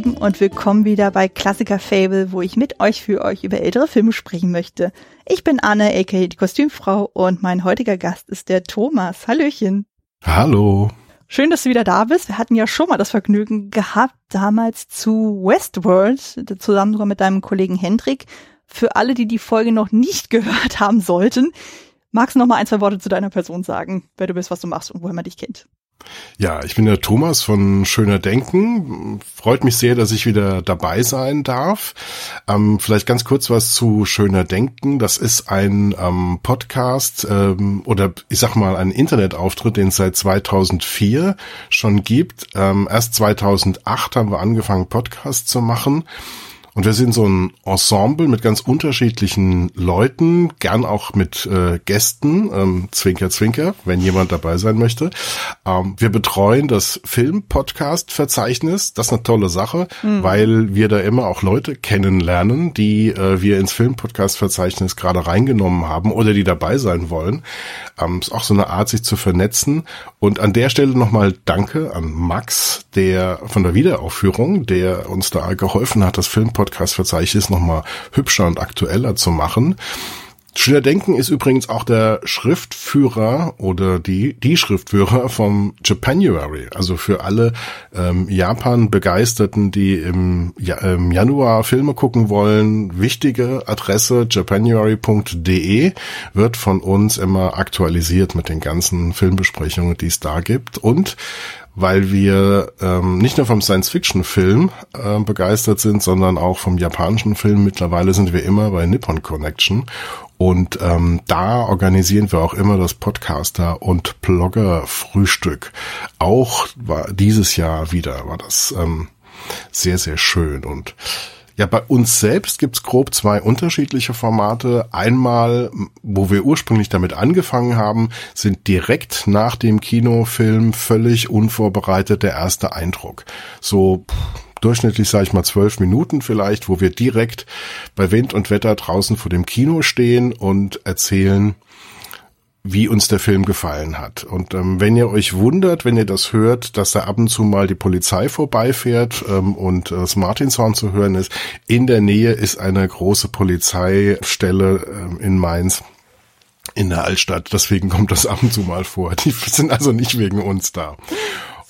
Lieben und willkommen wieder bei Klassiker Fable, wo ich mit euch für euch über ältere Filme sprechen möchte. Ich bin Anne, aka die Kostümfrau und mein heutiger Gast ist der Thomas. Hallöchen. Hallo. Schön, dass du wieder da bist. Wir hatten ja schon mal das Vergnügen gehabt, damals zu Westworld, zusammen sogar mit deinem Kollegen Hendrik. Für alle, die die Folge noch nicht gehört haben sollten, magst du noch mal ein, zwei Worte zu deiner Person sagen, wer du bist, was du machst und woher man dich kennt? Ja, ich bin der Thomas von Schöner Denken. Freut mich sehr, dass ich wieder dabei sein darf. Ähm, vielleicht ganz kurz was zu Schöner Denken. Das ist ein ähm, Podcast ähm, oder ich sag mal ein Internetauftritt, den es seit 2004 schon gibt. Ähm, erst 2008 haben wir angefangen, Podcast zu machen. Und wir sind so ein Ensemble mit ganz unterschiedlichen Leuten, gern auch mit äh, Gästen, ähm, Zwinker, Zwinker, wenn jemand dabei sein möchte. Ähm, wir betreuen das Film-Podcast-Verzeichnis. Das ist eine tolle Sache, mhm. weil wir da immer auch Leute kennenlernen, die äh, wir ins Film-Podcast-Verzeichnis gerade reingenommen haben oder die dabei sein wollen. Ähm, ist auch so eine Art, sich zu vernetzen. Und an der Stelle nochmal Danke an Max, der von der Wiederaufführung, der uns da geholfen hat, das Film Podcast-Verzeichnis nochmal hübscher und aktueller zu machen. Schöner Denken ist übrigens auch der Schriftführer oder die, die Schriftführer vom Japanuary. Also für alle ähm, Japan-Begeisterten, die im, ja, im Januar Filme gucken wollen, wichtige Adresse japanuary.de wird von uns immer aktualisiert mit den ganzen Filmbesprechungen, die es da gibt. Und weil wir ähm, nicht nur vom Science-Fiction-Film äh, begeistert sind, sondern auch vom japanischen Film. Mittlerweile sind wir immer bei Nippon Connection und ähm, da organisieren wir auch immer das Podcaster- und Blogger-Frühstück. Auch war dieses Jahr wieder, war das ähm, sehr, sehr schön und ja, bei uns selbst gibt's grob zwei unterschiedliche Formate. Einmal, wo wir ursprünglich damit angefangen haben, sind direkt nach dem Kinofilm völlig unvorbereitet der erste Eindruck. So durchschnittlich, sage ich mal, zwölf Minuten vielleicht, wo wir direkt bei Wind und Wetter draußen vor dem Kino stehen und erzählen, wie uns der Film gefallen hat. Und ähm, wenn ihr euch wundert, wenn ihr das hört, dass da ab und zu mal die Polizei vorbeifährt ähm, und äh, das Martinshorn zu hören ist, in der Nähe ist eine große Polizeistelle ähm, in Mainz in der Altstadt. Deswegen kommt das ab und zu mal vor. Die sind also nicht wegen uns da.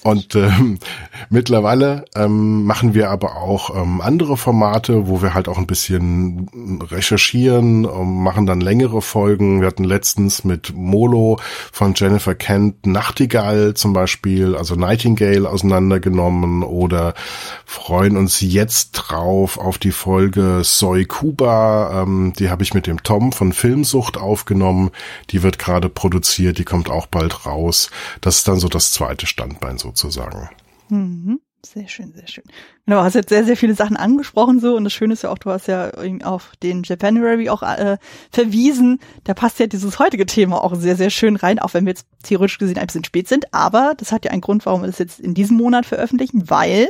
Und ähm, mittlerweile ähm, machen wir aber auch ähm, andere Formate, wo wir halt auch ein bisschen recherchieren, ähm, machen dann längere Folgen. Wir hatten letztens mit Molo von Jennifer Kent Nachtigall zum Beispiel, also Nightingale auseinandergenommen oder freuen uns jetzt drauf auf die Folge Soy Kuba. Ähm, die habe ich mit dem Tom von Filmsucht aufgenommen. Die wird gerade produziert, die kommt auch bald raus. Das ist dann so das zweite Standbein so sozusagen. Mhm. Sehr schön, sehr schön. Genau, hast jetzt sehr, sehr viele Sachen angesprochen so und das Schöne ist ja auch, du hast ja auf den Japanuary auch äh, verwiesen. Da passt ja dieses heutige Thema auch sehr, sehr schön rein, auch wenn wir jetzt theoretisch gesehen ein bisschen spät sind. Aber das hat ja einen Grund, warum wir das jetzt in diesem Monat veröffentlichen, weil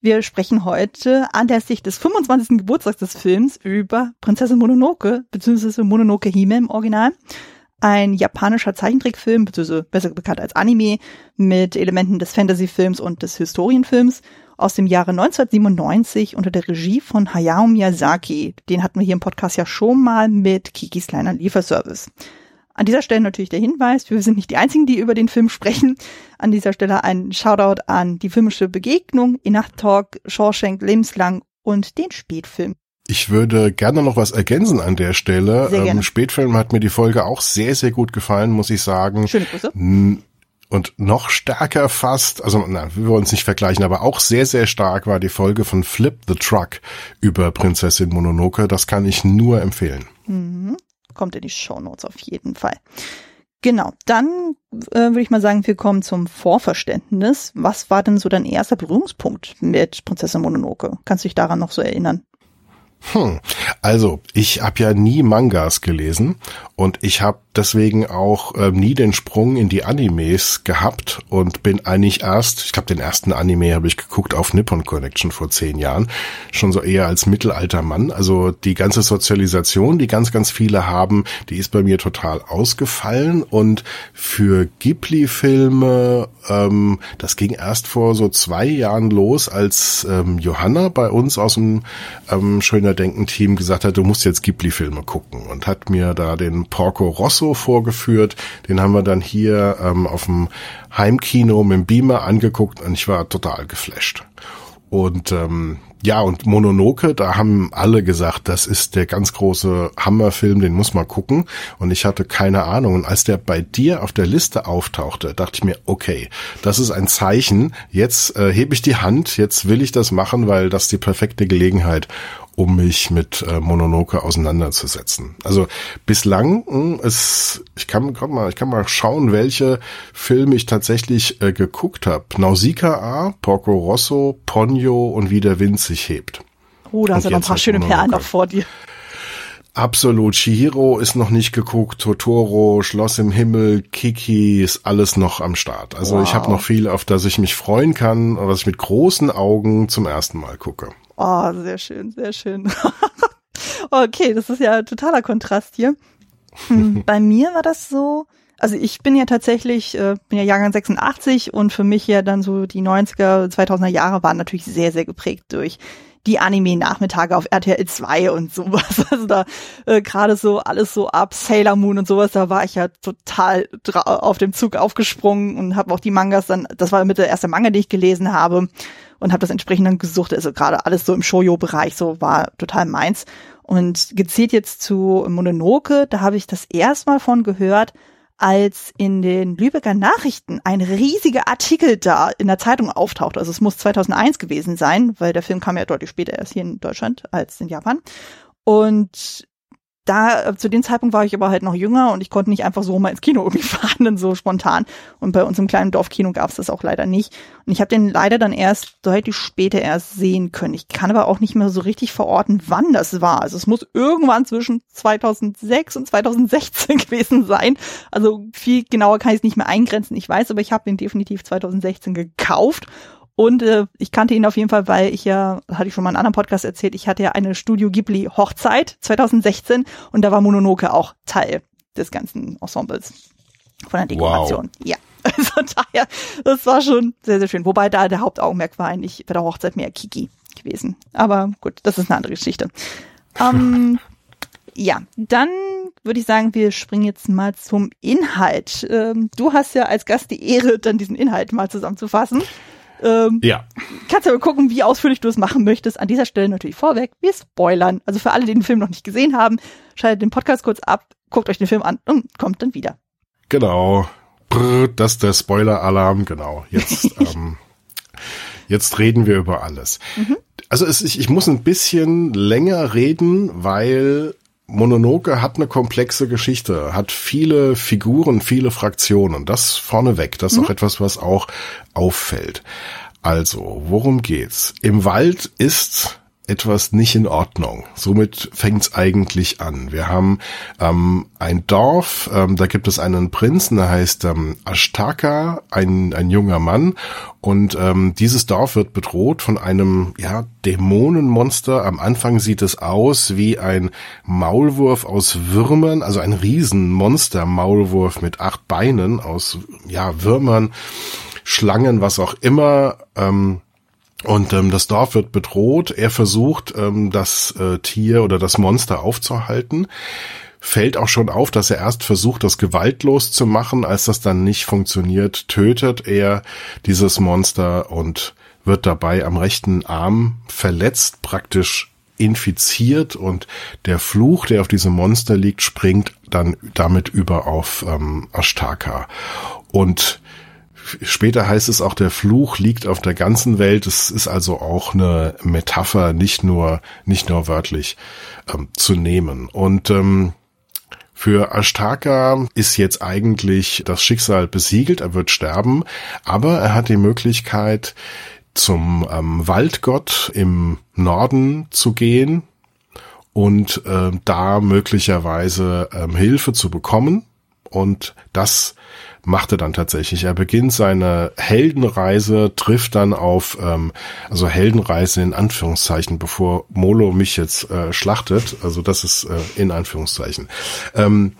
wir sprechen heute anlässlich des 25. Geburtstags des Films über Prinzessin Mononoke, beziehungsweise Mononoke Hime im Original ein japanischer Zeichentrickfilm, beziehungsweise besser bekannt als Anime, mit Elementen des Fantasyfilms und des Historienfilms aus dem Jahre 1997 unter der Regie von Hayao Miyazaki. Den hatten wir hier im Podcast ja schon mal mit Kikis kleiner Lieferservice. An dieser Stelle natürlich der Hinweis, wir sind nicht die Einzigen, die über den Film sprechen. An dieser Stelle ein Shoutout an die filmische Begegnung, Inacht Talk, Shawshank Lebenslang und den Spätfilm. Ich würde gerne noch was ergänzen an der Stelle. Ähm, Spätfilm hat mir die Folge auch sehr, sehr gut gefallen, muss ich sagen. Schöne Grüße. Und noch stärker fast, also na, wir wollen uns nicht vergleichen, aber auch sehr, sehr stark war die Folge von Flip the Truck über Prinzessin Mononoke. Das kann ich nur empfehlen. Mhm. Kommt in die Show Notes auf jeden Fall. Genau, dann äh, würde ich mal sagen, wir kommen zum Vorverständnis. Was war denn so dein erster Berührungspunkt mit Prinzessin Mononoke? Kannst du dich daran noch so erinnern? Hm. Also, ich habe ja nie Mangas gelesen und ich habe deswegen auch äh, nie den Sprung in die Animes gehabt und bin eigentlich erst, ich glaube, den ersten Anime habe ich geguckt auf Nippon Connection vor zehn Jahren, schon so eher als mittelalter Mann. Also die ganze Sozialisation, die ganz, ganz viele haben, die ist bei mir total ausgefallen und für Ghibli-Filme, ähm, das ging erst vor so zwei Jahren los, als ähm, Johanna bei uns aus dem ähm, Schöner Denken-Team gesagt hat, du musst jetzt Ghibli-Filme gucken und hat mir da den Porco Rosso vorgeführt. Den haben wir dann hier ähm, auf dem Heimkino mit dem Beamer angeguckt und ich war total geflasht. Und ähm, ja, und Mononoke, da haben alle gesagt, das ist der ganz große Hammerfilm, den muss man gucken. Und ich hatte keine Ahnung. Und als der bei dir auf der Liste auftauchte, dachte ich mir, okay, das ist ein Zeichen. Jetzt äh, hebe ich die Hand, jetzt will ich das machen, weil das die perfekte Gelegenheit, um mich mit äh, Mononoke auseinanderzusetzen. Also bislang mh, ist, ich kann grad mal, ich kann mal schauen, welche Filme ich tatsächlich äh, geguckt habe. Nausicaa, Porco Rosso, Ponyo und wie der Wind sich hebt. Oh, da du noch ein paar schöne Perlen noch vor dir. Absolut. Shihiro ist noch nicht geguckt, Totoro, Schloss im Himmel, Kiki ist alles noch am Start. Also wow. ich habe noch viel, auf das ich mich freuen kann, was ich mit großen Augen zum ersten Mal gucke. Oh, sehr schön, sehr schön. okay, das ist ja totaler Kontrast hier. Hm, bei mir war das so, also ich bin ja tatsächlich, äh, bin ja Jahrgang 86 und für mich ja dann so die 90er, 2000er Jahre waren natürlich sehr, sehr geprägt durch die Anime-Nachmittage auf RTL 2 und sowas. Also da äh, gerade so alles so ab Sailor Moon und sowas, da war ich ja total auf dem Zug aufgesprungen und habe auch die Mangas dann, das war mit der erste Manga, die ich gelesen habe und habe das entsprechend dann gesucht. Also gerade alles so im Shoujo-Bereich, so war total meins. Und gezielt jetzt zu Mononoke, da habe ich das erstmal von gehört, als in den Lübecker Nachrichten ein riesiger Artikel da in der Zeitung auftaucht. Also es muss 2001 gewesen sein, weil der Film kam ja deutlich später erst hier in Deutschland als in Japan. Und da äh, zu dem Zeitpunkt war ich aber halt noch jünger und ich konnte nicht einfach so mal ins Kino irgendwie fahren, dann so spontan. Und bei uns im kleinen Dorfkino gab es das auch leider nicht. Und ich habe den leider dann erst deutlich später erst sehen können. Ich kann aber auch nicht mehr so richtig verorten, wann das war. Also es muss irgendwann zwischen 2006 und 2016 gewesen sein. Also viel genauer kann ich es nicht mehr eingrenzen. Ich weiß, aber ich habe den definitiv 2016 gekauft und äh, ich kannte ihn auf jeden Fall, weil ich ja, hatte ich schon mal in einem anderen Podcast erzählt, ich hatte ja eine Studio Ghibli Hochzeit 2016 und da war Mononoke auch Teil des ganzen Ensembles von der Dekoration. Wow. Ja. Also daher, das war schon sehr, sehr schön. Wobei da der Hauptaugenmerk war eigentlich bei der Hochzeit mehr Kiki gewesen. Aber gut, das ist eine andere Geschichte. Ähm, ja, dann würde ich sagen, wir springen jetzt mal zum Inhalt. Ähm, du hast ja als Gast die Ehre, dann diesen Inhalt mal zusammenzufassen. Ähm, ja. Kannst ja mal gucken, wie ausführlich du es machen möchtest. An dieser Stelle natürlich vorweg, wir spoilern. Also für alle, die den Film noch nicht gesehen haben, schaltet den Podcast kurz ab, guckt euch den Film an und kommt dann wieder. Genau. Brr, das ist der Spoiler-Alarm, genau. Jetzt, ähm, jetzt reden wir über alles. Mhm. Also es, ich, ich muss ein bisschen länger reden, weil Mononoke hat eine komplexe Geschichte, hat viele Figuren, viele Fraktionen. Das vorneweg, das ist mhm. auch etwas, was auch auffällt. Also, worum geht's? Im Wald ist etwas nicht in Ordnung. Somit fängt's eigentlich an. Wir haben ähm, ein Dorf, ähm, da gibt es einen Prinzen, der heißt ähm, Ashtaka, ein, ein junger Mann. Und ähm, dieses Dorf wird bedroht von einem ja, Dämonenmonster. Am Anfang sieht es aus wie ein Maulwurf aus Würmern, also ein Riesenmonster-Maulwurf mit acht Beinen aus ja, Würmern, Schlangen, was auch immer. Ähm, und ähm, das Dorf wird bedroht. Er versucht, ähm, das äh, Tier oder das Monster aufzuhalten. Fällt auch schon auf, dass er erst versucht, das gewaltlos zu machen. Als das dann nicht funktioniert, tötet er dieses Monster und wird dabei am rechten Arm verletzt, praktisch infiziert und der Fluch, der auf diesem Monster liegt, springt dann damit über auf ähm, Ashtaka. Und Später heißt es auch, der Fluch liegt auf der ganzen Welt. Es ist also auch eine Metapher, nicht nur, nicht nur wörtlich ähm, zu nehmen. Und ähm, für Ashtaka ist jetzt eigentlich das Schicksal besiegelt, er wird sterben, aber er hat die Möglichkeit, zum ähm, Waldgott im Norden zu gehen und äh, da möglicherweise ähm, Hilfe zu bekommen und das macht er dann tatsächlich. Er beginnt seine Heldenreise, trifft dann auf, ähm, also Heldenreise in Anführungszeichen, bevor Molo mich jetzt äh, schlachtet. Also das ist äh, in Anführungszeichen. Ähm,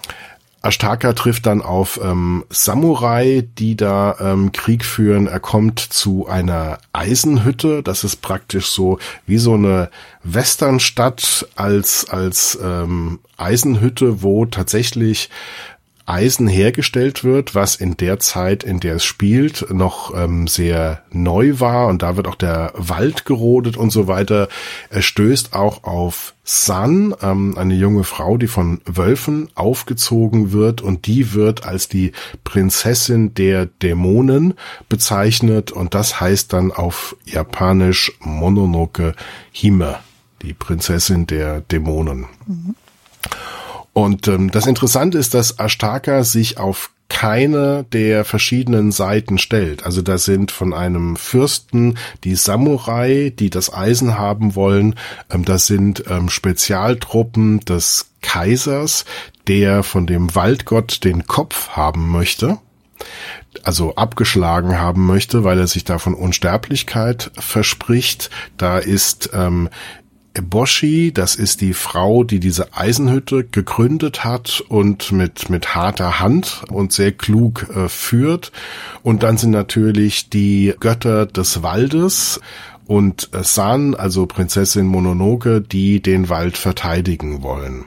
Ashtaka trifft dann auf ähm, Samurai, die da ähm, Krieg führen. Er kommt zu einer Eisenhütte. Das ist praktisch so wie so eine Westernstadt als als ähm, Eisenhütte, wo tatsächlich Eisen hergestellt wird, was in der Zeit, in der es spielt, noch ähm, sehr neu war und da wird auch der Wald gerodet und so weiter. Er stößt auch auf San, ähm, eine junge Frau, die von Wölfen aufgezogen wird und die wird als die Prinzessin der Dämonen bezeichnet und das heißt dann auf Japanisch Mononoke Hime, die Prinzessin der Dämonen. Mhm. Und ähm, das Interessante ist, dass Ashtaka sich auf keine der verschiedenen Seiten stellt. Also da sind von einem Fürsten die Samurai, die das Eisen haben wollen. Ähm, das sind ähm, Spezialtruppen des Kaisers, der von dem Waldgott den Kopf haben möchte also abgeschlagen haben möchte, weil er sich davon Unsterblichkeit verspricht. Da ist ähm, Eboshi, das ist die Frau, die diese Eisenhütte gegründet hat und mit, mit harter Hand und sehr klug äh, führt. Und dann sind natürlich die Götter des Waldes und äh, San, also Prinzessin Mononoke, die den Wald verteidigen wollen.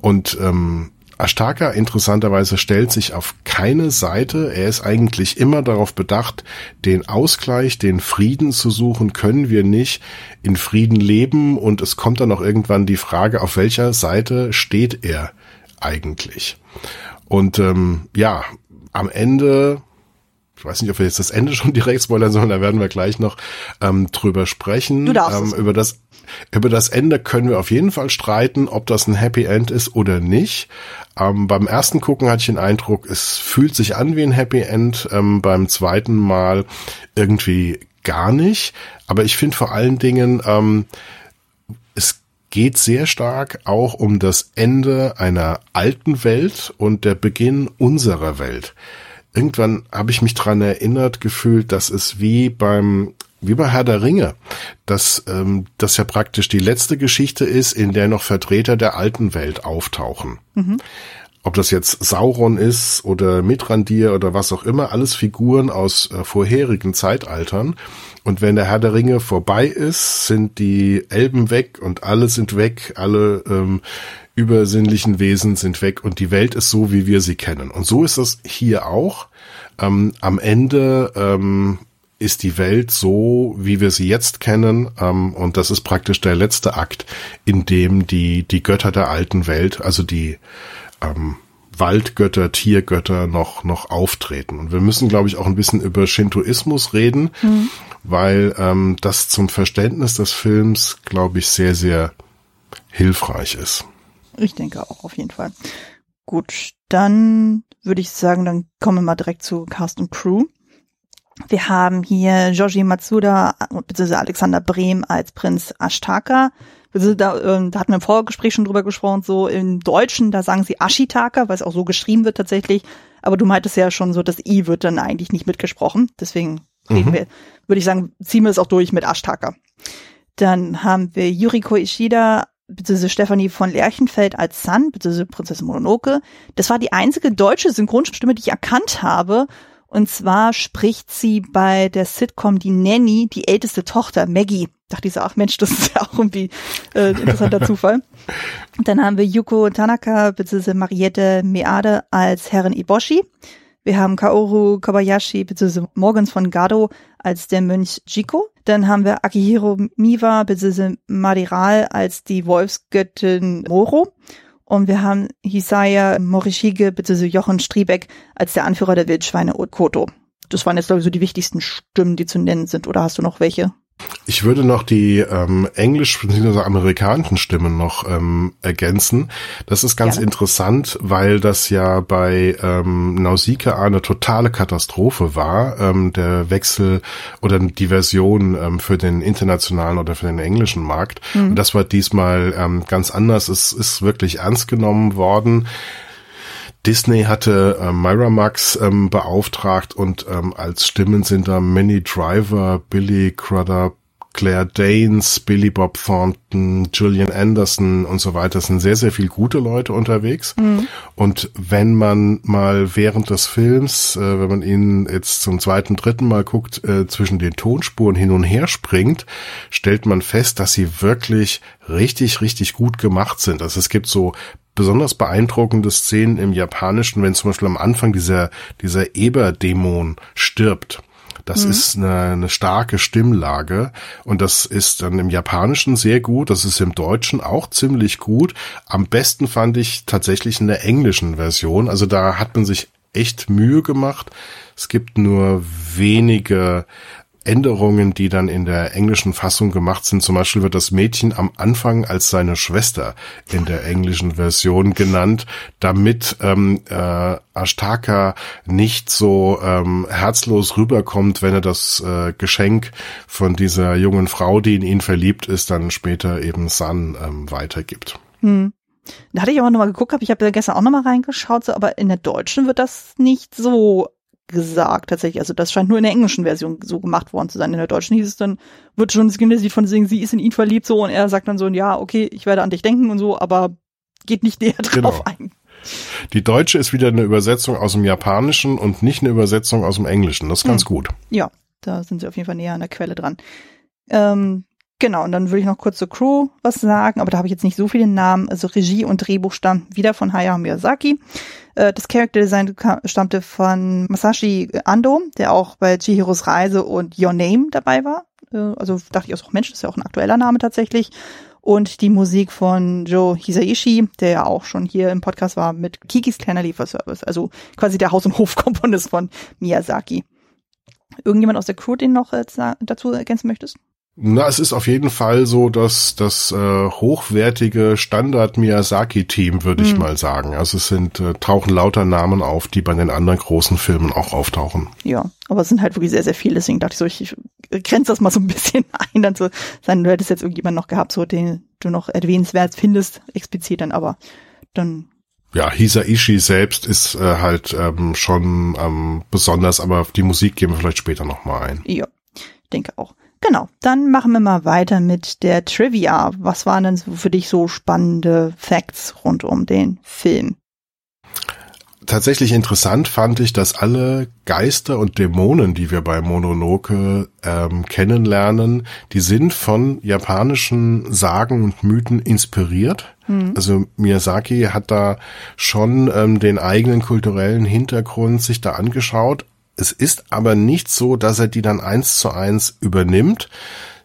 Und ähm, Ashtaka interessanterweise stellt sich auf keine Seite. Er ist eigentlich immer darauf bedacht, den Ausgleich, den Frieden zu suchen. Können wir nicht in Frieden leben? Und es kommt dann auch irgendwann die Frage, auf welcher Seite steht er eigentlich? Und ähm, ja, am Ende ich weiß nicht, ob wir jetzt das Ende schon direkt spoilern sollen, da werden wir gleich noch ähm, drüber sprechen. Du darfst ähm, über das über das Ende können wir auf jeden Fall streiten, ob das ein Happy End ist oder nicht. Ähm, beim ersten Gucken hatte ich den Eindruck, es fühlt sich an wie ein Happy End. Ähm, beim zweiten Mal irgendwie gar nicht. Aber ich finde vor allen Dingen, ähm, es geht sehr stark auch um das Ende einer alten Welt und der Beginn unserer Welt. Irgendwann habe ich mich dran erinnert gefühlt, dass es wie beim wie bei Herr der Ringe, dass ähm, das ja praktisch die letzte Geschichte ist, in der noch Vertreter der alten Welt auftauchen. Mhm. Ob das jetzt Sauron ist oder Mitrandir oder was auch immer, alles Figuren aus äh, vorherigen Zeitaltern. Und wenn der Herr der Ringe vorbei ist, sind die Elben weg und alle sind weg, alle ähm, übersinnlichen Wesen sind weg und die Welt ist so, wie wir sie kennen. Und so ist das hier auch. Ähm, am Ende ähm, ist die Welt so, wie wir sie jetzt kennen, ähm, und das ist praktisch der letzte Akt, in dem die, die Götter der alten Welt, also die ähm, Waldgötter, Tiergötter noch, noch auftreten. Und wir müssen, glaube ich, auch ein bisschen über Shintoismus reden, mhm. weil ähm, das zum Verständnis des Films, glaube ich, sehr, sehr hilfreich ist. Ich denke auch, auf jeden Fall. Gut, dann würde ich sagen, dann kommen wir mal direkt zu Cast und Crew. Wir haben hier Joji Matsuda bzw. Alexander Brehm als Prinz Ashtaka. Da, äh, da hatten wir im Vorgespräch schon drüber gesprochen, so im Deutschen, da sagen sie Ashitaka, weil es auch so geschrieben wird tatsächlich. Aber du meintest ja schon so, das I wird dann eigentlich nicht mitgesprochen. Deswegen reden mhm. wir, würde ich sagen, ziehen wir es auch durch mit Ashtaka. Dann haben wir Yuriko Ishida bzw. Stefanie von Lerchenfeld als Sun, bzw. Prinzessin Mononoke. Das war die einzige deutsche Synchronstimme, die ich erkannt habe. Und zwar spricht sie bei der Sitcom Die Nanny, die älteste Tochter, Maggie. Dachte ich so, ach Mensch, das ist ja auch irgendwie äh, interessanter Zufall. Dann haben wir Yuko Tanaka bzw. Mariette Meade als Herrin Iboshi. Wir haben Kaoru Kobayashi bzw. Morgens von Gado als der Mönch Jiko. Dann haben wir Akihiro Miwa bzw. Mariral als die Wolfsgöttin Moro. Und wir haben Hisaya Morishige bzw. Jochen Striebeck als der Anführer der Wildschweine Okoto. Das waren jetzt, glaube ich, so die wichtigsten Stimmen, die zu nennen sind. Oder hast du noch welche? Ich würde noch die ähm, englisch bzw. amerikanischen Stimmen noch ähm, ergänzen. Das ist ganz Gerne. interessant, weil das ja bei ähm, Nausicaa eine totale Katastrophe war, ähm, der Wechsel oder die Version ähm, für den internationalen oder für den englischen Markt. Mhm. Und das war diesmal ähm, ganz anders. Es ist wirklich ernst genommen worden. Disney hatte äh, Miramax ähm, beauftragt und ähm, als Stimmen sind da Minnie Driver, Billy Crudup, Claire Danes, Billy Bob Thornton, Julian Anderson und so weiter. Es sind sehr, sehr viel gute Leute unterwegs. Mhm. Und wenn man mal während des Films, äh, wenn man ihn jetzt zum zweiten, dritten Mal guckt, äh, zwischen den Tonspuren hin und her springt, stellt man fest, dass sie wirklich richtig, richtig gut gemacht sind. Also es gibt so besonders beeindruckende Szenen im Japanischen, wenn zum Beispiel am Anfang dieser, dieser Eberdämon stirbt das mhm. ist eine, eine starke Stimmlage und das ist dann im Japanischen sehr gut, das ist im Deutschen auch ziemlich gut. Am besten fand ich tatsächlich in der englischen Version. Also da hat man sich echt Mühe gemacht. Es gibt nur wenige Änderungen, die dann in der englischen Fassung gemacht sind. Zum Beispiel wird das Mädchen am Anfang als seine Schwester in der englischen Version genannt, damit ähm, äh, Ashtaka nicht so ähm, herzlos rüberkommt, wenn er das äh, Geschenk von dieser jungen Frau, die in ihn verliebt ist, dann später eben San ähm, weitergibt. Hm. Da hatte ich aber nochmal geguckt, hab, ich habe gestern auch nochmal reingeschaut, so, aber in der deutschen wird das nicht so gesagt tatsächlich. Also das scheint nur in der englischen Version so gemacht worden zu sein. In der deutschen hieß es dann, wird schon das Lied von singen, sie ist in ihn verliebt so und er sagt dann so, ja, okay, ich werde an dich denken und so, aber geht nicht näher drauf genau. ein. Die deutsche ist wieder eine Übersetzung aus dem Japanischen und nicht eine Übersetzung aus dem Englischen. Das ist ganz hm. gut. Ja, da sind sie auf jeden Fall näher an der Quelle dran. Ähm, Genau, und dann würde ich noch kurz zur Crew was sagen, aber da habe ich jetzt nicht so viele Namen. Also Regie und Drehbuch stammen wieder von Hayao Miyazaki. Äh, das Character Design stammte von Masashi Ando, der auch bei Chihiros Reise und Your Name dabei war. Äh, also dachte ich auch, Mensch, das ist ja auch ein aktueller Name tatsächlich. Und die Musik von Joe Hisaishi, der ja auch schon hier im Podcast war mit Kikis kleiner Lieferservice. Also quasi der Haus- und Hofkomponist von Miyazaki. Irgendjemand aus der Crew, den noch äh, dazu ergänzen möchtest? Na, es ist auf jeden Fall so, dass das äh, hochwertige Standard Miyazaki Team, würde mhm. ich mal sagen. Also es sind äh, tauchen lauter Namen auf, die bei den anderen großen Filmen auch auftauchen. Ja, aber es sind halt wirklich sehr sehr viele. Deswegen dachte ich so, ich, ich grenze das mal so ein bisschen ein, dann so sein, du hättest jetzt irgendjemand noch gehabt, so den du noch erwähnenswert findest, explizit dann, aber dann ja, Hisaishi selbst ist äh, halt ähm, schon ähm, besonders, aber auf die Musik gehen wir vielleicht später nochmal ein. Ja, denke auch. Genau, dann machen wir mal weiter mit der Trivia. Was waren denn für dich so spannende Facts rund um den Film? Tatsächlich interessant fand ich, dass alle Geister und Dämonen, die wir bei Mononoke ähm, kennenlernen, die sind von japanischen Sagen und Mythen inspiriert. Mhm. Also Miyazaki hat da schon ähm, den eigenen kulturellen Hintergrund sich da angeschaut, es ist aber nicht so, dass er die dann eins zu eins übernimmt,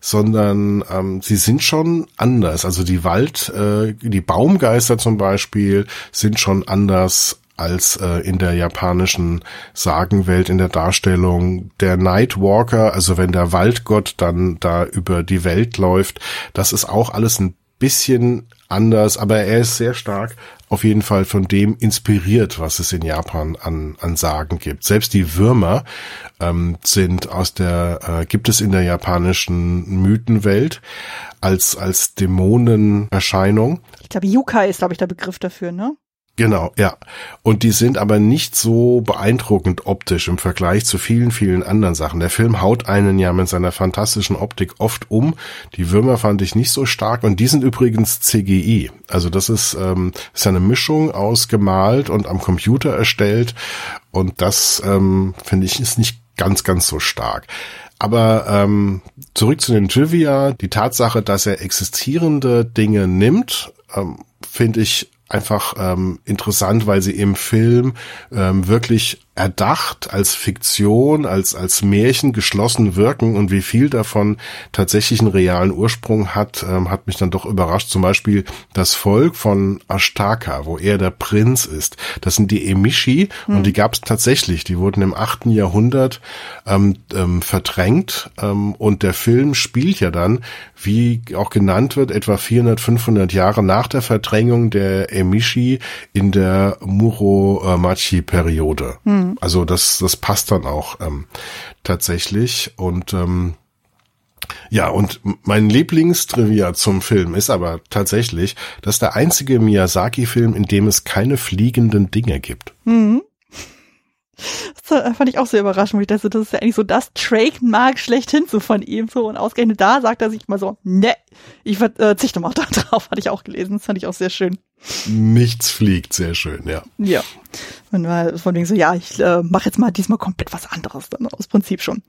sondern ähm, sie sind schon anders. Also die Wald, äh, die Baumgeister zum Beispiel sind schon anders als äh, in der japanischen Sagenwelt in der Darstellung. Der Nightwalker, also wenn der Waldgott dann da über die Welt läuft, das ist auch alles ein bisschen anders, aber er ist sehr stark auf jeden Fall von dem inspiriert, was es in Japan an, an Sagen gibt. Selbst die Würmer ähm, sind aus der, äh, gibt es in der japanischen Mythenwelt als, als Dämonenerscheinung. Ich glaube, Yukai ist, glaube ich, der Begriff dafür, ne? Genau, ja. Und die sind aber nicht so beeindruckend optisch im Vergleich zu vielen, vielen anderen Sachen. Der Film haut einen ja mit seiner fantastischen Optik oft um. Die Würmer fand ich nicht so stark und die sind übrigens CGI. Also das ist, ähm, ist eine Mischung aus gemalt und am Computer erstellt und das ähm, finde ich ist nicht ganz, ganz so stark. Aber ähm, zurück zu den Trivia. Die Tatsache, dass er existierende Dinge nimmt, ähm, finde ich einfach ähm, interessant, weil sie im Film ähm, wirklich erdacht als Fiktion, als, als Märchen geschlossen wirken und wie viel davon tatsächlich einen realen Ursprung hat, ähm, hat mich dann doch überrascht. Zum Beispiel das Volk von Ashtaka, wo er der Prinz ist. Das sind die Emishi mhm. und die gab es tatsächlich. Die wurden im achten Jahrhundert ähm, ähm, verdrängt ähm, und der Film spielt ja dann, wie auch genannt wird, etwa 400, 500 Jahre nach der Verdrängung der Emishi in der Muromachi-Periode. Mhm. Also das, das passt dann auch ähm, tatsächlich. Und ähm, Ja, und mein Lieblingstrivia zum Film ist aber tatsächlich, dass der einzige Miyazaki-Film, in dem es keine fliegenden Dinge gibt. Mhm. Das fand ich auch sehr überraschend, weil ich dachte, das ist ja eigentlich so das Trademark schlechthin so von ihm so und ausgerechnet da sagt er sich mal so, ne, ich verzichte mal da drauf, hatte ich auch gelesen, das fand ich auch sehr schön. Nichts fliegt, sehr schön, ja. Ja. Und war von wegen so, ja, ich äh, mache jetzt mal diesmal komplett was anderes dann aus Prinzip schon.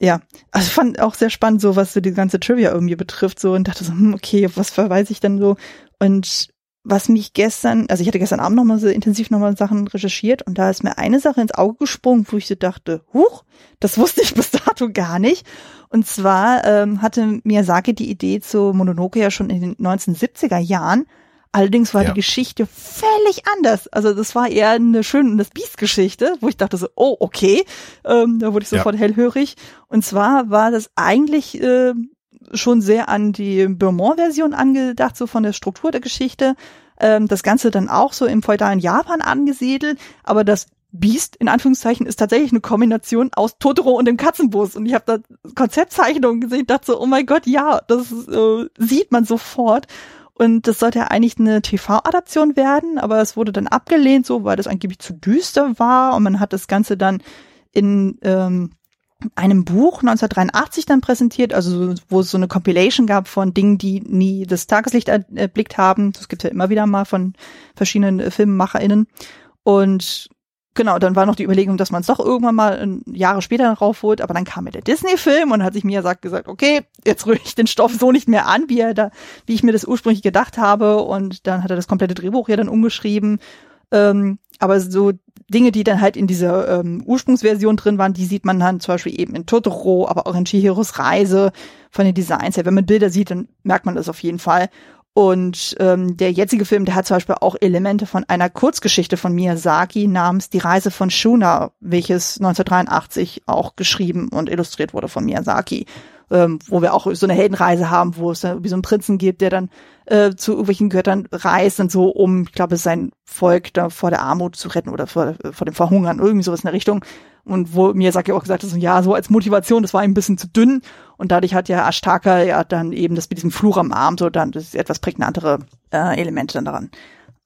Ja, also ich fand auch sehr spannend, so was so die ganze Trivia irgendwie betrifft, so und dachte so, hm, okay, was verweise ich denn so? Und was mich gestern, also ich hatte gestern Abend nochmal so intensiv nochmal Sachen recherchiert und da ist mir eine Sache ins Auge gesprungen, wo ich so dachte, huch, das wusste ich bis dato gar nicht. Und zwar ähm, hatte Miyazaki die Idee zu Mononoke ja schon in den 1970er Jahren. Allerdings war ja. die Geschichte völlig anders. Also das war eher eine schöne das Biest-Geschichte, wo ich dachte so, oh, okay. Ähm, da wurde ich sofort ja. hellhörig. Und zwar war das eigentlich äh, schon sehr an die Beaumont-Version angedacht, so von der Struktur der Geschichte. Ähm, das Ganze dann auch so im feudalen Japan angesiedelt, aber das Beast in Anführungszeichen ist tatsächlich eine Kombination aus Totoro und dem Katzenbus. Und ich habe da Konzeptzeichnungen gesehen, dachte so, oh mein Gott, ja, das äh, sieht man sofort. Und das sollte ja eigentlich eine TV-Adaption werden, aber es wurde dann abgelehnt, so weil das angeblich zu düster war. Und man hat das Ganze dann in ähm, einem Buch 1983 dann präsentiert, also wo es so eine Compilation gab von Dingen, die nie das Tageslicht erblickt haben. Das gibt ja immer wieder mal von verschiedenen äh, FilmemacherInnen. Und genau, dann war noch die Überlegung, dass man es doch irgendwann mal Jahre später raufholt, aber dann kam ja der Disney-Film und hat sich mir gesagt, okay, jetzt rühre ich den Stoff so nicht mehr an, wie er da, wie ich mir das ursprünglich gedacht habe. Und dann hat er das komplette Drehbuch ja dann umgeschrieben. Ähm, aber so Dinge, die dann halt in dieser ähm, Ursprungsversion drin waren, die sieht man dann zum Beispiel eben in Totoro, aber auch in Chihiros Reise von den Designs her. Wenn man Bilder sieht, dann merkt man das auf jeden Fall. Und ähm, der jetzige Film, der hat zum Beispiel auch Elemente von einer Kurzgeschichte von Miyazaki namens Die Reise von Shuna, welches 1983 auch geschrieben und illustriert wurde von Miyazaki ähm, wo wir auch so eine Heldenreise haben, wo es dann wie so einen Prinzen gibt, der dann äh, zu irgendwelchen Göttern reist und so, um, ich glaube, sein Volk da vor der Armut zu retten oder vor, vor dem Verhungern, irgendwie sowas in der Richtung. Und wo mir ja auch gesagt hat, so, ja, so als Motivation, das war ein bisschen zu dünn. Und dadurch hat ja Ashtaka ja dann eben das mit diesem Fluch am Arm, so dann das ist etwas prägnantere äh, Elemente dann daran.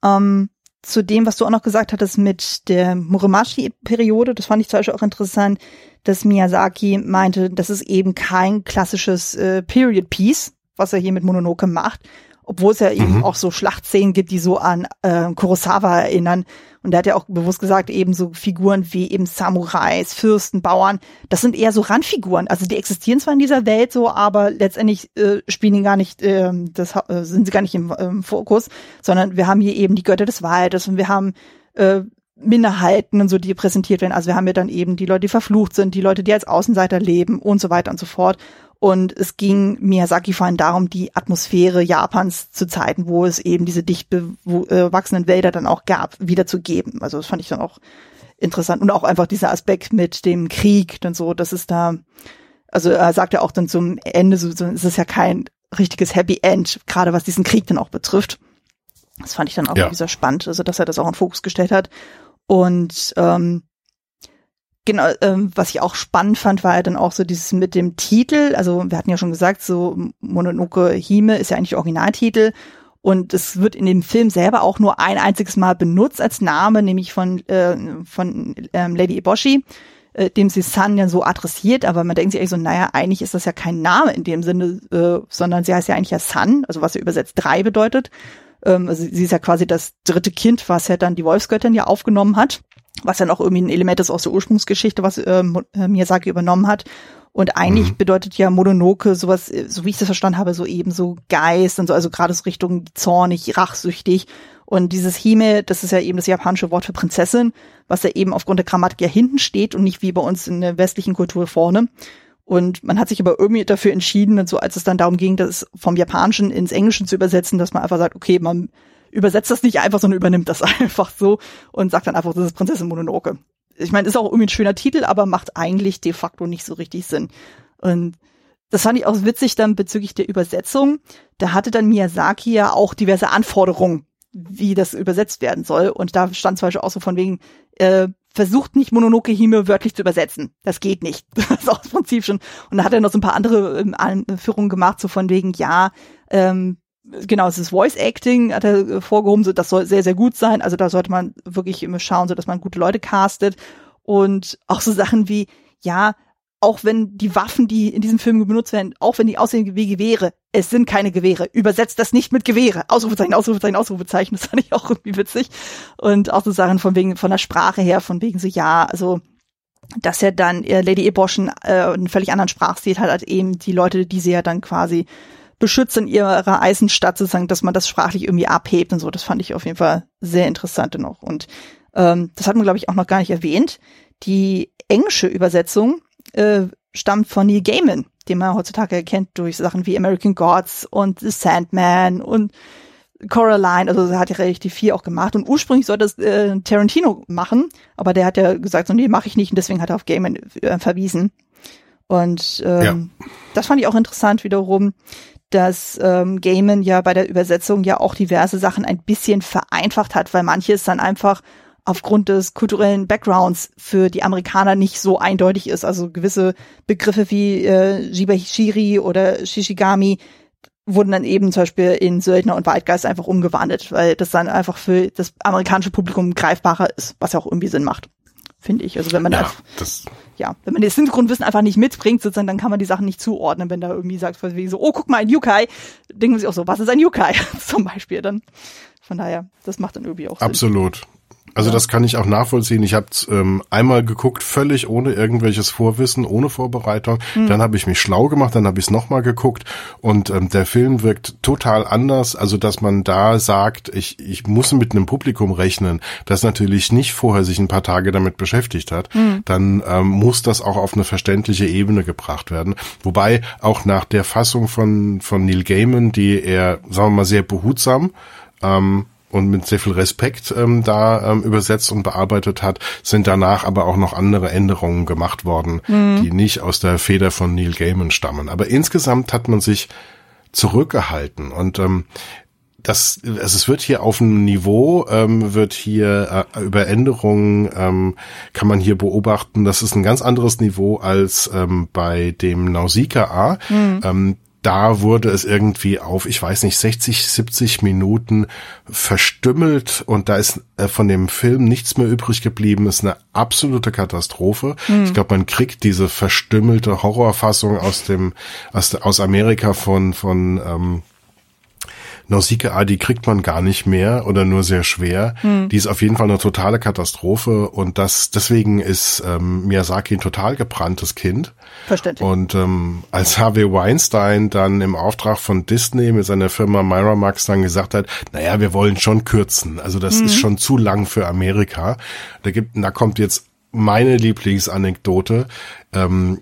Ähm, zu dem, was du auch noch gesagt hattest mit der Muromachi-Periode, das fand ich zum Beispiel auch interessant, dass Miyazaki meinte, das ist eben kein klassisches äh, Period Piece, was er hier mit Mononoke macht, obwohl es ja mhm. eben auch so Schlachtszenen gibt, die so an äh, Kurosawa erinnern. Und er hat ja auch bewusst gesagt, eben so Figuren wie eben Samurais, Fürsten, Bauern, das sind eher so Randfiguren. Also die existieren zwar in dieser Welt so, aber letztendlich äh, spielen die gar nicht, äh, das äh, sind sie gar nicht im, im Fokus, sondern wir haben hier eben die Götter des Waldes und wir haben äh, Minderheiten und so, die präsentiert werden. Also wir haben ja dann eben die Leute, die verflucht sind, die Leute, die als Außenseiter leben und so weiter und so fort. Und es ging Miyazaki vor allem darum, die Atmosphäre Japans zu Zeiten, wo es eben diese dicht bewachsenen Wälder dann auch gab, wiederzugeben. Also das fand ich dann auch interessant. Und auch einfach dieser Aspekt mit dem Krieg und so, das ist da, also er sagt ja auch dann zum Ende, so, so ist es ja kein richtiges Happy End, gerade was diesen Krieg dann auch betrifft. Das fand ich dann auch ja. sehr spannend, also dass er das auch in Fokus gestellt hat. Und ähm, genau, ähm, was ich auch spannend fand, war ja dann auch so dieses mit dem Titel. Also wir hatten ja schon gesagt, so Mononoke Hime ist ja eigentlich Originaltitel. Und es wird in dem Film selber auch nur ein einziges Mal benutzt als Name, nämlich von, äh, von ähm, Lady Eboshi, äh, dem sie Sun ja so adressiert. Aber man denkt sich eigentlich so, naja, eigentlich ist das ja kein Name in dem Sinne, äh, sondern sie heißt ja eigentlich ja Sun, also was ja übersetzt drei bedeutet. Ähm, also sie ist ja quasi das dritte Kind, was ja dann die Wolfsgöttin ja aufgenommen hat, was ja noch irgendwie ein Element ist aus der Ursprungsgeschichte, was ähm, äh, Miyazaki übernommen hat. Und eigentlich mhm. bedeutet ja Mononoke sowas, äh, so wie ich das verstanden habe, so eben so Geist und so, also gerade so Richtung zornig, rachsüchtig. Und dieses Hime, das ist ja eben das japanische Wort für Prinzessin, was ja eben aufgrund der Grammatik ja hinten steht und nicht wie bei uns in der westlichen Kultur vorne. Und man hat sich aber irgendwie dafür entschieden, und so als es dann darum ging, das vom Japanischen ins Englische zu übersetzen, dass man einfach sagt, okay, man übersetzt das nicht einfach, sondern übernimmt das einfach so und sagt dann einfach, das ist Prinzessin Mononoke. Ich meine, ist auch irgendwie ein schöner Titel, aber macht eigentlich de facto nicht so richtig Sinn. Und das fand ich auch witzig dann bezüglich der Übersetzung. Da hatte dann Miyazaki ja auch diverse Anforderungen wie das übersetzt werden soll. Und da stand zum Beispiel auch so von wegen, äh, versucht nicht Mononoke Hime wörtlich zu übersetzen. Das geht nicht. Das ist auch das Prinzip schon. Und da hat er noch so ein paar andere ähm, Anführungen gemacht, so von wegen, ja, ähm, genau, es ist Voice Acting, hat er äh, vorgehoben, so das soll sehr, sehr gut sein. Also da sollte man wirklich immer schauen, so dass man gute Leute castet. Und auch so Sachen wie, ja, auch wenn die Waffen, die in diesem Film benutzt werden, auch wenn die aussehen wie Gewehre, es sind keine Gewehre. Übersetzt das nicht mit Gewehre. Ausrufezeichen, Ausrufezeichen, Ausrufezeichen. Das fand ich auch irgendwie witzig. Und auch so Sachen von wegen, von der Sprache her, von wegen so, ja, also, dass er dann äh, Lady Eboschen äh, einen völlig anderen Sprachstil hat, als eben die Leute, die sie ja dann quasi beschützen in ihrer Eisenstadt, sozusagen, dass man das sprachlich irgendwie abhebt und so. Das fand ich auf jeden Fall sehr interessant noch. Und ähm, das hat man, glaube ich, auch noch gar nicht erwähnt. Die englische Übersetzung äh, stammt von Neil Gaiman, den man heutzutage erkennt durch Sachen wie American Gods und The Sandman und Coraline, also er hat ja relativ viel auch gemacht und ursprünglich sollte es äh, Tarantino machen, aber der hat ja gesagt, so nee, mache ich nicht und deswegen hat er auf Gaiman äh, verwiesen. Und ähm, ja. das fand ich auch interessant wiederum, dass ähm, Gaiman ja bei der Übersetzung ja auch diverse Sachen ein bisschen vereinfacht hat, weil manches dann einfach aufgrund des kulturellen Backgrounds für die Amerikaner nicht so eindeutig ist. Also gewisse Begriffe wie äh, Jibashiri oder Shishigami wurden dann eben zum Beispiel in Söldner und Waldgeist einfach umgewandelt, weil das dann einfach für das amerikanische Publikum greifbarer ist, was ja auch irgendwie Sinn macht, finde ich. Also wenn man ja, das ja, wenn man das Hintergrundwissen einfach nicht mitbringt, sozusagen, dann kann man die Sachen nicht zuordnen, wenn da irgendwie sagt, so, oh, guck mal, ein Yukai, denken sie auch so, was ist ein Yukai? zum Beispiel dann. Von daher, das macht dann irgendwie auch Sinn. Absolut. Also das kann ich auch nachvollziehen. Ich habe ähm, einmal geguckt, völlig ohne irgendwelches Vorwissen, ohne Vorbereitung. Mhm. Dann habe ich mich schlau gemacht, dann habe ich es nochmal geguckt und ähm, der Film wirkt total anders. Also dass man da sagt, ich, ich muss mit einem Publikum rechnen, das natürlich nicht vorher sich ein paar Tage damit beschäftigt hat, mhm. dann ähm, muss das auch auf eine verständliche Ebene gebracht werden. Wobei auch nach der Fassung von, von Neil Gaiman, die er, sagen wir mal, sehr behutsam ähm, und mit sehr viel Respekt ähm, da ähm, übersetzt und bearbeitet hat, sind danach aber auch noch andere Änderungen gemacht worden, mhm. die nicht aus der Feder von Neil Gaiman stammen. Aber insgesamt hat man sich zurückgehalten und ähm, das, also es wird hier auf einem Niveau, ähm, wird hier äh, über Änderungen, ähm, kann man hier beobachten, das ist ein ganz anderes Niveau als ähm, bei dem Nausicaa. Mhm. Ähm, da wurde es irgendwie auf, ich weiß nicht, 60, 70 Minuten verstümmelt und da ist äh, von dem Film nichts mehr übrig geblieben. Ist eine absolute Katastrophe. Mhm. Ich glaube, man kriegt diese verstümmelte Horrorfassung aus dem aus, aus Amerika von von ähm, Nausicaa, die kriegt man gar nicht mehr oder nur sehr schwer. Hm. Die ist auf jeden Fall eine totale Katastrophe und das deswegen ist ähm, Miyazaki ein total gebranntes Kind. Verständlich. Und ähm, als Harvey Weinstein dann im Auftrag von Disney mit seiner Firma Miramax dann gesagt hat, naja, wir wollen schon kürzen. Also das hm. ist schon zu lang für Amerika. Da gibt, da kommt jetzt meine Lieblingsanekdote. Ähm,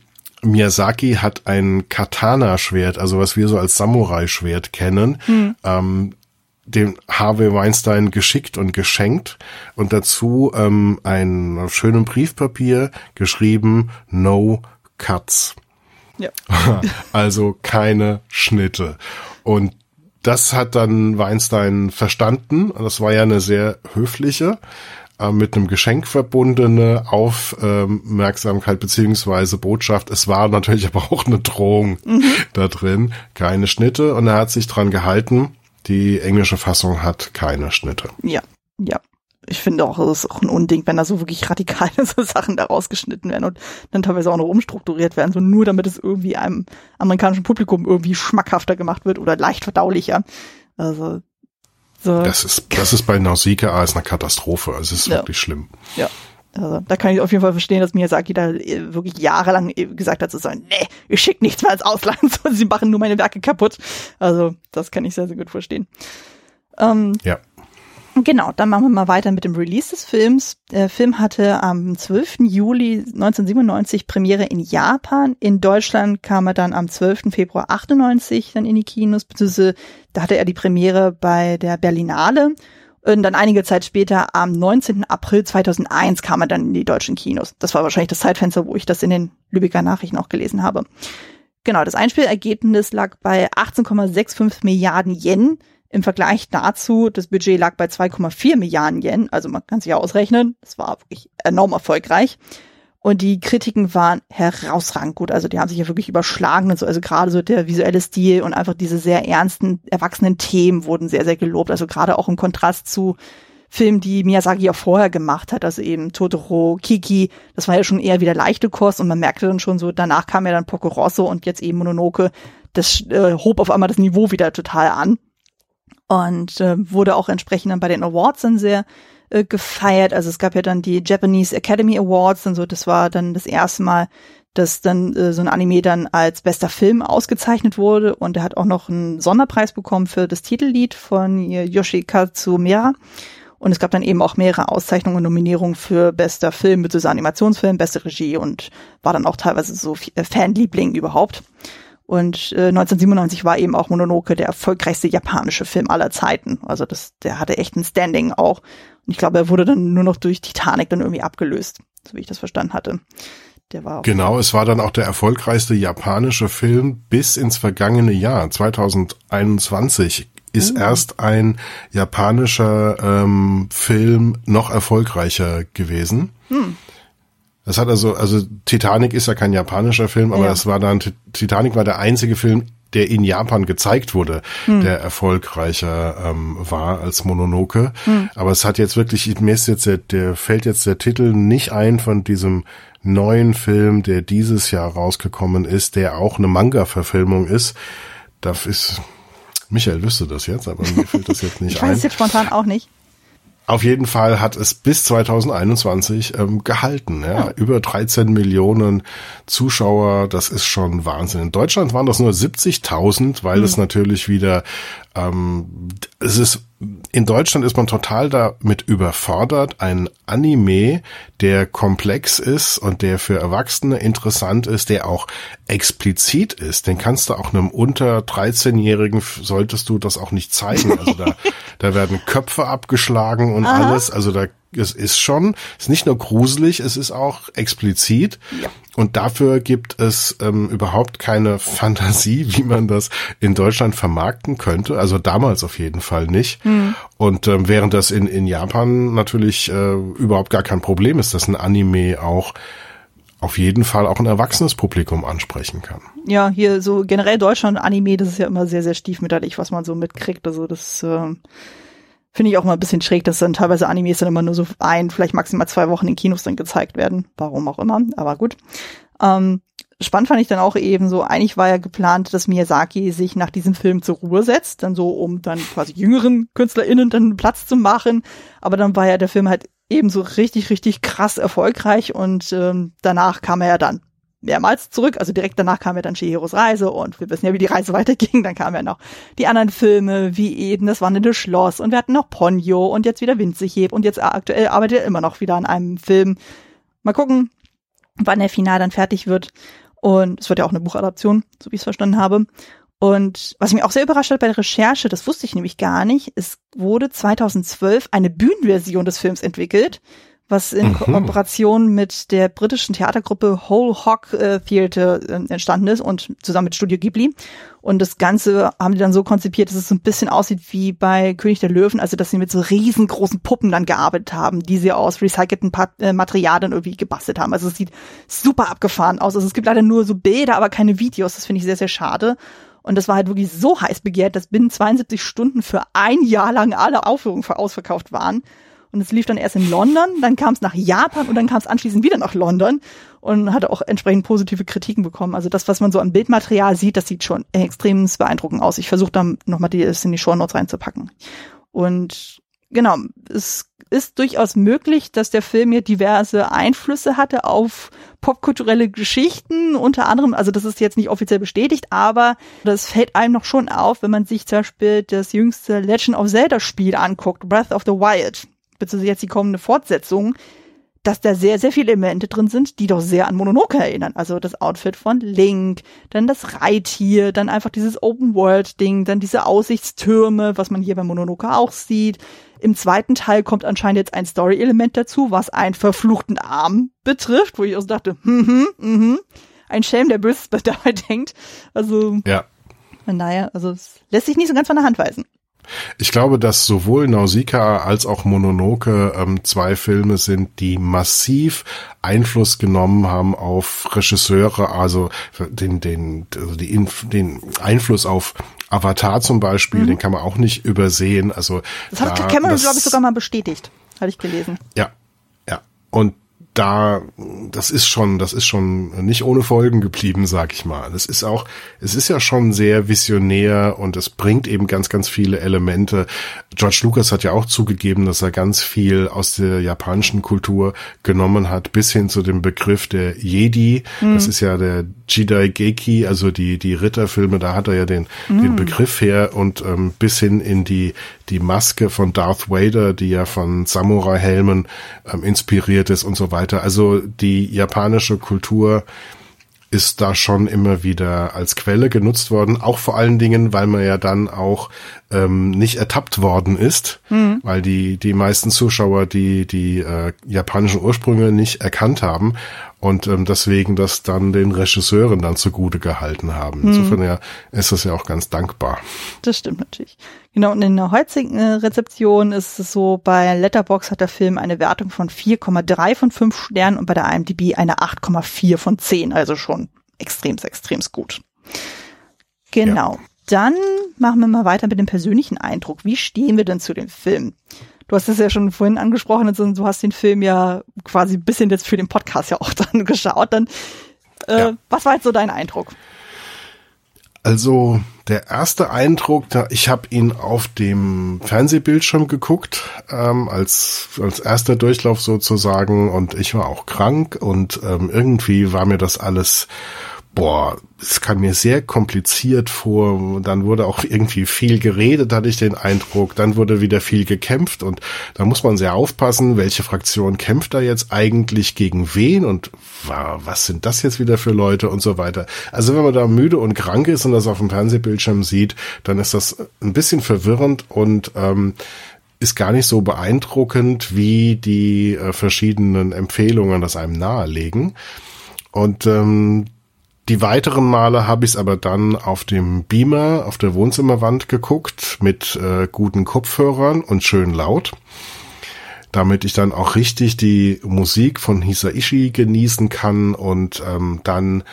Miyazaki hat ein Katana-Schwert, also was wir so als Samurai-Schwert kennen, hm. ähm, dem Harvey Weinstein geschickt und geschenkt und dazu ähm, ein auf schönem Briefpapier geschrieben No Cuts. Ja. also keine Schnitte. Und das hat dann Weinstein verstanden. Das war ja eine sehr höfliche äh, mit einem Geschenk verbundene Aufmerksamkeit beziehungsweise Botschaft. Es war natürlich aber auch eine Drohung mhm. da drin. Keine Schnitte und er hat sich dran gehalten. Die englische Fassung hat keine Schnitte. Ja, ja. Ich finde auch, es ist auch ein Unding, wenn da so wirklich radikale so Sachen da rausgeschnitten werden und dann teilweise auch noch umstrukturiert werden, so nur damit es irgendwie einem amerikanischen Publikum irgendwie schmackhafter gemacht wird oder leicht verdaulicher. Also so. Das ist, das ist bei Nausicaa ist eine Katastrophe. Es ist ja. wirklich schlimm. Ja. Also, da kann ich auf jeden Fall verstehen, dass Miyazaki da äh, wirklich jahrelang äh, gesagt hat, so, nee, ich schicke nichts mehr ins Ausland, sie machen nur meine Werke kaputt. Also, das kann ich sehr, sehr gut verstehen. Ähm, ja. Genau, dann machen wir mal weiter mit dem Release des Films. Der Film hatte am 12. Juli 1997 Premiere in Japan. In Deutschland kam er dann am 12. Februar 98 dann in die Kinos, beziehungsweise da hatte er die Premiere bei der Berlinale. Und dann einige Zeit später, am 19. April 2001, kam er dann in die deutschen Kinos. Das war wahrscheinlich das Zeitfenster, wo ich das in den Lübecker Nachrichten auch gelesen habe. Genau, das Einspielergebnis lag bei 18,65 Milliarden Yen Im Vergleich dazu, das Budget lag bei 2,4 Milliarden Yen, also man kann sich ja ausrechnen, das war wirklich enorm erfolgreich. Und die Kritiken waren herausragend gut. Also die haben sich ja wirklich überschlagen und so. Also gerade so der visuelle Stil und einfach diese sehr ernsten, erwachsenen Themen wurden sehr, sehr gelobt. Also gerade auch im Kontrast zu Filmen, die Miyazaki ja vorher gemacht hat. Also eben Totoro, Kiki. Das war ja schon eher wieder leichte Kost und man merkte dann schon so, danach kam ja dann Poco Rosso und jetzt eben Mononoke. Das äh, hob auf einmal das Niveau wieder total an. Und äh, wurde auch entsprechend dann bei den Awards dann sehr äh, gefeiert. Also es gab ja dann die Japanese Academy Awards und so. Das war dann das erste Mal, dass dann äh, so ein Anime dann als bester Film ausgezeichnet wurde. Und er hat auch noch einen Sonderpreis bekommen für das Titellied von Yoshikazu Mira. Und es gab dann eben auch mehrere Auszeichnungen und Nominierungen für bester Film, beziehungsweise Animationsfilm, beste Regie und war dann auch teilweise so äh, Fanliebling überhaupt. Und äh, 1997 war eben auch Mononoke der erfolgreichste japanische Film aller Zeiten. Also das, der hatte echt ein Standing auch. Und ich glaube, er wurde dann nur noch durch Titanic dann irgendwie abgelöst, so wie ich das verstanden hatte. Der war genau, es war dann auch der erfolgreichste japanische Film bis ins vergangene Jahr, 2021 ist mhm. erst ein japanischer ähm, Film noch erfolgreicher gewesen. Mhm. Das hat also, also Titanic ist ja kein japanischer Film, aber ja. das war dann, Titanic war der einzige Film, der in Japan gezeigt wurde, hm. der erfolgreicher ähm, war als Mononoke. Hm. Aber es hat jetzt wirklich, mir ist jetzt der, der fällt jetzt der Titel nicht ein von diesem neuen Film, der dieses Jahr rausgekommen ist, der auch eine Manga-Verfilmung ist. Das ist, Michael wüsste das jetzt, aber mir fällt das jetzt nicht ich ein. Ich weiß es jetzt spontan auch nicht. Auf jeden Fall hat es bis 2021 ähm, gehalten. Ja. ja. Über 13 Millionen Zuschauer, das ist schon Wahnsinn. In Deutschland waren das nur 70.000, weil mhm. es natürlich wieder, ähm, es ist in Deutschland ist man total damit überfordert, ein Anime, der komplex ist und der für Erwachsene interessant ist, der auch explizit ist. Den kannst du auch einem unter 13-Jährigen, solltest du das auch nicht zeigen. Also da, da werden Köpfe abgeschlagen und Aha. alles. Also da es ist schon, es ist nicht nur gruselig, es ist auch explizit. Ja. Und dafür gibt es ähm, überhaupt keine Fantasie, wie man das in Deutschland vermarkten könnte. Also damals auf jeden Fall nicht. Mhm. Und ähm, während das in, in Japan natürlich äh, überhaupt gar kein Problem ist, dass ein Anime auch auf jeden Fall auch ein erwachsenes Publikum ansprechen kann. Ja, hier so generell Deutschland Anime, das ist ja immer sehr, sehr stiefmütterlich, was man so mitkriegt. Also das äh, Finde ich auch mal ein bisschen schräg, dass dann teilweise Animes dann immer nur so ein, vielleicht maximal zwei Wochen in Kinos dann gezeigt werden. Warum auch immer, aber gut. Ähm, spannend fand ich dann auch eben so, eigentlich war ja geplant, dass Miyazaki sich nach diesem Film zur Ruhe setzt, dann so, um dann quasi jüngeren KünstlerInnen dann Platz zu machen. Aber dann war ja der Film halt eben so richtig, richtig krass erfolgreich und ähm, danach kam er ja dann mehrmals zurück. Also direkt danach kam ja dann Shihiros Reise und wir wissen ja, wie die Reise weiterging. Dann kamen ja noch die anderen Filme, wie eben das Wandelnde Schloss und wir hatten noch Ponyo und jetzt wieder Winzig und jetzt aktuell arbeitet er immer noch wieder an einem Film. Mal gucken, wann der Final dann fertig wird. Und es wird ja auch eine Buchadaption, so wie ich es verstanden habe. Und was mich auch sehr überrascht hat bei der Recherche, das wusste ich nämlich gar nicht, es wurde 2012 eine Bühnenversion des Films entwickelt was in mhm. Kooperation mit der britischen Theatergruppe Whole Hog äh, Theatre äh, entstanden ist und zusammen mit Studio Ghibli. Und das Ganze haben die dann so konzipiert, dass es so ein bisschen aussieht wie bei König der Löwen, also dass sie mit so riesengroßen Puppen dann gearbeitet haben, die sie aus recycelten Pat äh, Material dann irgendwie gebastelt haben. Also es sieht super abgefahren aus. Also es gibt leider nur so Bilder, aber keine Videos. Das finde ich sehr, sehr schade. Und das war halt wirklich so heiß begehrt, dass binnen 72 Stunden für ein Jahr lang alle Aufführungen ausverkauft waren. Und es lief dann erst in London, dann kam es nach Japan und dann kam es anschließend wieder nach London und hatte auch entsprechend positive Kritiken bekommen. Also das, was man so an Bildmaterial sieht, das sieht schon extrem beeindruckend aus. Ich versuche dann nochmal die, das in die Show Notes reinzupacken. Und genau, es ist durchaus möglich, dass der Film hier diverse Einflüsse hatte auf popkulturelle Geschichten, unter anderem, also das ist jetzt nicht offiziell bestätigt, aber das fällt einem noch schon auf, wenn man sich zum Beispiel das jüngste Legend of Zelda Spiel anguckt, Breath of the Wild beziehungsweise jetzt die kommende Fortsetzung, dass da sehr, sehr viele Elemente drin sind, die doch sehr an Mononoke erinnern. Also das Outfit von Link, dann das Reittier, dann einfach dieses Open-World-Ding, dann diese Aussichtstürme, was man hier bei Mononoke auch sieht. Im zweiten Teil kommt anscheinend jetzt ein Story-Element dazu, was einen verfluchten Arm betrifft, wo ich auch so dachte, mhm, mhm, ein Schelm, der böse dabei denkt. Also, ja. daher, also es lässt sich nicht so ganz von der Hand weisen. Ich glaube, dass sowohl Nausicaa als auch Mononoke ähm, zwei Filme sind, die massiv Einfluss genommen haben auf Regisseure, also den, den, also die, den Einfluss auf Avatar zum Beispiel, mhm. den kann man auch nicht übersehen. Also das hat da, Cameron, glaube ich, sogar mal bestätigt, hatte ich gelesen. Ja, ja. Und da, das ist schon, das ist schon nicht ohne Folgen geblieben, sag ich mal. Es ist auch, es ist ja schon sehr visionär und es bringt eben ganz, ganz viele Elemente. George Lucas hat ja auch zugegeben, dass er ganz viel aus der japanischen Kultur genommen hat, bis hin zu dem Begriff der Jedi. Mhm. Das ist ja der Jedi Geiki, also die, die Ritterfilme, da hat er ja den, mhm. den Begriff her und ähm, bis hin in die, die Maske von Darth Vader, die ja von Samurai-Helmen ähm, inspiriert ist und so weiter. Also die japanische Kultur ist da schon immer wieder als Quelle genutzt worden, auch vor allen Dingen, weil man ja dann auch ähm, nicht ertappt worden ist, mhm. weil die die meisten Zuschauer die die äh, japanischen Ursprünge nicht erkannt haben und ähm, deswegen das dann den Regisseuren dann zugute gehalten haben. Mhm. Insofern ja ist das ja auch ganz dankbar. Das stimmt natürlich. Genau, und in der heutigen äh, Rezeption ist es so, bei Letterbox hat der Film eine Wertung von 4,3 von 5 Sternen und bei der IMDb eine 8,4 von 10, also schon extrem, extrem gut. Genau. Ja. Dann machen wir mal weiter mit dem persönlichen Eindruck. Wie stehen wir denn zu dem Film? Du hast es ja schon vorhin angesprochen, also du hast den Film ja quasi ein bisschen jetzt für den Podcast ja auch dann geschaut. Dann, äh, ja. was war jetzt so dein Eindruck? Also der erste Eindruck, ich habe ihn auf dem Fernsehbildschirm geguckt, ähm, als, als erster Durchlauf sozusagen und ich war auch krank und ähm, irgendwie war mir das alles boah, es kam mir sehr kompliziert vor. Dann wurde auch irgendwie viel geredet, hatte ich den Eindruck. Dann wurde wieder viel gekämpft und da muss man sehr aufpassen, welche Fraktion kämpft da jetzt eigentlich gegen wen und was sind das jetzt wieder für Leute und so weiter. Also wenn man da müde und krank ist und das auf dem Fernsehbildschirm sieht, dann ist das ein bisschen verwirrend und ähm, ist gar nicht so beeindruckend, wie die äh, verschiedenen Empfehlungen das einem nahelegen. Und ähm, die weiteren Male habe ich es aber dann auf dem Beamer auf der Wohnzimmerwand geguckt mit äh, guten Kopfhörern und schön laut, damit ich dann auch richtig die Musik von Hisaishi genießen kann und ähm, dann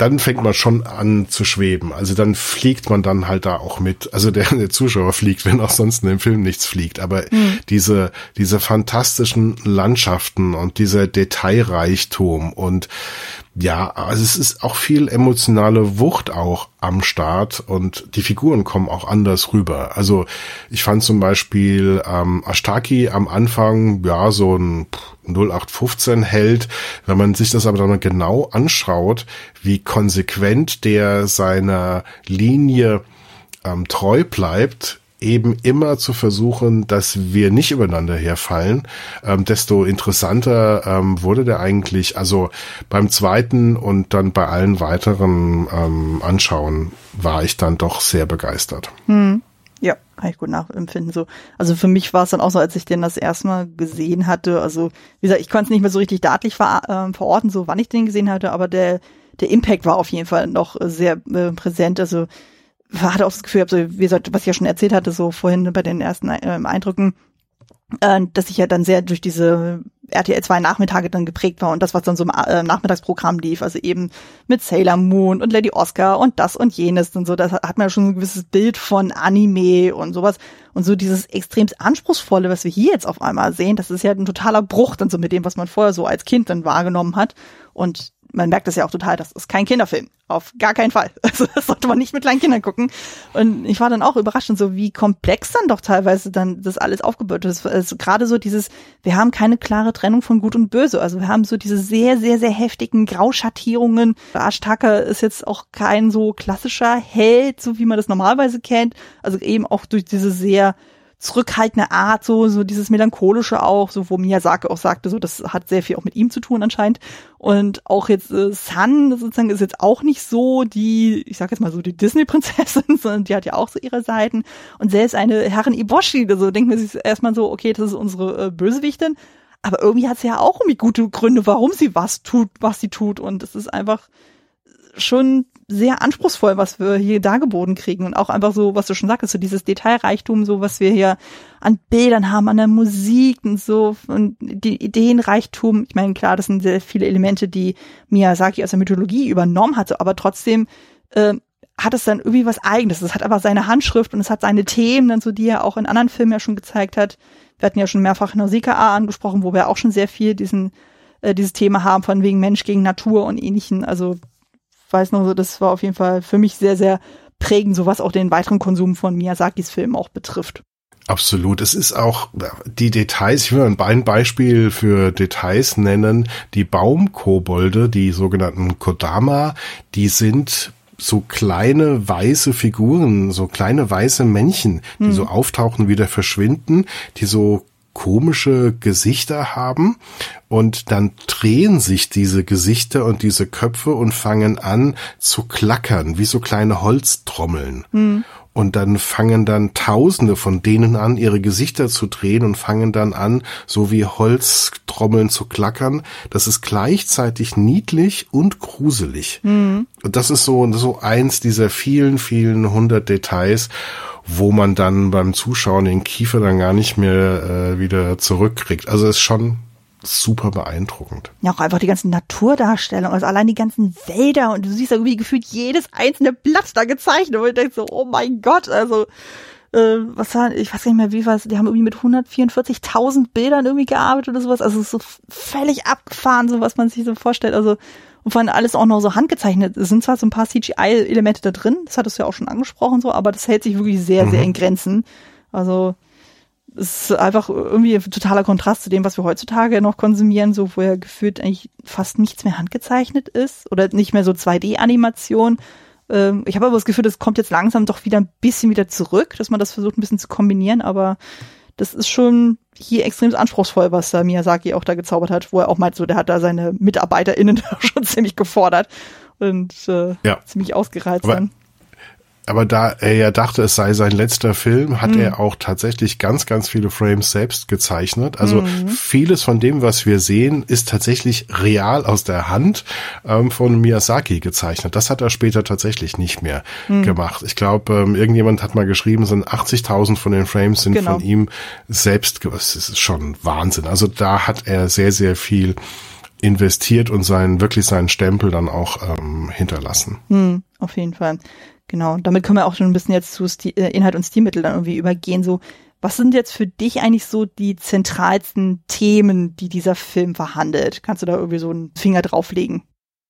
dann fängt man schon an zu schweben. Also dann fliegt man dann halt da auch mit. Also der, der Zuschauer fliegt, wenn auch sonst in dem Film nichts fliegt. Aber mhm. diese, diese fantastischen Landschaften und dieser Detailreichtum und ja, also es ist auch viel emotionale Wucht auch am Start und die Figuren kommen auch anders rüber. Also ich fand zum Beispiel ähm, Ashtaki am Anfang ja so ein 0815 Held. Wenn man sich das aber dann genau anschaut, wie konsequent der seiner Linie ähm, treu bleibt, eben immer zu versuchen, dass wir nicht übereinander herfallen, ähm, desto interessanter ähm, wurde der eigentlich. Also beim zweiten und dann bei allen weiteren ähm, Anschauen war ich dann doch sehr begeistert. Hm. Ja, kann ich gut nachempfinden. So, also für mich war es dann auch so, als ich den das erste Mal gesehen hatte. Also wie gesagt, ich konnte es nicht mehr so richtig datlich ver äh, verorten, so wann ich den gesehen hatte, aber der der Impact war auf jeden Fall noch sehr äh, präsent. Also hatte auch das Gefühl, also, wie was ich ja schon erzählt hatte, so vorhin bei den ersten äh, Eindrücken, äh, dass ich ja dann sehr durch diese RTL 2 Nachmittage dann geprägt war und das, was dann so im äh, Nachmittagsprogramm lief, also eben mit Sailor Moon und Lady Oscar und das und jenes und so, das hat man ja schon ein gewisses Bild von Anime und sowas. Und so dieses extrem anspruchsvolle, was wir hier jetzt auf einmal sehen, das ist ja ein totaler Bruch dann so mit dem, was man vorher so als Kind dann wahrgenommen hat. Und man merkt das ja auch total, das ist kein Kinderfilm. Auf gar keinen Fall. Also das sollte man nicht mit kleinen Kindern gucken. Und ich war dann auch überrascht und so, wie komplex dann doch teilweise dann das alles aufgebaut ist. Also gerade so dieses, wir haben keine klare Trennung von Gut und Böse. Also wir haben so diese sehr, sehr, sehr heftigen Grauschattierungen. Ashtaka ist jetzt auch kein so klassischer Held, so wie man das normalerweise kennt. Also eben auch durch diese sehr zurückhaltende Art, so, so dieses melancholische auch, so wo Miyazaki auch sagte, so das hat sehr viel auch mit ihm zu tun anscheinend. Und auch jetzt äh, Sun sozusagen ist jetzt auch nicht so die, ich sag jetzt mal so die Disney-Prinzessin, sondern die hat ja auch so ihre Seiten. Und selbst eine Herren Iboshi, also denkt man sich erstmal so, okay, das ist unsere äh, Bösewichtin. Aber irgendwie hat sie ja auch irgendwie gute Gründe, warum sie was tut, was sie tut. Und es ist einfach schon sehr anspruchsvoll, was wir hier dargeboten kriegen und auch einfach so, was du schon sagtest, so dieses Detailreichtum, so was wir hier an Bildern haben, an der Musik und so und die Ideenreichtum. Ich meine, klar, das sind sehr viele Elemente, die Miyazaki aus der Mythologie übernommen hatte, aber trotzdem äh, hat es dann irgendwie was Eigenes. Es hat aber seine Handschrift und es hat seine Themen, dann so, die er auch in anderen Filmen ja schon gezeigt hat. Wir hatten ja schon mehrfach Nausicaa angesprochen, wo wir auch schon sehr viel diesen äh, dieses Thema haben von wegen Mensch gegen Natur und ähnlichen. Also weiß noch so, das war auf jeden Fall für mich sehr, sehr prägend, so was auch den weiteren Konsum von Miyazakis Filmen auch betrifft. Absolut. Es ist auch die Details, ich will ein Beispiel für Details nennen. Die Baumkobolde, die sogenannten Kodama, die sind so kleine weiße Figuren, so kleine weiße Männchen, die hm. so auftauchen, wieder verschwinden, die so komische Gesichter haben und dann drehen sich diese Gesichter und diese Köpfe und fangen an zu klackern, wie so kleine Holztrommeln. Mhm. Und dann fangen dann Tausende von denen an, ihre Gesichter zu drehen und fangen dann an, so wie Holztrommeln zu klackern. Das ist gleichzeitig niedlich und gruselig. Mhm. Und das ist so, so eins dieser vielen, vielen hundert Details wo man dann beim Zuschauen den Kiefer dann gar nicht mehr äh, wieder zurückkriegt. Also ist schon super beeindruckend. Ja, auch einfach die ganzen Naturdarstellungen, also allein die ganzen Wälder und du siehst da irgendwie gefühlt jedes einzelne Blatt da gezeichnet und denke so, oh mein Gott, also äh, was war, ich weiß nicht mehr, wie war es, die haben irgendwie mit 144.000 Bildern irgendwie gearbeitet oder sowas, also so völlig abgefahren, so was man sich so vorstellt, also und vor allem alles auch noch so handgezeichnet. Es sind zwar so ein paar CGI-Elemente da drin, das hattest du ja auch schon angesprochen, so, aber das hält sich wirklich sehr, mhm. sehr in Grenzen. Also es ist einfach irgendwie ein totaler Kontrast zu dem, was wir heutzutage noch konsumieren, so wo ja gefühlt eigentlich fast nichts mehr handgezeichnet ist oder nicht mehr so 2D-Animation. Ähm, ich habe aber das Gefühl, das kommt jetzt langsam doch wieder ein bisschen wieder zurück, dass man das versucht ein bisschen zu kombinieren, aber das ist schon hier extrem anspruchsvoll, was da Miyazaki auch da gezaubert hat, wo er auch meint, so der hat da seine MitarbeiterInnen schon ziemlich gefordert und äh, ja. ziemlich ausgereizt Aber dann aber da er ja dachte, es sei sein letzter Film, hat mhm. er auch tatsächlich ganz, ganz viele Frames selbst gezeichnet. Also mhm. vieles von dem, was wir sehen, ist tatsächlich real aus der Hand ähm, von Miyazaki gezeichnet. Das hat er später tatsächlich nicht mehr mhm. gemacht. Ich glaube, ähm, irgendjemand hat mal geschrieben, sind 80.000 von den Frames sind genau. von ihm selbst. Das ist schon Wahnsinn. Also da hat er sehr, sehr viel investiert und seinen wirklich seinen Stempel dann auch ähm, hinterlassen. Hm, auf jeden Fall. Genau, damit können wir auch schon ein bisschen jetzt zu Sti äh, Inhalt und Stilmittel dann irgendwie übergehen. So, was sind jetzt für dich eigentlich so die zentralsten Themen, die dieser Film verhandelt? Kannst du da irgendwie so einen Finger drauflegen?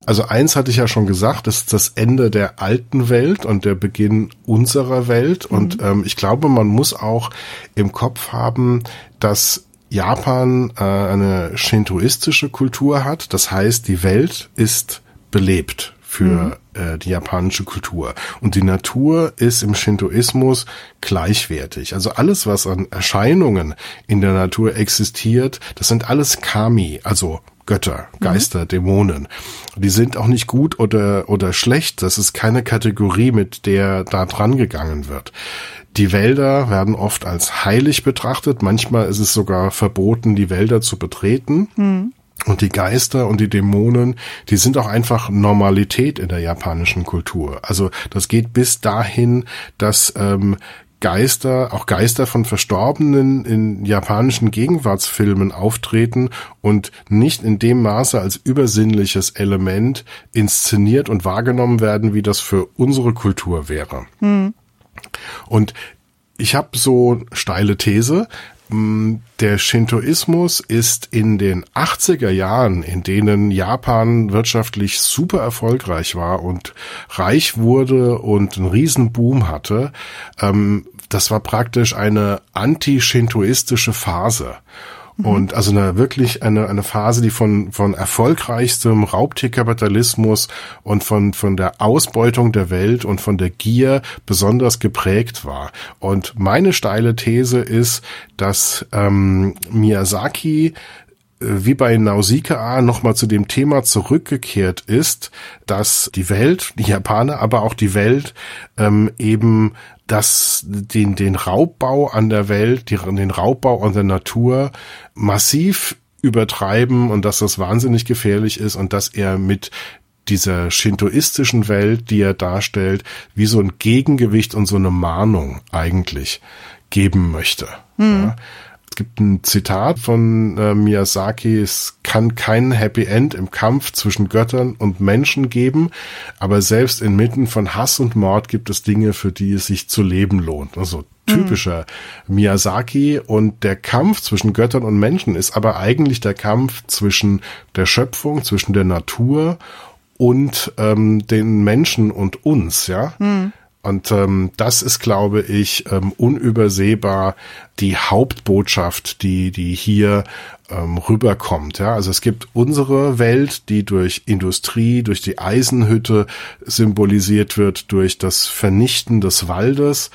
Also eins hatte ich ja schon gesagt, das ist das Ende der alten Welt und der Beginn unserer Welt. Mhm. Und ähm, ich glaube, man muss auch im Kopf haben, dass Japan äh, eine shintoistische Kultur hat. Das heißt, die Welt ist belebt für mhm. äh, die japanische Kultur. Und die Natur ist im Shintoismus gleichwertig. Also alles, was an Erscheinungen in der Natur existiert, das sind alles Kami, also Götter, mhm. Geister, mhm. Dämonen. Die sind auch nicht gut oder, oder schlecht. Das ist keine Kategorie, mit der da dran gegangen wird. Die Wälder werden oft als heilig betrachtet. Manchmal ist es sogar verboten, die Wälder zu betreten. Mhm. Und die Geister und die Dämonen, die sind auch einfach Normalität in der japanischen Kultur. Also das geht bis dahin, dass ähm, Geister, auch Geister von Verstorbenen in japanischen Gegenwartsfilmen auftreten und nicht in dem Maße als übersinnliches Element inszeniert und wahrgenommen werden, wie das für unsere Kultur wäre. Hm. Und ich habe so steile These, der Shintoismus ist in den 80er Jahren, in denen Japan wirtschaftlich super erfolgreich war und reich wurde und einen Riesenboom hatte, ähm, das war praktisch eine anti-shintoistische Phase. Mhm. Und also eine wirklich eine, eine Phase, die von, von erfolgreichstem Raubtierkapitalismus und von, von der Ausbeutung der Welt und von der Gier besonders geprägt war. Und meine steile These ist, dass ähm, Miyazaki äh, wie bei Nausicaa nochmal zu dem Thema zurückgekehrt ist, dass die Welt, die Japaner, aber auch die Welt ähm, eben dass den, den Raubbau an der Welt, den Raubbau an der Natur massiv übertreiben und dass das wahnsinnig gefährlich ist und dass er mit dieser shintoistischen Welt, die er darstellt, wie so ein Gegengewicht und so eine Mahnung eigentlich geben möchte. Mhm. Ja. Es gibt ein Zitat von äh, Miyazaki, es kann kein Happy End im Kampf zwischen Göttern und Menschen geben, aber selbst inmitten von Hass und Mord gibt es Dinge, für die es sich zu leben lohnt. Also typischer mhm. Miyazaki und der Kampf zwischen Göttern und Menschen ist aber eigentlich der Kampf zwischen der Schöpfung, zwischen der Natur und ähm, den Menschen und uns, ja. Mhm. Und ähm, das ist, glaube ich, ähm, unübersehbar die Hauptbotschaft, die die hier ähm, rüberkommt. Ja, also es gibt unsere Welt, die durch Industrie, durch die Eisenhütte symbolisiert wird, durch das Vernichten des Waldes.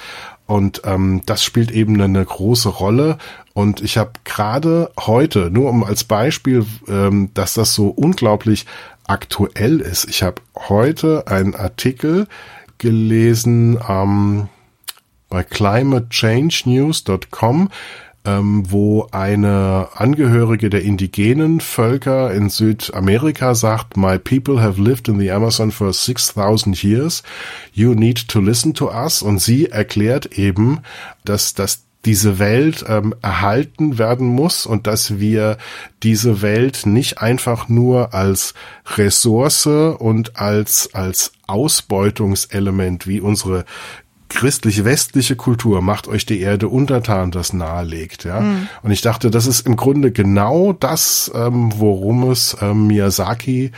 Und ähm, das spielt eben eine große Rolle. Und ich habe gerade heute, nur um als Beispiel, ähm, dass das so unglaublich aktuell ist. Ich habe heute einen Artikel gelesen ähm, bei climatechangenews.com, ähm, wo eine Angehörige der indigenen Völker in Südamerika sagt, My people have lived in the Amazon for 6000 years. You need to listen to us. Und sie erklärt eben, dass das diese Welt ähm, erhalten werden muss und dass wir diese Welt nicht einfach nur als Ressource und als, als Ausbeutungselement wie unsere christlich-westliche Kultur macht euch die Erde untertan, das nahelegt, ja. Mhm. Und ich dachte, das ist im Grunde genau das, ähm, worum es ähm, Miyazaki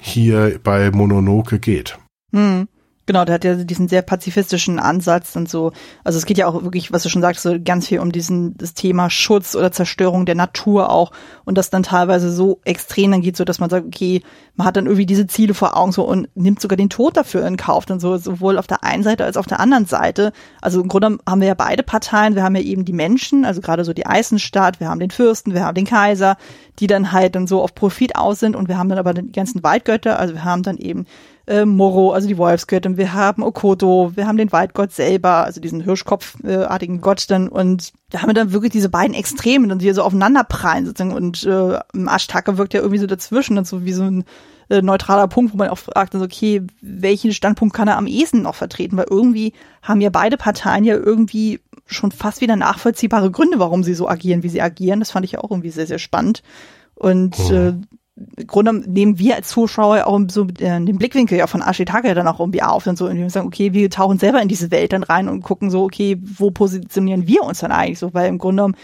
hier bei Mononoke geht. Mhm. Genau, der hat ja diesen sehr pazifistischen Ansatz und so. Also es geht ja auch wirklich, was du schon sagst, so ganz viel um diesen das Thema Schutz oder Zerstörung der Natur auch und das dann teilweise so extrem dann geht, so dass man sagt, okay, man hat dann irgendwie diese Ziele vor Augen so und nimmt sogar den Tod dafür in Kauf und so sowohl auf der einen Seite als auf der anderen Seite. Also im Grunde haben wir ja beide Parteien. Wir haben ja eben die Menschen, also gerade so die Eisenstadt, wir haben den Fürsten, wir haben den Kaiser, die dann halt dann so auf Profit aus sind und wir haben dann aber die ganzen Waldgötter, also wir haben dann eben äh, Moro, also die Wolfsgöttin, wir haben Okoto, wir haben den Waldgott selber, also diesen Hirschkopfartigen Gott dann und da haben wir dann wirklich diese beiden Extremen, die so aufeinander prallen sozusagen und äh, Ashtaka wirkt ja irgendwie so dazwischen und so wie so ein äh, neutraler Punkt, wo man auch fragt, also okay, welchen Standpunkt kann er am ehesten noch vertreten, weil irgendwie haben ja beide Parteien ja irgendwie schon fast wieder nachvollziehbare Gründe, warum sie so agieren, wie sie agieren. Das fand ich ja auch irgendwie sehr, sehr spannend. Und oh. äh, Grunde nehmen wir als Zuschauer auch so äh, den Blickwinkel ja von Ashitaka dann auch irgendwie auf und so, und wir sagen, okay, wir tauchen selber in diese Welt dann rein und gucken so, okay, wo positionieren wir uns dann eigentlich so, weil im Grunde genommen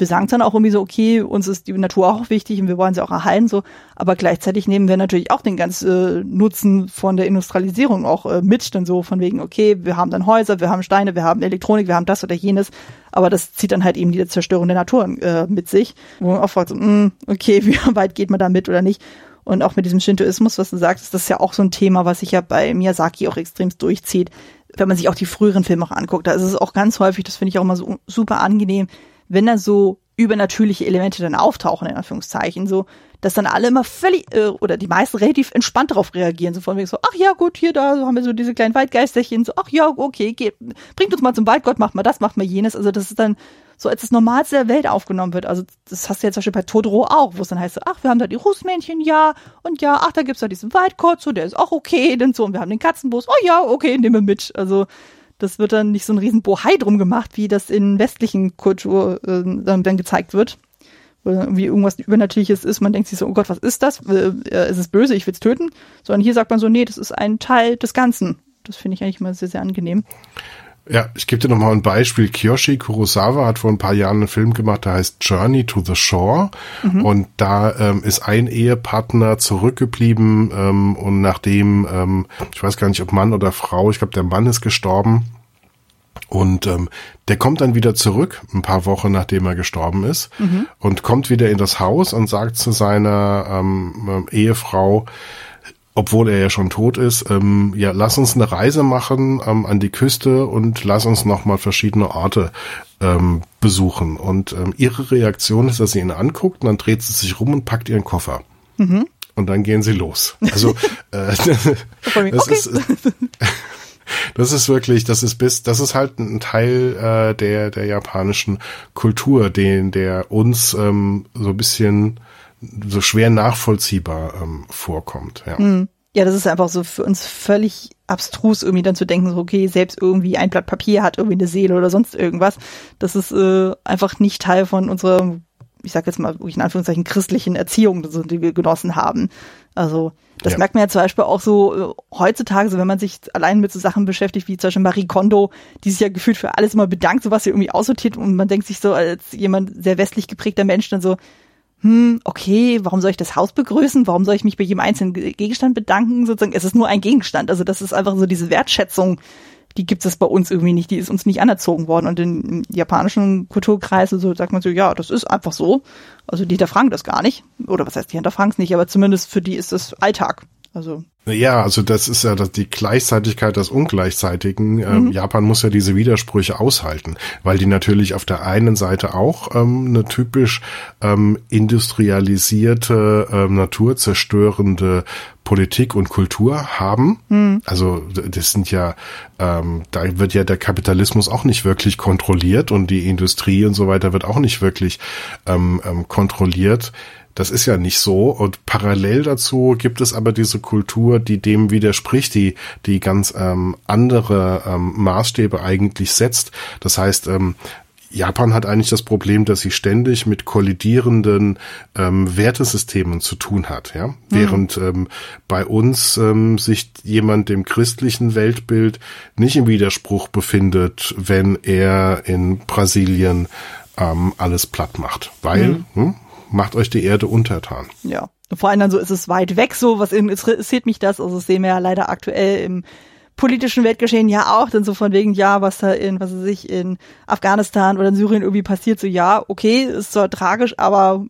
wir sagen dann auch irgendwie so, okay, uns ist die Natur auch wichtig und wir wollen sie auch erhalten, so, aber gleichzeitig nehmen wir natürlich auch den ganzen äh, Nutzen von der Industrialisierung auch äh, mit, dann so von wegen, okay, wir haben dann Häuser, wir haben Steine, wir haben Elektronik, wir haben das oder jenes, aber das zieht dann halt eben die Zerstörung der Natur äh, mit sich, wo man auch fragt, so, mh, hm, okay, wie weit geht man da mit oder nicht? Und auch mit diesem Shintoismus, was du sagst, das ist ja auch so ein Thema, was sich ja bei Miyazaki auch extremst durchzieht. Wenn man sich auch die früheren Filme auch anguckt, da ist es auch ganz häufig, das finde ich auch immer so super angenehm, wenn da so übernatürliche Elemente dann auftauchen, in Anführungszeichen, so, dass dann alle immer völlig, äh, oder die meisten relativ entspannt darauf reagieren, so von wegen so, ach ja, gut, hier, da so haben wir so diese kleinen Waldgeisterchen, so, ach ja, okay, geht, bringt uns mal zum Waldgott, macht mal das, macht mal jenes, also das ist dann so als das Normalste der Welt aufgenommen wird, also das hast du jetzt zum Beispiel bei Totoro auch, wo es dann heißt so, ach, wir haben da die Rußmännchen, ja, und ja, ach, da gibt's da diesen Waldgott, so, der ist auch okay, denn so, und wir haben den Katzenbus, oh ja, okay, nehmen wir mit, also, das wird dann nicht so ein riesen Bohai drum gemacht, wie das in westlichen Kultur äh, dann, dann gezeigt wird. Wo irgendwie irgendwas Übernatürliches ist, man denkt sich so, oh Gott, was ist das? Äh, ist es böse, ich will's töten? Sondern hier sagt man so, nee, das ist ein Teil des Ganzen. Das finde ich eigentlich immer sehr, sehr angenehm. Ja, ich gebe dir nochmal ein Beispiel. Kiyoshi Kurosawa hat vor ein paar Jahren einen Film gemacht, der heißt Journey to the Shore. Mhm. Und da ähm, ist ein Ehepartner zurückgeblieben ähm, und nachdem, ähm, ich weiß gar nicht, ob Mann oder Frau, ich glaube, der Mann ist gestorben. Und ähm, der kommt dann wieder zurück, ein paar Wochen nachdem er gestorben ist, mhm. und kommt wieder in das Haus und sagt zu seiner ähm, Ehefrau, obwohl er ja schon tot ist, ähm, ja, lass uns eine Reise machen ähm, an die Küste und lass uns nochmal verschiedene Orte ähm, besuchen. Und ähm, ihre Reaktion ist, dass sie ihn anguckt und dann dreht sie sich rum und packt ihren Koffer. Mhm. Und dann gehen sie los. Also äh, das ist das ist wirklich, das ist bis, das ist halt ein Teil äh, der der japanischen Kultur, den der uns ähm, so ein bisschen so schwer nachvollziehbar ähm, vorkommt. Ja. Mhm. Ja, das ist einfach so für uns völlig abstrus, irgendwie dann zu denken, so, okay, selbst irgendwie ein Blatt Papier hat irgendwie eine Seele oder sonst irgendwas. Das ist äh, einfach nicht Teil von unserer, ich sag jetzt mal in Anführungszeichen, christlichen Erziehung, die wir genossen haben. Also das ja. merkt man ja zum Beispiel auch so äh, heutzutage, so wenn man sich allein mit so Sachen beschäftigt, wie zum Beispiel Marie Kondo, die sich ja gefühlt für alles immer bedankt, so was sie irgendwie aussortiert und man denkt sich so als jemand sehr westlich geprägter Mensch dann so, hm, okay, warum soll ich das Haus begrüßen? Warum soll ich mich bei jedem einzelnen Gegenstand bedanken? Sozusagen, es ist nur ein Gegenstand. Also das ist einfach so diese Wertschätzung, die gibt es bei uns irgendwie nicht, die ist uns nicht anerzogen worden. Und in japanischen Kulturkreisen so sagt man so, ja, das ist einfach so. Also die hinterfragen das gar nicht. Oder was heißt, die hinterfragen es nicht, aber zumindest für die ist das Alltag. Also ja, also das ist ja die Gleichzeitigkeit des Ungleichzeitigen. Ähm, mhm. Japan muss ja diese Widersprüche aushalten, weil die natürlich auf der einen Seite auch ähm, eine typisch ähm, industrialisierte, ähm, naturzerstörende Politik und Kultur haben. Mhm. Also das sind ja, ähm, da wird ja der Kapitalismus auch nicht wirklich kontrolliert und die Industrie und so weiter wird auch nicht wirklich ähm, ähm, kontrolliert. Das ist ja nicht so. Und parallel dazu gibt es aber diese Kultur, die dem widerspricht, die, die ganz ähm, andere ähm, Maßstäbe eigentlich setzt. Das heißt, ähm, Japan hat eigentlich das Problem, dass sie ständig mit kollidierenden ähm, Wertesystemen zu tun hat, ja. Mhm. Während ähm, bei uns ähm, sich jemand dem christlichen Weltbild nicht im Widerspruch befindet, wenn er in Brasilien ähm, alles platt macht. Weil, mhm. hm, macht euch die Erde untertan. Ja. Vor allem dann so ist es weit weg so, was interessiert mich das? Also das sehen wir ja leider aktuell im politischen Weltgeschehen ja auch, dann so von wegen, ja, was da in, was weiß ich, in Afghanistan oder in Syrien irgendwie passiert, so ja, okay, ist zwar tragisch, aber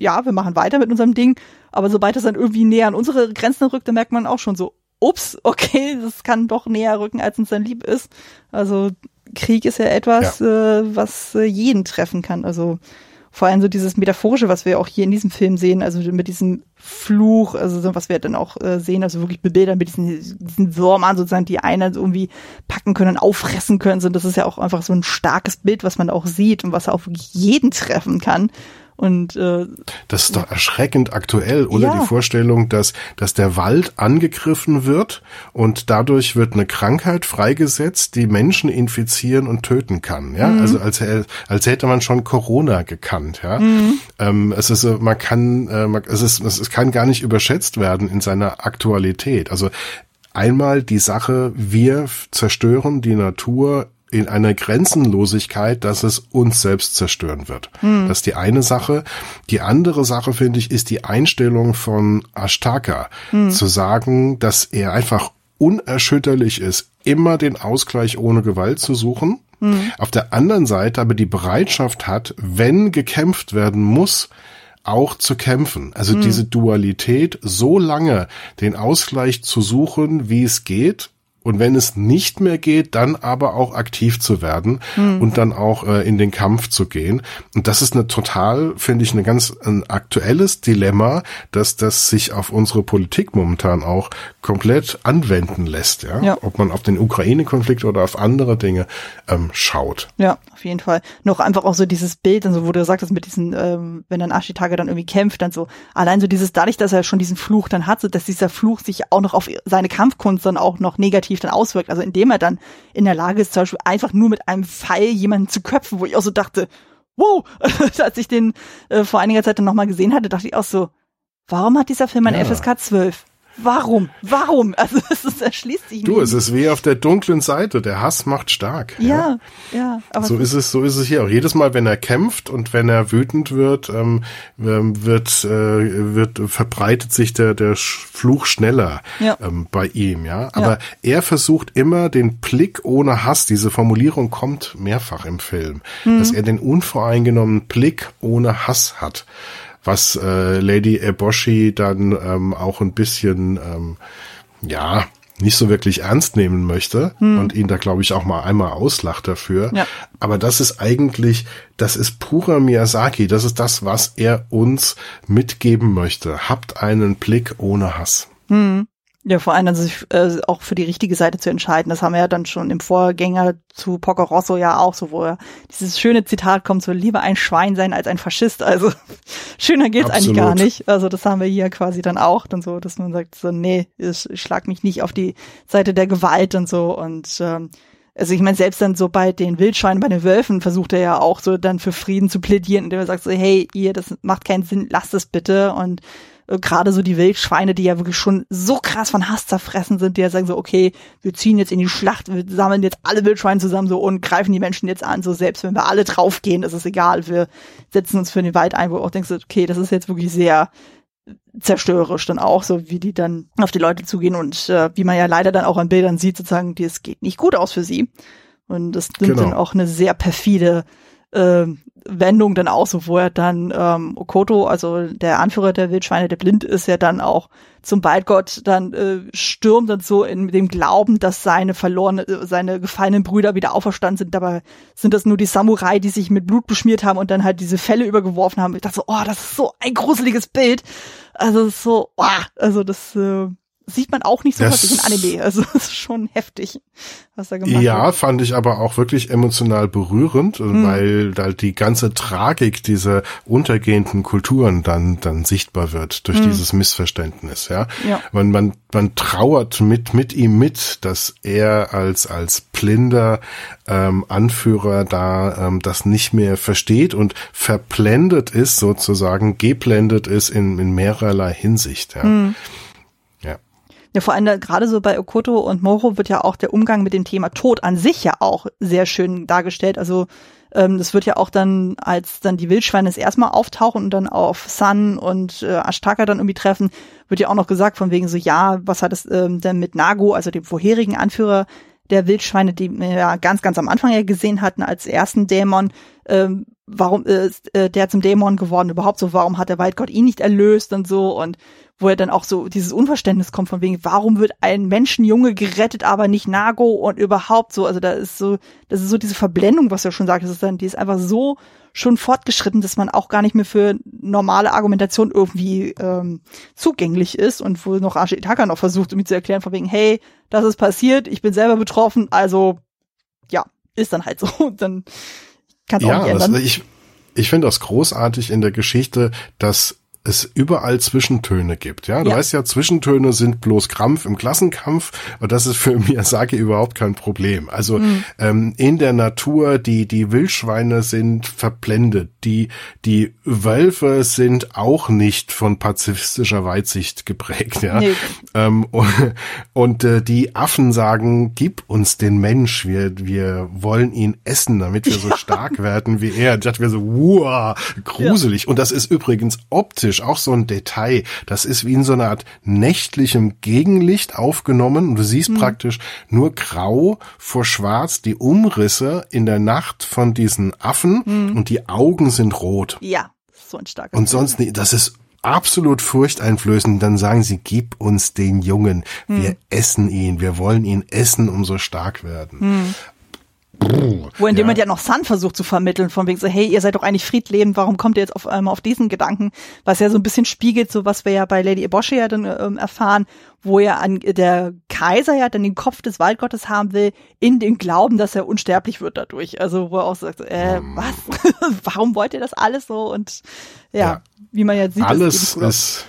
ja, wir machen weiter mit unserem Ding. Aber sobald es dann irgendwie näher an unsere Grenzen rückt, dann merkt man auch schon so, ups, okay, das kann doch näher rücken, als uns dann lieb ist. Also Krieg ist ja etwas, ja. Äh, was äh, jeden treffen kann. Also vor allem so dieses Metaphorische, was wir auch hier in diesem Film sehen, also mit diesem Fluch, also so, was wir dann auch äh, sehen, also wirklich Bilder mit diesen, diesen Würmern sozusagen, die einer so irgendwie packen können, auffressen können, so, das ist ja auch einfach so ein starkes Bild, was man auch sieht und was auch wirklich jeden treffen kann. Und äh, das ist doch erschreckend aktuell, oder ja. die Vorstellung, dass dass der Wald angegriffen wird und dadurch wird eine Krankheit freigesetzt, die Menschen infizieren und töten kann. Ja, mhm. also als als hätte man schon Corona gekannt. Ja, mhm. ähm, es ist man kann äh, es ist es kann gar nicht überschätzt werden in seiner Aktualität. Also einmal die Sache, wir zerstören die Natur in einer Grenzenlosigkeit, dass es uns selbst zerstören wird. Hm. Das ist die eine Sache. Die andere Sache, finde ich, ist die Einstellung von Ashtaka, hm. zu sagen, dass er einfach unerschütterlich ist, immer den Ausgleich ohne Gewalt zu suchen. Hm. Auf der anderen Seite aber die Bereitschaft hat, wenn gekämpft werden muss, auch zu kämpfen. Also mhm. diese Dualität, so lange den Ausgleich zu suchen, wie es geht, und wenn es nicht mehr geht, dann aber auch aktiv zu werden mhm. und dann auch äh, in den Kampf zu gehen. Und das ist eine total, finde ich, eine ganz ein aktuelles Dilemma, dass das sich auf unsere Politik momentan auch komplett anwenden lässt. Ja, ja. ob man auf den Ukraine-Konflikt oder auf andere Dinge ähm, schaut. Ja, auf jeden Fall. Noch einfach auch so dieses Bild, also wo du sagst, mit diesen, ähm, wenn dann Ashitaka dann irgendwie kämpft, dann so allein so dieses, dadurch, dass er schon diesen Fluch dann hat, so dass dieser Fluch sich auch noch auf seine Kampfkunst dann auch noch negativ negativ dann auswirkt. Also indem er dann in der Lage ist, zum Beispiel einfach nur mit einem Pfeil jemanden zu köpfen, wo ich auch so dachte, wow, als ich den äh, vor einiger Zeit dann nochmal gesehen hatte, dachte ich auch so, warum hat dieser Film ein ja. FSK 12? Warum? Warum? Also es ist, erschließt sich nicht. Du, es ist wie auf der dunklen Seite. Der Hass macht stark. Ja, ja. ja aber so ist es, so ist es hier auch. Jedes Mal, wenn er kämpft und wenn er wütend wird, ähm, ähm wird, äh, wird verbreitet sich der der Fluch schneller ja. ähm, bei ihm. Ja, aber ja. er versucht immer den Blick ohne Hass. Diese Formulierung kommt mehrfach im Film, mhm. dass er den unvoreingenommenen Blick ohne Hass hat was äh, Lady Eboshi dann ähm, auch ein bisschen, ähm, ja, nicht so wirklich ernst nehmen möchte hm. und ihn da glaube ich auch mal einmal auslacht dafür. Ja. Aber das ist eigentlich, das ist purer Miyazaki. Das ist das, was er uns mitgeben möchte. Habt einen Blick ohne Hass. Hm. Ja, vor allem dann sich äh, auch für die richtige Seite zu entscheiden. Das haben wir ja dann schon im Vorgänger zu Poco Rosso ja auch so, wo er dieses schöne Zitat kommt, so lieber ein Schwein sein als ein Faschist. Also schöner geht's Absolut. eigentlich gar nicht. Also das haben wir hier quasi dann auch dann so, dass man sagt so, nee, ich, ich schlag mich nicht auf die Seite der Gewalt und so und ähm, also ich meine, selbst dann so bei den Wildschweinen, bei den Wölfen versucht er ja auch so dann für Frieden zu plädieren, indem er sagt so, hey, ihr, das macht keinen Sinn, lasst es bitte und gerade so die Wildschweine, die ja wirklich schon so krass von Hass zerfressen sind, die ja sagen so, okay, wir ziehen jetzt in die Schlacht, wir sammeln jetzt alle Wildschweine zusammen so und greifen die Menschen jetzt an, so selbst wenn wir alle draufgehen, ist es egal, wir setzen uns für den Wald ein, wo du auch denkst, okay, das ist jetzt wirklich sehr zerstörerisch dann auch, so wie die dann auf die Leute zugehen und äh, wie man ja leider dann auch an Bildern sieht, sozusagen, die, es geht nicht gut aus für sie. Und das nimmt genau. dann auch eine sehr perfide äh, Wendung dann auch so, wo er dann ähm, Okoto, also der Anführer der Wildschweine, der blind ist, ja dann auch zum Waldgott dann äh, stürmt und so in dem Glauben, dass seine verlorene, äh, seine gefallenen Brüder wieder auferstanden sind. Dabei sind das nur die Samurai, die sich mit Blut beschmiert haben und dann halt diese Fälle übergeworfen haben. Ich dachte so, oh, das ist so ein gruseliges Bild. Also so, oh, also das äh, sieht man auch nicht so häufig in Anime. Also das ist schon heftig, was er gemacht ja, hat. Ja, fand ich aber auch wirklich emotional berührend, hm. weil da die ganze Tragik dieser untergehenden Kulturen dann dann sichtbar wird durch hm. dieses Missverständnis. Ja, ja. Man, man man trauert mit mit ihm mit, dass er als als blinder ähm, Anführer da ähm, das nicht mehr versteht und verblendet ist sozusagen, geblendet ist in in mehrerlei Hinsicht. Ja. Hm. Ja, vor allem gerade so bei Okoto und Moro wird ja auch der Umgang mit dem Thema Tod an sich ja auch sehr schön dargestellt. Also ähm, das wird ja auch dann, als dann die Wildschweine das erstmal auftauchen und dann auf Sun und äh, Ashtaka dann irgendwie treffen, wird ja auch noch gesagt von wegen so, ja, was hat es ähm, denn mit Nago, also dem vorherigen Anführer der Wildschweine, die wir ja ganz, ganz am Anfang ja gesehen hatten als ersten Dämon, ähm, warum ist äh, der zum Dämon geworden überhaupt so, warum hat der Waldgott ihn nicht erlöst und so? Und wo er dann auch so dieses Unverständnis kommt von wegen, warum wird ein Menschenjunge gerettet, aber nicht Nago und überhaupt so, also da ist so, das ist so diese Verblendung, was du schon sagst, das ist dann, die ist einfach so schon fortgeschritten, dass man auch gar nicht mehr für normale Argumentation irgendwie ähm, zugänglich ist und wo noch Archie Itaka noch versucht, um mir zu erklären von wegen, hey, das ist passiert, ich bin selber betroffen, also ja, ist dann halt so, dann kann es ja, auch nicht ändern. Das, ich, ich finde das großartig in der Geschichte, dass es überall Zwischentöne gibt. Ja, du ja. weißt ja, Zwischentöne sind bloß Krampf im Klassenkampf und das ist für Miyazaki überhaupt kein Problem. Also mhm. ähm, in der Natur, die die Wildschweine sind verblendet, die die Wölfe sind auch nicht von pazifistischer Weitsicht geprägt. Ja, nee. ähm, und, und äh, die Affen sagen, gib uns den Mensch, wir wir wollen ihn essen, damit wir so stark werden wie er. Ich dachte mir so, wow, gruselig. Ja. Und das ist übrigens optisch optisch auch so ein Detail. Das ist wie in so einer Art nächtlichem Gegenlicht aufgenommen und du siehst mhm. praktisch nur grau vor schwarz die Umrisse in der Nacht von diesen Affen mhm. und die Augen sind rot. Ja, so ein starker. Und sonst nicht, das ist absolut furchteinflößend, dann sagen sie, gib uns den Jungen, wir hm. essen ihn, wir wollen ihn essen, um so stark werden. Hm. Wo in dem ja. ja noch Sun versucht zu vermitteln, von wegen so, hey, ihr seid doch eigentlich friedlebend, warum kommt ihr jetzt auf einmal auf diesen Gedanken? Was ja so ein bisschen spiegelt, so was wir ja bei Lady Ebosche ja dann ähm, erfahren, wo ja an der Kaiser ja dann den Kopf des Waldgottes haben will, in dem Glauben, dass er unsterblich wird dadurch. Also wo er auch sagt, äh, um. was? warum wollt ihr das alles so? Und ja, ja. wie man ja sieht, alles ist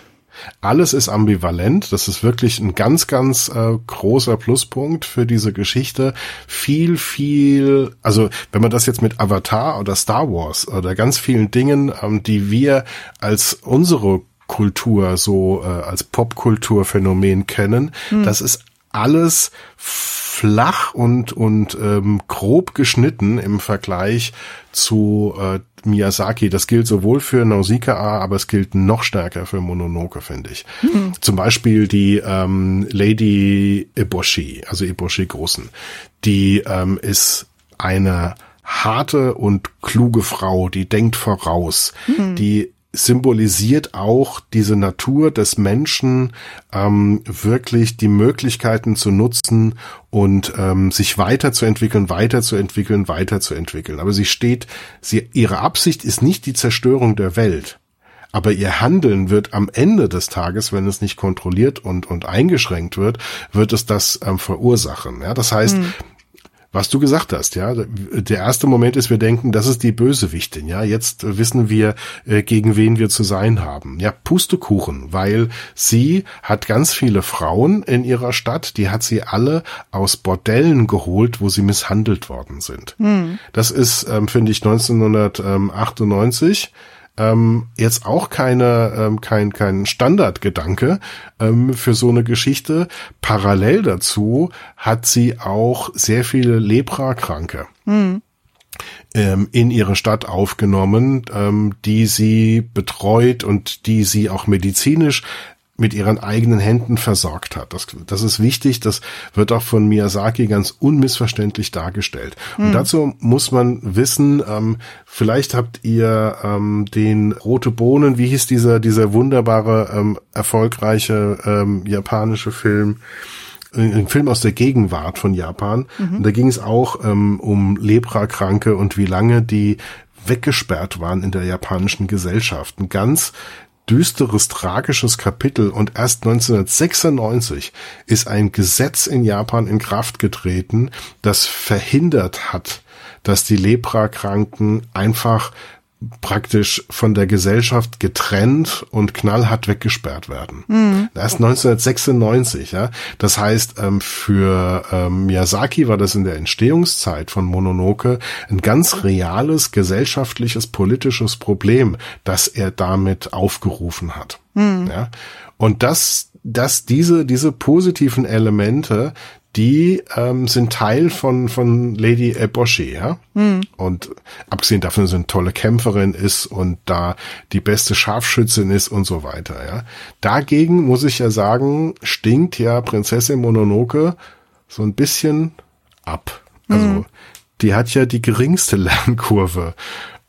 alles ist ambivalent. Das ist wirklich ein ganz, ganz äh, großer Pluspunkt für diese Geschichte. Viel, viel, also wenn man das jetzt mit Avatar oder Star Wars oder ganz vielen Dingen, ähm, die wir als unsere Kultur so äh, als Popkulturphänomen kennen, hm. das ist alles flach und und ähm, grob geschnitten im Vergleich zu äh, Miyazaki. Das gilt sowohl für Nausicaa, aber es gilt noch stärker für Mononoke, finde ich. Mhm. Zum Beispiel die ähm, Lady Eboshi, also Eboshi Großen. Die ähm, ist eine harte und kluge Frau, die denkt voraus, mhm. die symbolisiert auch diese Natur des Menschen, ähm, wirklich die Möglichkeiten zu nutzen und ähm, sich weiterzuentwickeln, weiterzuentwickeln, weiterzuentwickeln. Aber sie steht, sie, ihre Absicht ist nicht die Zerstörung der Welt. aber ihr Handeln wird am Ende des Tages, wenn es nicht kontrolliert und, und eingeschränkt wird, wird es das ähm, verursachen. Ja, das heißt, mhm was du gesagt hast, ja. Der erste Moment ist, wir denken, das ist die Bösewichtin, ja. Jetzt wissen wir, äh, gegen wen wir zu sein haben. Ja, Pustekuchen, weil sie hat ganz viele Frauen in ihrer Stadt, die hat sie alle aus Bordellen geholt, wo sie misshandelt worden sind. Hm. Das ist, ähm, finde ich, 1998 ähm, jetzt auch keine, ähm, kein, kein Standardgedanke ähm, für so eine Geschichte. Parallel dazu hat sie auch sehr viele Leprakranke. Mhm in ihre Stadt aufgenommen, ähm, die sie betreut und die sie auch medizinisch mit ihren eigenen Händen versorgt hat. Das, das ist wichtig, das wird auch von Miyazaki ganz unmissverständlich dargestellt. Mhm. Und hm. dazu muss man wissen, ähm, vielleicht habt ihr ähm, den Rote Bohnen, wie hieß dieser, dieser wunderbare, ähm, erfolgreiche ähm, japanische Film, ein Film aus der Gegenwart von Japan. Mhm. Und da ging es auch ähm, um Leprakranke und wie lange die weggesperrt waren in der japanischen Gesellschaft. Ein ganz düsteres, tragisches Kapitel und erst 1996 ist ein Gesetz in Japan in Kraft getreten, das verhindert hat, dass die Leprakranken einfach praktisch von der Gesellschaft getrennt und knallhart weggesperrt werden. Mhm. Erst 1996, ja. Das heißt, ähm, für ähm, Miyazaki war das in der Entstehungszeit von Mononoke ein ganz reales gesellschaftliches, politisches Problem, das er damit aufgerufen hat. Mhm. Ja. Und das, dass diese, diese positiven Elemente, die ähm, sind Teil von, von Lady Eboshi, ja. Mhm. Und abgesehen davon, dass sie eine tolle Kämpferin ist und da die beste Scharfschützin ist und so weiter, ja. Dagegen muss ich ja sagen, stinkt ja Prinzessin Mononoke so ein bisschen ab. Also, mhm. die hat ja die geringste Lernkurve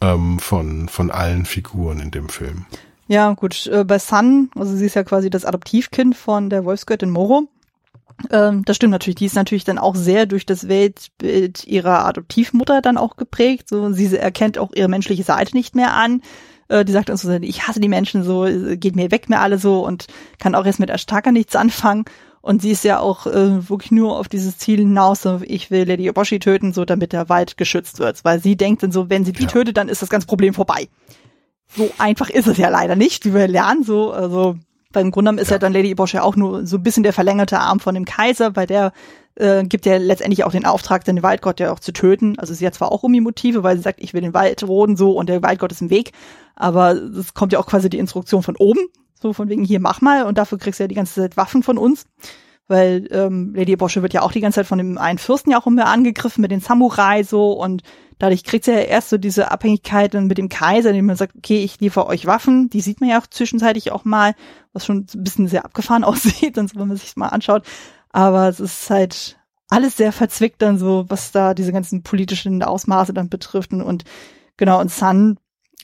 ähm, von, von allen Figuren in dem Film. Ja, gut. Äh, bei Sun, also sie ist ja quasi das Adoptivkind von der Wolfsgöttin Moro. Ähm, das stimmt natürlich. Die ist natürlich dann auch sehr durch das Weltbild ihrer Adoptivmutter dann auch geprägt. So, sie erkennt auch ihre menschliche Seite nicht mehr an. Äh, die sagt uns so, ich hasse die Menschen so, geht mir weg mir alle so und kann auch jetzt mit Ashtaka nichts anfangen. Und sie ist ja auch äh, wirklich nur auf dieses Ziel hinaus, so, ich will Lady Oboshi töten, so damit der Wald geschützt wird. Weil sie denkt dann so, wenn sie die ja. tötet, dann ist das ganze Problem vorbei. So einfach ist es ja leider nicht, wie wir lernen. So, also weil im Grunde genommen ist ja. ja dann Lady Bosch ja auch nur so ein bisschen der verlängerte Arm von dem Kaiser, weil der äh, gibt ja letztendlich auch den Auftrag, den Waldgott ja auch zu töten. Also sie hat zwar auch um die Motive, weil sie sagt, ich will den Wald roden so und der Waldgott ist im Weg, aber es kommt ja auch quasi die Instruktion von oben, so von wegen hier mach mal und dafür kriegst du ja die ganze Zeit Waffen von uns. Weil ähm, Lady Bosche wird ja auch die ganze Zeit von dem einen Fürsten ja auch immer angegriffen mit den Samurai so und dadurch kriegt sie ja erst so diese Abhängigkeit dann mit dem Kaiser, indem man sagt, okay, ich liefere euch Waffen, die sieht man ja auch zwischenzeitlich auch mal, was schon ein bisschen sehr abgefahren aussieht, wenn man sich mal anschaut. Aber es ist halt alles sehr verzwickt dann so, was da diese ganzen politischen Ausmaße dann betrifft und genau, und Sun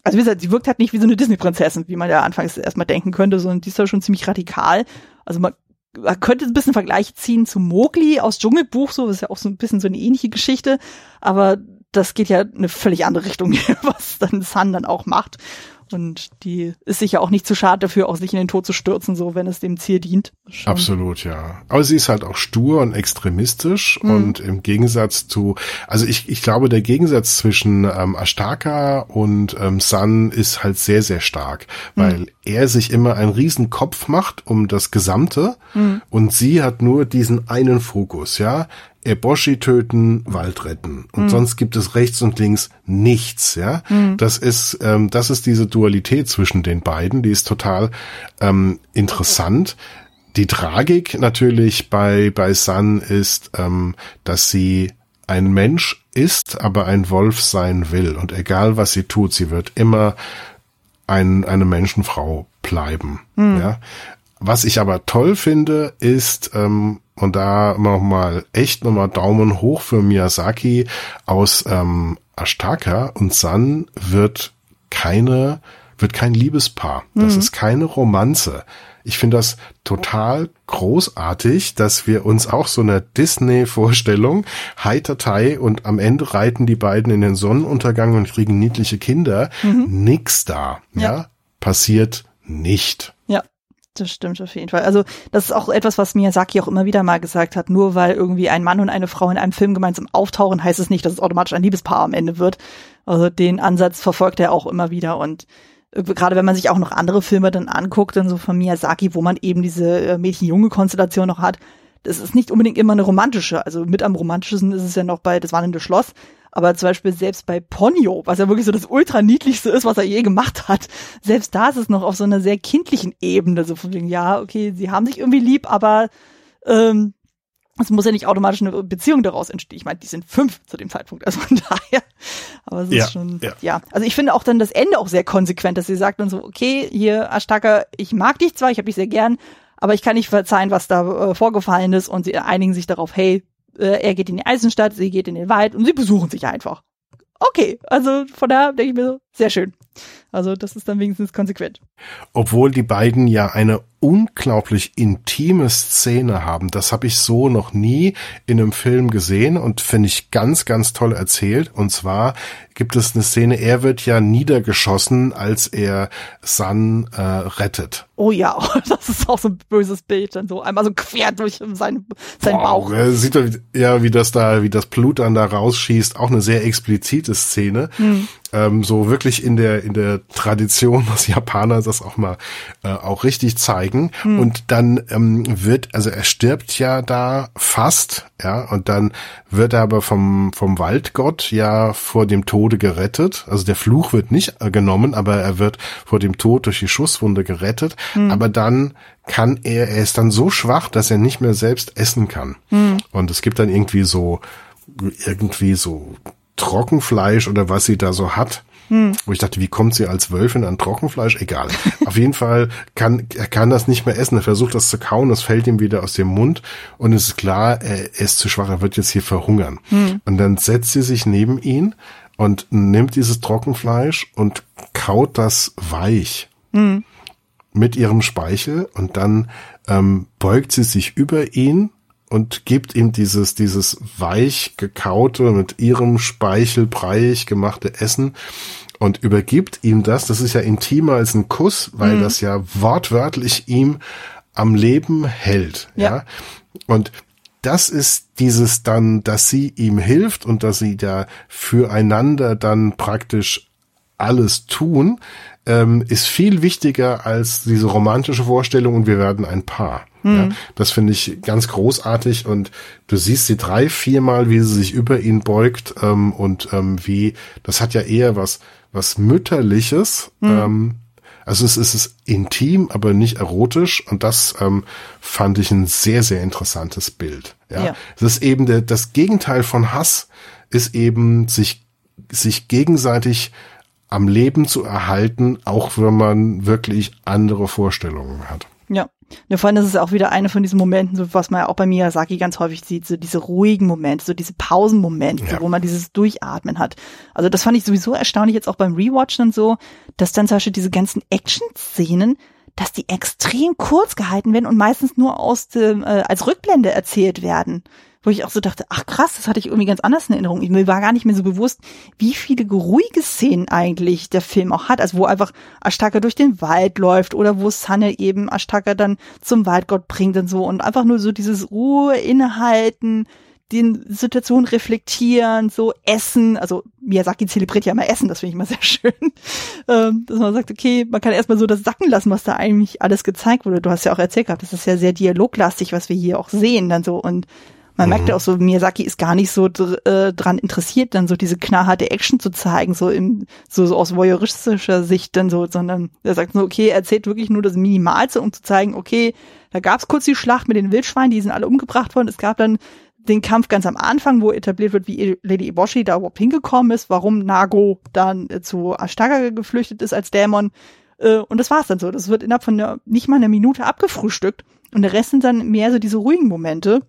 also wie gesagt, sie wirkt halt nicht wie so eine Disney-Prinzessin, wie man ja anfangs erstmal denken könnte, sondern die ist ja schon ziemlich radikal. Also man man könnte ein bisschen Vergleich ziehen zu Mowgli aus Dschungelbuch, so das ist ja auch so ein bisschen so eine ähnliche Geschichte, aber das geht ja eine völlig andere Richtung, was dann Sun dann auch macht. Und die ist sicher auch nicht zu schade dafür, auch sich in den Tod zu stürzen, so wenn es dem Ziel dient. Schon. Absolut, ja. Aber sie ist halt auch stur und extremistisch mhm. und im Gegensatz zu, also ich, ich glaube, der Gegensatz zwischen ähm, Ashtaka und ähm, Sun ist halt sehr, sehr stark, weil mhm. er sich immer einen riesen Kopf macht um das Gesamte mhm. und sie hat nur diesen einen Fokus, ja. Eboshi töten, Wald retten. Und mhm. sonst gibt es rechts und links nichts, ja. Mhm. Das ist, ähm, das ist diese Dualität zwischen den beiden, die ist total ähm, interessant. Die Tragik natürlich bei, bei Sun ist, ähm, dass sie ein Mensch ist, aber ein Wolf sein will. Und egal was sie tut, sie wird immer ein, eine Menschenfrau bleiben. Mhm. Ja. Was ich aber toll finde, ist, ähm, und da nochmal echt nochmal Daumen hoch für Miyazaki aus ähm, Ashtaka und San wird keine, wird kein Liebespaar. Das mhm. ist keine Romanze. Ich finde das total großartig, dass wir uns auch so eine Disney-Vorstellung, Heitertei und am Ende reiten die beiden in den Sonnenuntergang und kriegen niedliche Kinder. Mhm. Nix da, ja. ja passiert nicht. Ja, das stimmt auf jeden Fall. Also das ist auch etwas, was Miyazaki auch immer wieder mal gesagt hat. Nur weil irgendwie ein Mann und eine Frau in einem Film gemeinsam auftauchen, heißt es nicht, dass es automatisch ein Liebespaar am Ende wird. Also den Ansatz verfolgt er auch immer wieder und äh, gerade wenn man sich auch noch andere Filme dann anguckt, dann so von Miyazaki, wo man eben diese äh, Mädchen-Junge-Konstellation noch hat, das ist nicht unbedingt immer eine romantische. Also mit am romantischsten ist es ja noch bei Das wandelnde Schloss. Aber zum Beispiel selbst bei Ponyo, was ja wirklich so das ultra niedlichste ist, was er je gemacht hat, selbst da ist es noch auf so einer sehr kindlichen Ebene. So von wegen, ja, okay, sie haben sich irgendwie lieb, aber ähm, es muss ja nicht automatisch eine Beziehung daraus entstehen. Ich meine, die sind fünf zu dem Zeitpunkt, also von daher. Aber es ja, ist schon, ja. ja. Also ich finde auch dann das Ende auch sehr konsequent, dass sie sagt dann so, okay, hier, Ashtaka, ich mag dich zwar, ich habe dich sehr gern, aber ich kann nicht verzeihen, was da äh, vorgefallen ist und sie einigen sich darauf, hey, äh, er geht in die Eisenstadt, sie geht in den Wald und sie besuchen sich einfach. Okay, also von da denke ich mir so, sehr schön. Also das ist dann wenigstens konsequent. Obwohl die beiden ja eine unglaublich intime Szene haben. Das habe ich so noch nie in einem Film gesehen und finde ich ganz, ganz toll erzählt. Und zwar gibt es eine Szene, er wird ja niedergeschossen, als er San äh, rettet. Oh ja, das ist auch so ein böses Bild, dann so einmal so quer durch seinen, seinen Boah, Bauch. Sieht man ja, wie das da, wie das Blut dann da rausschießt. Auch eine sehr explizite Szene. Hm ähm, so wirklich in der in der Tradition, dass Japaner das auch mal äh, auch richtig zeigen. Hm. Und dann ähm, wird, also er stirbt ja da fast, ja, und dann wird er aber vom vom Waldgott ja vor dem Tode gerettet. Also der Fluch wird nicht äh, genommen, aber er wird vor dem Tod durch die Schusswunde gerettet. Hm. Aber dann kann er, er ist dann so schwach, dass er nicht mehr selbst essen kann. Hm. Und es gibt dann irgendwie so irgendwie so Trockenfleisch oder was sie da so hat. Hm. Wo ich dachte, wie kommt sie als Wölfin an Trockenfleisch? Egal. Auf jeden Fall kann er kann das nicht mehr essen. Er versucht das zu kauen, das fällt ihm wieder aus dem Mund und es ist klar, er ist zu schwach, er wird jetzt hier verhungern. Hm. Und dann setzt sie sich neben ihn und nimmt dieses Trockenfleisch und kaut das weich hm. mit ihrem Speichel und dann ähm, beugt sie sich über ihn und gibt ihm dieses, dieses weich gekaute, mit ihrem Speichel breiig gemachte Essen und übergibt ihm das. Das ist ja intimer als ein Kuss, weil mhm. das ja wortwörtlich ihm am Leben hält. Ja. ja. Und das ist dieses dann, dass sie ihm hilft und dass sie da füreinander dann praktisch alles tun, ähm, ist viel wichtiger als diese romantische Vorstellung und wir werden ein Paar. Mhm. Ja, das finde ich ganz großartig und du siehst sie drei, viermal, wie sie sich über ihn beugt ähm, und ähm, wie, das hat ja eher was, was mütterliches. Mhm. Ähm, also es, es ist intim, aber nicht erotisch und das ähm, fand ich ein sehr, sehr interessantes Bild. Ja, ja. es ist eben der, das Gegenteil von Hass ist eben sich sich gegenseitig am Leben zu erhalten, auch wenn man wirklich andere Vorstellungen hat. Ja. Ja, vor allem, das ist auch wieder eine von diesen Momenten, so was man ja auch bei Miyazaki ganz häufig sieht, so diese ruhigen Momente, so diese Pausenmomente, ja. wo man dieses Durchatmen hat. Also das fand ich sowieso erstaunlich jetzt auch beim Rewatchen und so, dass dann zum Beispiel diese ganzen Action-Szenen, dass die extrem kurz gehalten werden und meistens nur aus dem, äh, als Rückblende erzählt werden wo ich auch so dachte, ach krass, das hatte ich irgendwie ganz anders in Erinnerung. Ich, mir war gar nicht mehr so bewusst, wie viele ruhige Szenen eigentlich der Film auch hat. Also wo einfach Ashtaka durch den Wald läuft oder wo Sanne eben Ashtaka dann zum Waldgott bringt und so und einfach nur so dieses Ruhe innehalten, den Situation reflektieren, so essen. Also Miyazaki zelebriert ja immer Essen, das finde ich immer sehr schön. Ähm, dass man sagt, okay, man kann erstmal so das sacken lassen, was da eigentlich alles gezeigt wurde. Du hast ja auch erzählt gehabt, das ist ja sehr dialoglastig, was wir hier auch sehen dann so und man mhm. merkt ja auch so, Miyazaki ist gar nicht so äh, dran interessiert, dann so diese knallharte Action zu zeigen, so im, so, so aus voyeuristischer Sicht dann so, sondern er sagt so, okay, er erzählt wirklich nur das Minimalste, um zu zeigen, okay, da gab's kurz die Schlacht mit den Wildschweinen, die sind alle umgebracht worden. Es gab dann den Kampf ganz am Anfang, wo etabliert wird, wie Lady Eboshi da überhaupt hingekommen ist, warum Nago dann äh, zu Ashtaga geflüchtet ist als Dämon. Äh, und das war's dann so. Das wird innerhalb von einer, nicht mal einer Minute abgefrühstückt. Und der Rest sind dann mehr so diese ruhigen Momente.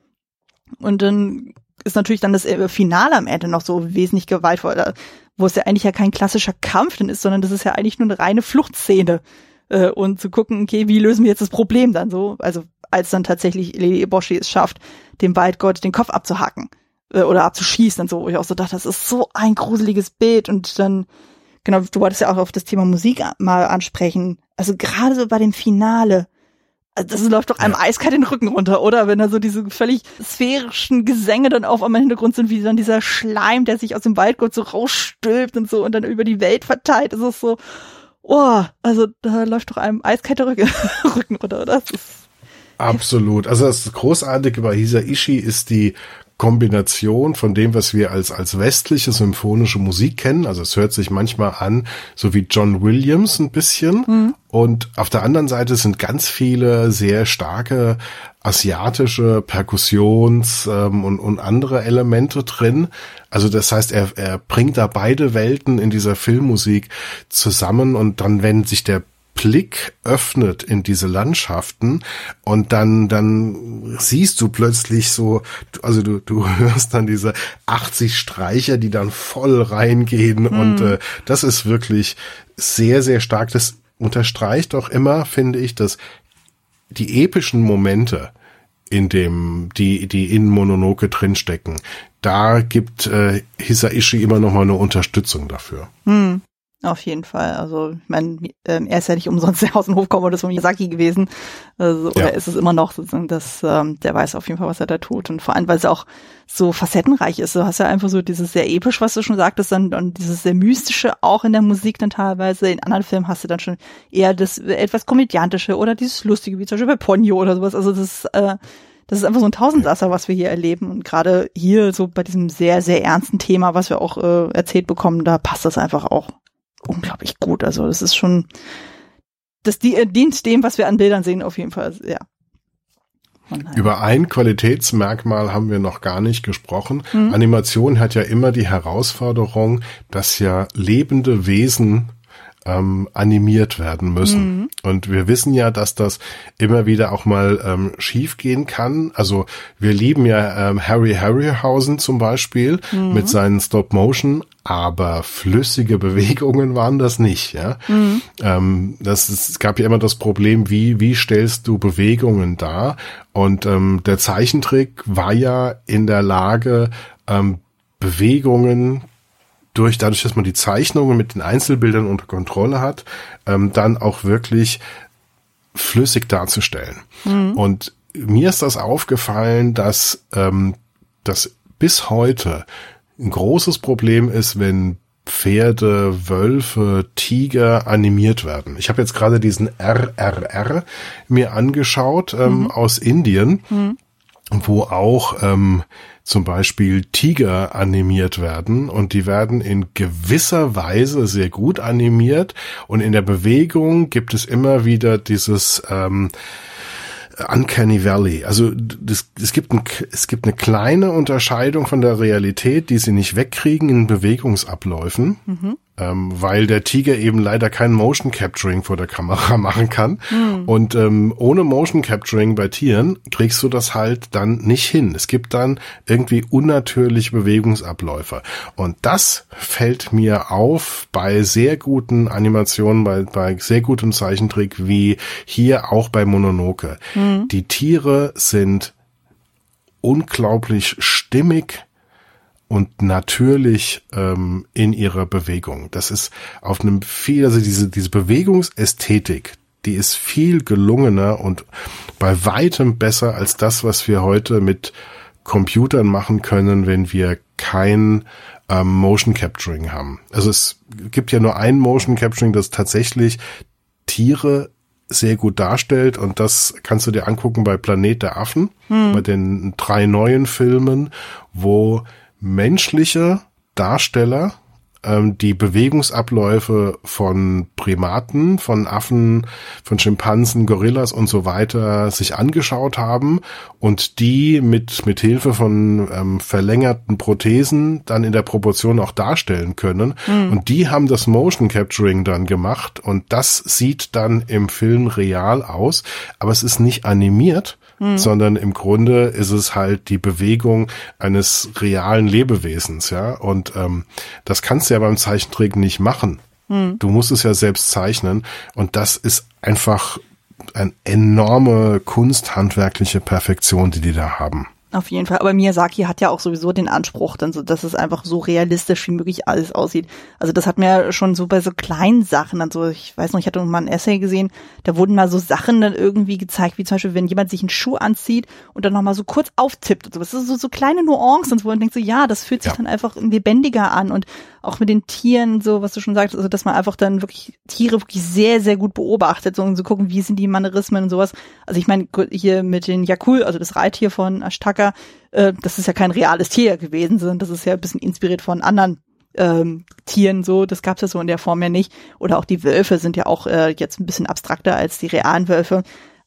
Und dann ist natürlich dann das äh, Finale am Ende noch so wesentlich gewaltvoller, wo es ja eigentlich ja kein klassischer Kampf dann ist, sondern das ist ja eigentlich nur eine reine Fluchtszene. Äh, und zu gucken, okay, wie lösen wir jetzt das Problem dann so? Also als dann tatsächlich Lady Eboshi es schafft, dem Waldgott den Kopf abzuhacken äh, oder abzuschießen und so, wo ich auch so dachte, das ist so ein gruseliges Bild und dann genau, du wolltest ja auch auf das Thema Musik mal ansprechen. Also gerade so bei dem Finale, das läuft doch einem ja. eiskalt den Rücken runter, oder? Wenn da so diese völlig sphärischen Gesänge dann auf einmal im Hintergrund sind, wie dann dieser Schleim, der sich aus dem Waldgurt so rausstülpt und so und dann über die Welt verteilt. Das ist so, oh, also da läuft doch einem eiskalt der Rücken, Rücken runter, oder? Das ist Absolut. Also das Großartige bei Hisaishi ist die Kombination von dem, was wir als, als westliche symphonische Musik kennen. Also es hört sich manchmal an, so wie John Williams ein bisschen. Mhm. Und auf der anderen Seite sind ganz viele sehr starke asiatische Perkussions- ähm, und, und andere Elemente drin. Also das heißt, er, er bringt da beide Welten in dieser Filmmusik zusammen und dann, wenn sich der Blick öffnet in diese Landschaften und dann, dann siehst du plötzlich so, also du, du hörst dann diese 80 Streicher, die dann voll reingehen hm. und äh, das ist wirklich sehr, sehr stark. Das unterstreicht auch immer, finde ich, dass die epischen Momente, in dem, die, die in Mononoke drinstecken, da gibt äh, Hisaishi immer noch mal eine Unterstützung dafür. Hm. Auf jeden Fall. Also, ich meine, ähm, er ist ja nicht umsonst Aus- und Hofkommer des von Miyazaki gewesen. Also, oder ja. ist es immer noch, dass ähm, der weiß auf jeden Fall, was er da tut. Und vor allem, weil es auch so facettenreich ist. Du hast ja einfach so dieses sehr episch, was du schon sagtest, dann und dieses sehr mystische auch in der Musik dann teilweise. In anderen Filmen hast du dann schon eher das etwas komödiantische oder dieses lustige, wie zum Beispiel bei Ponyo oder sowas. Also das, äh, das ist einfach so ein Tausendsasser, was wir hier erleben. Und gerade hier so bei diesem sehr, sehr ernsten Thema, was wir auch äh, erzählt bekommen, da passt das einfach auch unglaublich gut. Also das ist schon, das die, dient dem, was wir an Bildern sehen, auf jeden Fall, ja. Über ein Qualitätsmerkmal haben wir noch gar nicht gesprochen. Mhm. Animation hat ja immer die Herausforderung, dass ja lebende Wesen ähm, animiert werden müssen. Mhm. Und wir wissen ja, dass das immer wieder auch mal ähm, schief gehen kann. Also wir lieben ja ähm, Harry Harryhausen zum Beispiel mhm. mit seinen Stop-Motion, aber flüssige Bewegungen waren das nicht. Ja, mhm. ähm, das es gab ja immer das Problem, wie wie stellst du Bewegungen dar? Und ähm, der Zeichentrick war ja in der Lage ähm, Bewegungen durch, dadurch, dass man die Zeichnungen mit den Einzelbildern unter Kontrolle hat, ähm, dann auch wirklich flüssig darzustellen. Mhm. Und mir ist das aufgefallen, dass ähm, das bis heute ein großes Problem ist, wenn Pferde, Wölfe, Tiger animiert werden. Ich habe jetzt gerade diesen RRR mir angeschaut ähm, mhm. aus Indien, mhm. wo auch ähm, zum Beispiel Tiger animiert werden und die werden in gewisser Weise sehr gut animiert und in der Bewegung gibt es immer wieder dieses ähm, Uncanny Valley. Also das, es, gibt ein, es gibt eine kleine Unterscheidung von der Realität, die sie nicht wegkriegen in Bewegungsabläufen. Mhm ähm, weil der Tiger eben leider kein Motion Capturing vor der Kamera machen kann. Mhm. Und ähm, ohne Motion Capturing bei Tieren kriegst du das halt dann nicht hin. Es gibt dann irgendwie unnatürliche Bewegungsabläufe. Und das fällt mir auf bei sehr guten Animationen, bei, bei sehr gutem Zeichentrick, wie hier auch bei Mononoke. Mhm. Die Tiere sind unglaublich stimmig und natürlich ähm, in ihrer Bewegung. Das ist auf einem viel, also diese, diese Bewegungsästhetik, die ist viel gelungener und bei weitem besser als das, was wir heute mit Computern machen können, wenn wir kein ähm, Motion Capturing haben. Also es gibt ja nur ein Motion Capturing, das tatsächlich Tiere sehr gut darstellt und das kannst du dir angucken bei Planet der Affen, hm. bei den drei neuen Filmen, wo menschliche Darsteller ähm, die Bewegungsabläufe von Primaten, von Affen, von Schimpansen, Gorillas und so weiter sich angeschaut haben und die mit, mit Hilfe von ähm, verlängerten Prothesen dann in der Proportion auch darstellen können. Mhm. Und die haben das Motion Capturing dann gemacht und das sieht dann im Film real aus, aber es ist nicht animiert, mhm. sondern im Grunde ist es halt die Bewegung eines realen Lebewesens, ja. Und ähm, das kannst du ja beim Zeichentrick nicht machen. Mhm. Du musst es ja selbst zeichnen und das ist einfach eine enorme kunsthandwerkliche Perfektion, die die da haben. Auf jeden Fall. Aber Miyazaki hat ja auch sowieso den Anspruch, dann so, dass es einfach so realistisch wie möglich alles aussieht. Also das hat mir schon so bei so kleinen Sachen, also ich weiß noch, ich hatte mal ein Essay gesehen, da wurden mal so Sachen dann irgendwie gezeigt, wie zum Beispiel, wenn jemand sich einen Schuh anzieht und dann nochmal so kurz auftippt und so. Das ist so, so kleine Nuancen, wo man denkt so, ja, das fühlt sich ja. dann einfach lebendiger an und auch mit den Tieren, so was du schon sagst, also dass man einfach dann wirklich Tiere wirklich sehr, sehr gut beobachtet, so um zu gucken, wie sind die Mannerismen und sowas. Also ich meine, hier mit den Yakul, also das Reittier von Ashtaka, äh, das ist ja kein reales Tier gewesen, sondern das ist ja ein bisschen inspiriert von anderen ähm, Tieren so, das gab's ja so in der Form ja nicht. Oder auch die Wölfe sind ja auch äh, jetzt ein bisschen abstrakter als die realen Wölfe.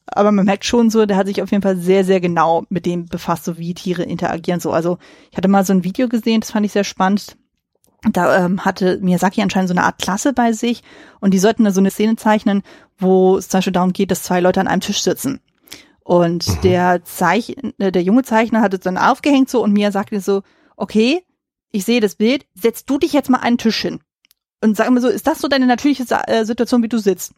Aber man merkt schon so, der hat sich auf jeden Fall sehr, sehr genau mit dem befasst, so wie Tiere interagieren. So, also ich hatte mal so ein Video gesehen, das fand ich sehr spannend da ähm, hatte Miyazaki anscheinend so eine Art Klasse bei sich und die sollten da so eine Szene zeichnen, wo es zum Beispiel darum geht, dass zwei Leute an einem Tisch sitzen. Und mhm. der Zeichen, äh, der junge Zeichner hat es dann aufgehängt so und Miyazaki so, okay, ich sehe das Bild, setz du dich jetzt mal einen Tisch hin. Und sag mir so, ist das so deine natürliche äh, Situation, wie du sitzt?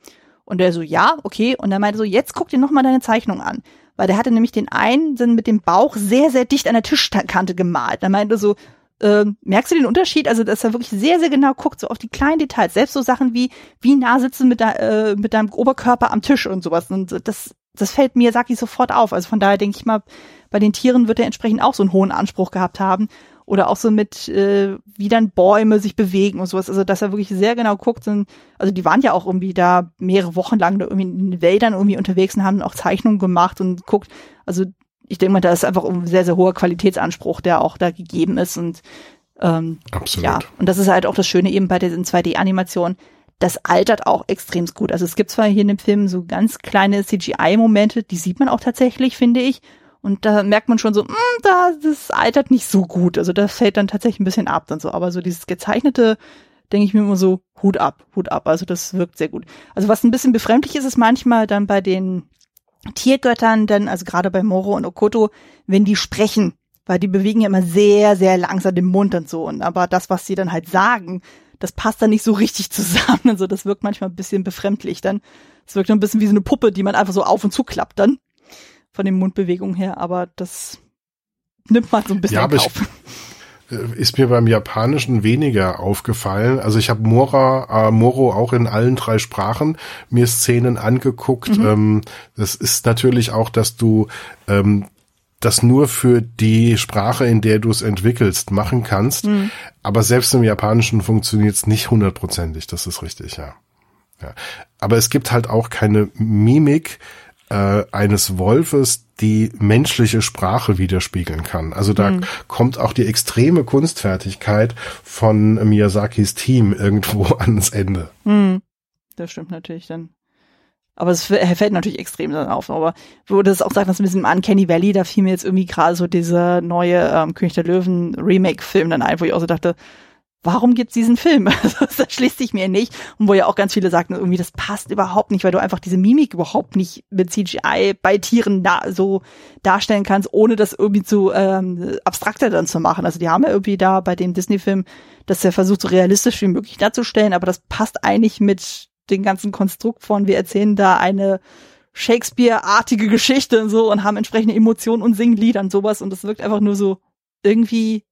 Und der so, ja, okay. Und er meinte so, jetzt guck dir nochmal deine Zeichnung an. Weil der hatte nämlich den einen mit dem Bauch sehr, sehr dicht an der Tischkante gemalt. Er meinte so, äh, merkst du den Unterschied? Also, dass er wirklich sehr, sehr genau guckt, so auf die kleinen Details. Selbst so Sachen wie, wie nah sitzen mit, de, äh, mit deinem Oberkörper am Tisch und sowas. Und das, das fällt mir, sag ich, sofort auf. Also von daher denke ich mal, bei den Tieren wird er entsprechend auch so einen hohen Anspruch gehabt haben. Oder auch so mit, äh, wie dann Bäume sich bewegen und sowas. Also, dass er wirklich sehr genau guckt. Und, also, die waren ja auch irgendwie da mehrere Wochen lang da irgendwie in den Wäldern irgendwie unterwegs und haben auch Zeichnungen gemacht und guckt. Also, ich denke mal, da ist einfach ein sehr, sehr hoher Qualitätsanspruch, der auch da gegeben ist. Und ähm, Absolut. ja, und das ist halt auch das Schöne eben bei diesen 2D-Animationen. Das altert auch extrem gut. Also es gibt zwar hier in dem Film so ganz kleine CGI-Momente, die sieht man auch tatsächlich, finde ich. Und da merkt man schon so, mh, hm, da, das altert nicht so gut. Also das fällt dann tatsächlich ein bisschen ab dann so. Aber so dieses gezeichnete, denke ich mir immer so, Hut ab, Hut ab. Also das wirkt sehr gut. Also was ein bisschen befremdlich ist, ist manchmal dann bei den Tiergöttern dann, also gerade bei Moro und Okoto, wenn die sprechen, weil die bewegen ja immer sehr, sehr langsam den Mund und so. Und aber das, was sie dann halt sagen, das passt dann nicht so richtig zusammen. Also das wirkt manchmal ein bisschen befremdlich dann. Es wirkt ein bisschen wie so eine Puppe, die man einfach so auf und zu klappt dann. Von den Mundbewegungen her. Aber das nimmt man so ein bisschen ja, auf. Ich, äh, ist mir beim Japanischen weniger aufgefallen. Also ich habe Mora, äh, Moro auch in allen drei Sprachen mir Szenen angeguckt. Mhm. Ähm, das ist natürlich auch, dass du ähm, das nur für die Sprache, in der du es entwickelst, machen kannst. Mhm. Aber selbst im Japanischen funktioniert es nicht hundertprozentig. Das ist richtig, ja. ja. Aber es gibt halt auch keine Mimik äh, eines Wolfes, die menschliche Sprache widerspiegeln kann. Also da mhm. kommt auch die extreme Kunstfertigkeit von Miyazakis Team irgendwo ans Ende. Mhm. Das stimmt natürlich dann. Aber es fällt natürlich extrem dann auf. Aber wo das auch sagst, das mit diesem Uncanny Valley, da fiel mir jetzt irgendwie gerade so dieser neue ähm, König der Löwen Remake-Film dann ein, wo ich auch so dachte, warum gibt's diesen Film? Also, das schließt sich mir nicht. Und wo ja auch ganz viele sagten, irgendwie, das passt überhaupt nicht, weil du einfach diese Mimik überhaupt nicht mit CGI bei Tieren da, so darstellen kannst, ohne das irgendwie zu ähm, abstrakter dann zu machen. Also die haben ja irgendwie da bei dem Disney-Film, dass er versucht, so realistisch wie möglich darzustellen, aber das passt eigentlich mit dem ganzen Konstrukt von, wir erzählen da eine Shakespeare-artige Geschichte und so und haben entsprechende Emotionen und singen Lieder und sowas und das wirkt einfach nur so irgendwie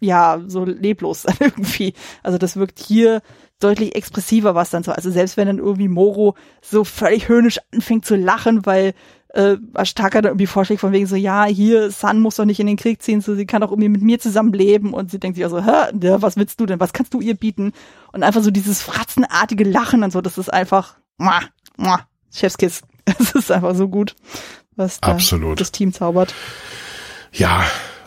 ja, so leblos irgendwie. Also das wirkt hier deutlich expressiver, was dann so. Also selbst wenn dann irgendwie Moro so völlig höhnisch anfängt zu lachen, weil äh, Ashtaka dann irgendwie vorschlägt von wegen so, ja, hier, Sun muss doch nicht in den Krieg ziehen, so sie kann auch irgendwie mit mir zusammenleben und sie denkt sich also, hä, ja, was willst du denn, was kannst du ihr bieten? Und einfach so dieses fratzenartige Lachen und so, das ist einfach, muah, muah, Chefskiss. Es ist einfach so gut, was da Absolut. das Team zaubert. Ja,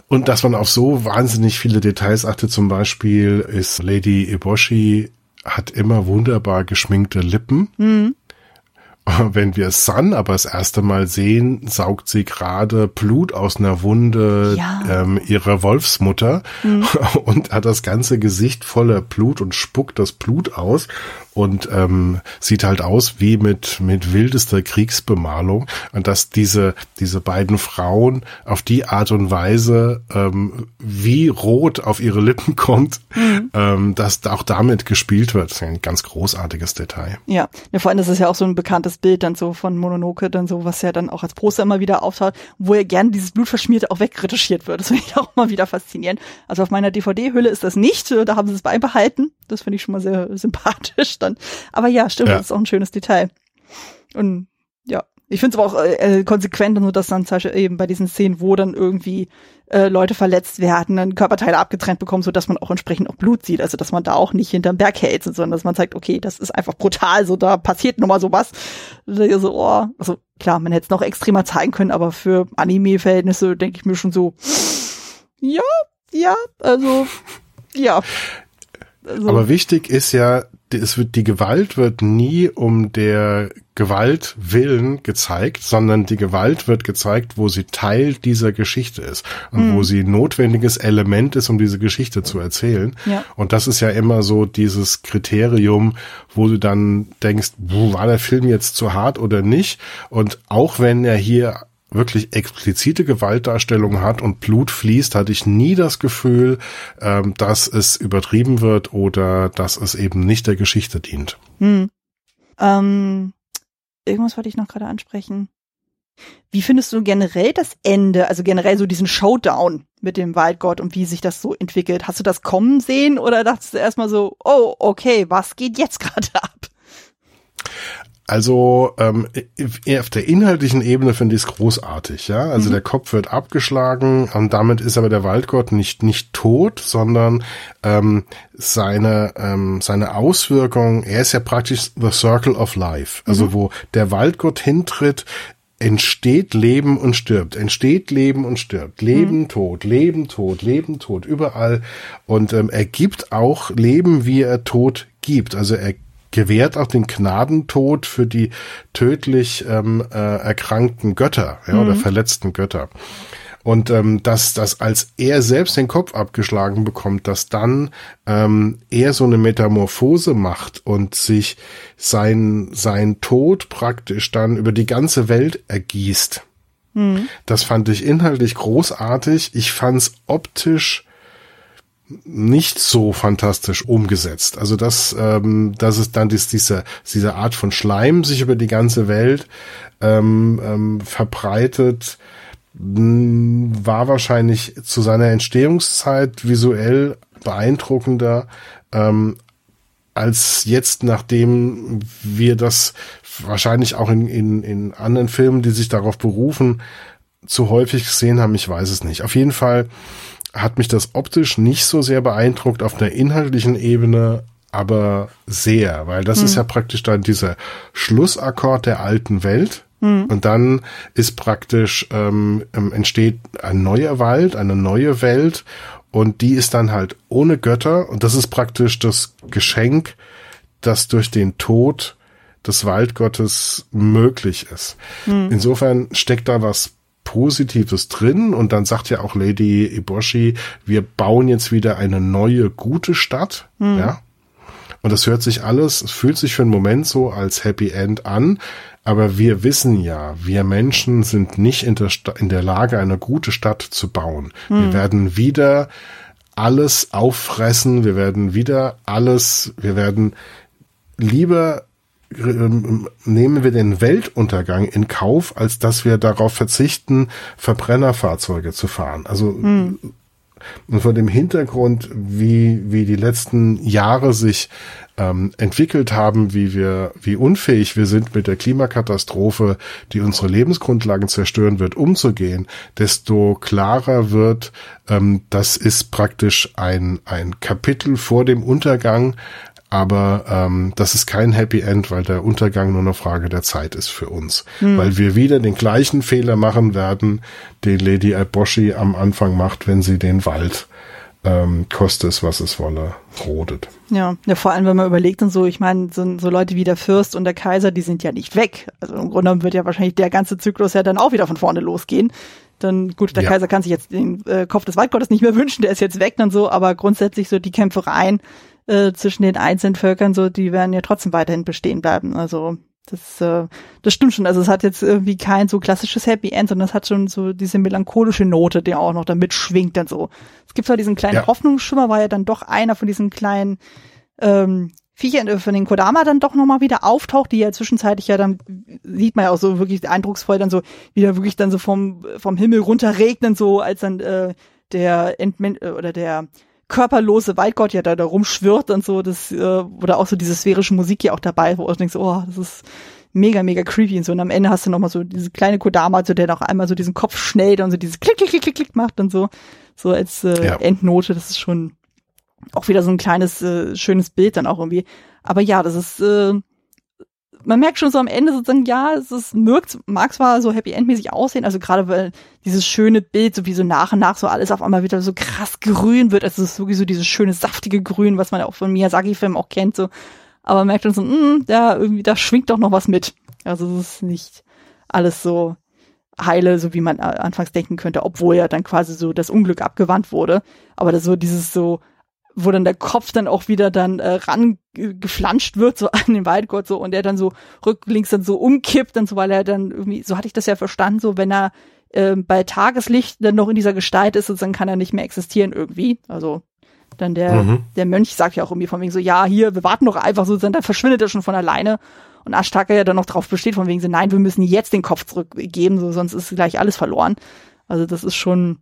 und dass man auf so wahnsinnig viele Details achtet, zum Beispiel ist Lady Eboshi hat immer wunderbar geschminkte Lippen. Mhm. Wenn wir Sun aber das erste Mal sehen, saugt sie gerade Blut aus einer Wunde ja. ähm, ihrer Wolfsmutter mhm. und hat das ganze Gesicht voller Blut und spuckt das Blut aus und ähm, sieht halt aus wie mit mit wildester Kriegsbemalung und dass diese diese beiden Frauen auf die Art und Weise ähm, wie rot auf ihre Lippen kommt, mhm. ähm, dass auch damit gespielt wird, das ist ein ganz großartiges Detail. Ja, ja vor allem das ist ja auch so ein bekanntes Bild dann so von Mononoke dann so, was ja dann auch als Poster immer wieder auftaucht, wo ja gerne dieses Blutverschmierte auch wegretuschiert wird. Das finde ich auch mal wieder faszinierend. Also auf meiner DVD-Hülle ist das nicht, da haben sie es beibehalten. Das finde ich schon mal sehr sympathisch dann. Aber ja, stimmt, ja. das ist auch ein schönes Detail. Und ja, ich finde es aber auch äh, konsequent, nur dass dann zum Beispiel eben bei diesen Szenen, wo dann irgendwie äh, Leute verletzt werden, dann Körperteile abgetrennt bekommen, so dass man auch entsprechend auch Blut sieht. Also dass man da auch nicht hinterm Berg hält, sondern dass man zeigt, okay, das ist einfach brutal, so da passiert nochmal sowas. So, oh, also klar, man hätte es noch extremer zeigen können, aber für Anime-Verhältnisse denke ich mir schon so, ja, ja, also ja. Also. Aber wichtig ist ja, es wird, die Gewalt wird nie um der Gewalt willen gezeigt, sondern die Gewalt wird gezeigt, wo sie Teil dieser Geschichte ist und mhm. wo sie notwendiges Element ist, um diese Geschichte zu erzählen. Ja. Und das ist ja immer so dieses Kriterium, wo du dann denkst, war der Film jetzt zu hart oder nicht? Und auch wenn er hier wirklich explizite Gewaltdarstellung hat und Blut fließt, hatte ich nie das Gefühl, ähm, dass es übertrieben wird oder dass es eben nicht der Geschichte dient. Hm. Ähm, irgendwas wollte ich noch gerade ansprechen. Wie findest du generell das Ende, also generell so diesen Showdown mit dem Waldgott und wie sich das so entwickelt? Hast du das kommen sehen oder dachtest du erstmal so, oh, okay, was geht jetzt gerade ab? Also ähm, auf der inhaltlichen Ebene finde ich es großartig, ja. Also mhm. der Kopf wird abgeschlagen und damit ist aber der Waldgott nicht nicht tot, sondern ähm, seine ähm, seine Auswirkung. Er ist ja praktisch the Circle of Life, also mhm. wo der Waldgott hintritt, entsteht Leben und stirbt, entsteht Leben und stirbt, Leben, mhm. Tod, Leben, Tod, Leben, Tod, überall. Und ähm, er gibt auch Leben, wie er Tod gibt. Also er gewährt auch den Gnadentod für die tödlich ähm, äh, erkrankten Götter ja, mhm. oder verletzten Götter. Und ähm, dass, dass als er selbst den Kopf abgeschlagen bekommt, dass dann ähm, er so eine Metamorphose macht und sich sein, sein Tod praktisch dann über die ganze Welt ergießt. Mhm. Das fand ich inhaltlich großartig. Ich fand's optisch nicht so fantastisch umgesetzt. Also dass, ähm, dass es dann dies, diese, diese Art von Schleim sich über die ganze Welt ähm, ähm, verbreitet, war wahrscheinlich zu seiner Entstehungszeit visuell beeindruckender ähm, als jetzt, nachdem wir das wahrscheinlich auch in, in, in anderen Filmen, die sich darauf berufen, zu häufig gesehen haben. Ich weiß es nicht. Auf jeden Fall hat mich das optisch nicht so sehr beeindruckt auf der inhaltlichen Ebene, aber sehr, weil das hm. ist ja praktisch dann dieser Schlussakkord der alten Welt. Hm. Und dann ist praktisch ähm, ähm, entsteht ein neuer Wald, eine neue Welt und die ist dann halt ohne Götter und das ist praktisch das Geschenk, das durch den Tod des Waldgottes möglich ist. Hm. Insofern steckt da was Positives drin und dann sagt ja auch Lady Iboshi, wir bauen jetzt wieder eine neue gute Stadt, mhm. ja. Und das hört sich alles, es fühlt sich für einen Moment so als Happy End an, aber wir wissen ja, wir Menschen sind nicht in der, in der Lage, eine gute Stadt zu bauen. Mhm. Wir werden wieder alles auffressen, wir werden wieder alles, wir werden lieber nehmen wir den Weltuntergang in Kauf, als dass wir darauf verzichten, Verbrennerfahrzeuge zu fahren. Also hm. und vor dem Hintergrund, wie wie die letzten Jahre sich ähm, entwickelt haben, wie wir wie unfähig wir sind mit der Klimakatastrophe, die unsere Lebensgrundlagen zerstören wird, umzugehen, desto klarer wird, ähm, das ist praktisch ein ein Kapitel vor dem Untergang, aber ähm, das ist kein Happy End, weil der Untergang nur eine Frage der Zeit ist für uns. Hm. Weil wir wieder den gleichen Fehler machen werden, den Lady Alboshi am Anfang macht, wenn sie den Wald ähm, koste es, was es wolle, rodet. Ja, ja, vor allem, wenn man überlegt und so, ich meine, so, so Leute wie der Fürst und der Kaiser, die sind ja nicht weg. Also im Grunde genommen wird ja wahrscheinlich der ganze Zyklus ja dann auch wieder von vorne losgehen. Dann gut, der ja. Kaiser kann sich jetzt den äh, Kopf des Waldgottes nicht mehr wünschen, der ist jetzt weg und so, aber grundsätzlich so die Kämpfereien äh, zwischen den einzelnen Völkern, so die werden ja trotzdem weiterhin bestehen bleiben. Also das, äh, das stimmt schon. Also es hat jetzt irgendwie kein so klassisches Happy End, sondern es hat schon so diese melancholische Note, die auch noch damit schwingt dann so. Es gibt zwar diesen kleinen ja. Hoffnungsschimmer, war ja dann doch einer von diesen kleinen ähm, Viecher äh, von den Kodama dann doch nochmal wieder auftaucht, die ja zwischenzeitlich ja dann, sieht man ja auch so wirklich eindrucksvoll dann so, wieder wirklich dann so vom, vom Himmel runterregnen, so als dann äh, der Entmen äh, oder der körperlose Waldgott ja da, da rumschwirrt und so, das, äh, oder auch so diese sphärische Musik ja auch dabei, wo du denkst, oh, das ist mega, mega creepy und so. Und am Ende hast du nochmal so diese kleine Kodama, so der noch einmal so diesen Kopf schnellt und so dieses Klick, Klick, Klick, Klick, Klick macht und so. So als äh, ja. Endnote, das ist schon auch wieder so ein kleines, äh, schönes Bild dann auch irgendwie. Aber ja, das ist, äh, man merkt schon so am Ende sozusagen, ja, es ist, wirkt, mag zwar so Happy End-mäßig aussehen, also gerade weil dieses schöne Bild, so wie so nach und nach so alles auf einmal wieder so krass grün wird, also es ist wirklich so dieses schöne, saftige Grün, was man ja auch von Miyazaki-Filmen auch kennt, so. Aber man merkt dann so, mh, hm, da irgendwie, da schwingt doch noch was mit. Also es ist nicht alles so heile, so wie man anfangs denken könnte, obwohl ja dann quasi so das Unglück abgewandt wurde. Aber das so dieses so, wo dann der Kopf dann auch wieder dann äh, rangeflanscht wird so an den Waldgott so und der dann so rücklinks dann so umkippt und so, weil er dann irgendwie, so hatte ich das ja verstanden, so wenn er äh, bei Tageslicht dann noch in dieser Gestalt ist, dann kann er nicht mehr existieren irgendwie. Also dann der, mhm. der Mönch sagt ja auch irgendwie von wegen so, ja, hier, wir warten doch einfach so, dann verschwindet er schon von alleine. Und Ashtaka ja dann noch drauf besteht, von wegen so, nein, wir müssen jetzt den Kopf zurückgeben, so, sonst ist gleich alles verloren. Also das ist schon,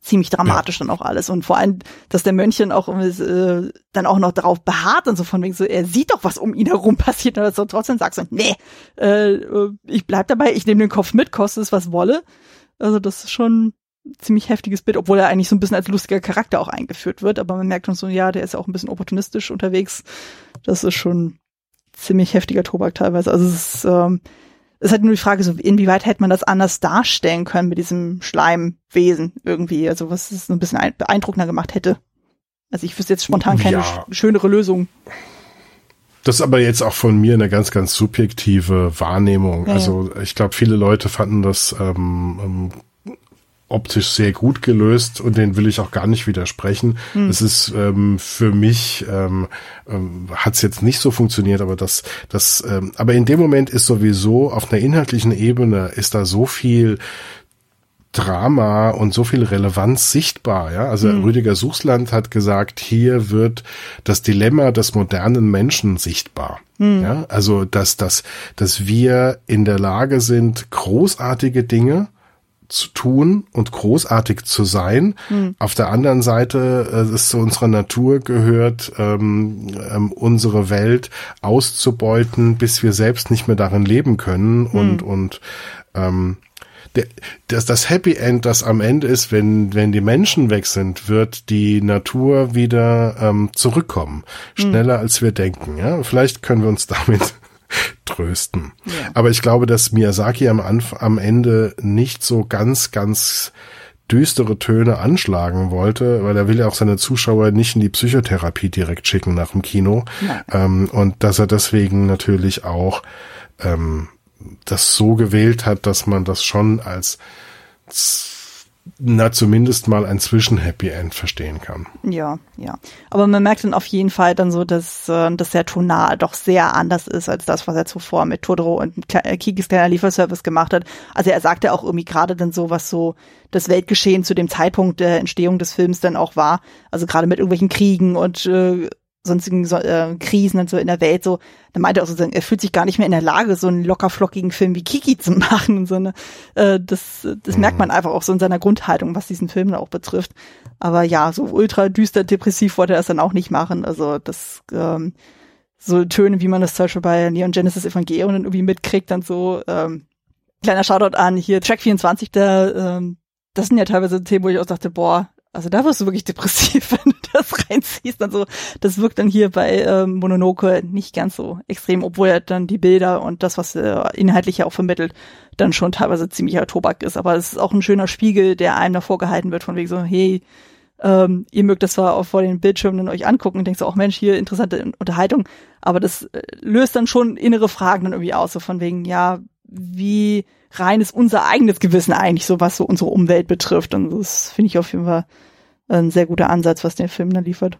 ziemlich dramatisch ja. dann auch alles. Und vor allem, dass der Mönchen auch äh, dann auch noch darauf beharrt und so von wegen so, er sieht doch, was um ihn herum passiert, und so trotzdem sagt so, nee, äh, ich bleib dabei, ich nehme den Kopf mit, koste es was wolle. Also das ist schon ein ziemlich heftiges Bild, obwohl er eigentlich so ein bisschen als lustiger Charakter auch eingeführt wird, aber man merkt schon so, ja, der ist auch ein bisschen opportunistisch unterwegs. Das ist schon ziemlich heftiger Tobak teilweise. Also es ist ähm, ist halt nur die Frage, so inwieweit hätte man das anders darstellen können mit diesem Schleimwesen irgendwie, also was es ein bisschen beeindruckender gemacht hätte. Also ich wüsste jetzt spontan keine ja. schönere Lösung. Das ist aber jetzt auch von mir eine ganz, ganz subjektive Wahrnehmung. Ja. Also ich glaube, viele Leute fanden das ähm, ähm optisch sehr gut gelöst und den will ich auch gar nicht widersprechen. Mhm. Es ist ähm, für mich ähm, ähm, hat es jetzt nicht so funktioniert, aber das das ähm, aber in dem Moment ist sowieso auf einer inhaltlichen Ebene ist da so viel Drama und so viel Relevanz sichtbar, ja. Also mhm. Rüdiger Suchsland hat gesagt, hier wird das Dilemma des modernen Menschen sichtbar. Mhm. Ja, also dass, dass, dass wir in der Lage sind, großartige Dinge zu tun und großartig zu sein. Mhm. Auf der anderen Seite äh, es zu unserer Natur gehört, ähm, ähm, unsere Welt auszubeuten, bis wir selbst nicht mehr darin leben können mhm. und und ähm, das, das Happy End, das am Ende ist, wenn, wenn die Menschen weg sind, wird die Natur wieder ähm, zurückkommen. Hm. Schneller als wir denken. Ja? Vielleicht können wir uns damit trösten. Ja. Aber ich glaube, dass Miyazaki am, Anf am Ende nicht so ganz, ganz düstere Töne anschlagen wollte, weil er will ja auch seine Zuschauer nicht in die Psychotherapie direkt schicken nach dem Kino. Ähm, und dass er deswegen natürlich auch ähm, das so gewählt hat, dass man das schon als na zumindest mal ein Zwischen-Happy End verstehen kann. Ja, ja. Aber man merkt dann auf jeden Fall dann so, dass, äh, dass der Tonal doch sehr anders ist als das, was er zuvor mit Todoro und äh, Kikis kleiner Lieferservice gemacht hat. Also er sagte auch irgendwie gerade dann so, was so das Weltgeschehen zu dem Zeitpunkt der Entstehung des Films dann auch war. Also gerade mit irgendwelchen Kriegen und äh, sonstigen so, äh, Krisen und so in der Welt so, dann meinte er auch sozusagen, er fühlt sich gar nicht mehr in der Lage, so einen lockerflockigen Film wie Kiki zu machen und so eine, äh, das, das mhm. merkt man einfach auch so in seiner Grundhaltung, was diesen Film auch betrifft. Aber ja, so ultra düster depressiv wollte er es dann auch nicht machen. Also das, ähm, so Töne, wie man das zum Beispiel bei Neon Genesis Evangelion irgendwie mitkriegt, dann so, ähm, kleiner Shoutout an hier Track 24, der, ähm, das sind ja teilweise Themen, wo ich auch dachte, boah, also da wirst du wirklich depressiv, wenn du das reinziehst. Also das wirkt dann hier bei ähm, Mononoke nicht ganz so extrem, obwohl er dann die Bilder und das, was er inhaltlich ja auch vermittelt, dann schon teilweise ziemlicher Tobak ist. Aber es ist auch ein schöner Spiegel, der einem davor gehalten wird, von wegen so, hey, ähm, ihr mögt das zwar auch vor den Bildschirmen euch angucken und denkt so, auch Mensch, hier interessante Unterhaltung, aber das äh, löst dann schon innere Fragen dann irgendwie aus, so von wegen, ja, wie rein ist unser eigenes Gewissen eigentlich so, was so unsere Umwelt betrifft. Und das finde ich auf jeden Fall ein sehr guter Ansatz, was der Film da liefert.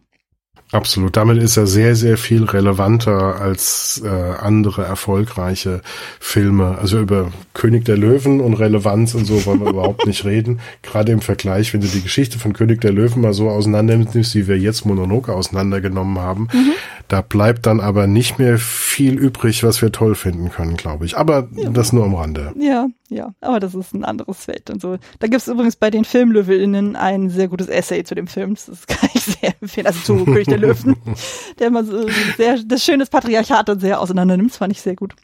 Absolut. Damit ist er sehr, sehr viel relevanter als äh, andere erfolgreiche Filme. Also über König der Löwen und Relevanz und so wollen wir überhaupt nicht reden. Gerade im Vergleich, wenn du die Geschichte von König der Löwen mal so auseinander nimmst, wie wir jetzt Mononoke auseinandergenommen haben, mhm. da bleibt dann aber nicht mehr viel übrig, was wir toll finden können, glaube ich. Aber ja. das nur am Rande. Ja, ja. Aber das ist ein anderes Feld und so. Da gibt es übrigens bei den Filmlöwinnen ein sehr gutes Essay zu dem Film. Das kann ich sehr empfehlen. Also zu König der Löwen, der immer so sehr, das schöne Patriarchat und sehr auseinander nimmt. Das fand ich sehr gut.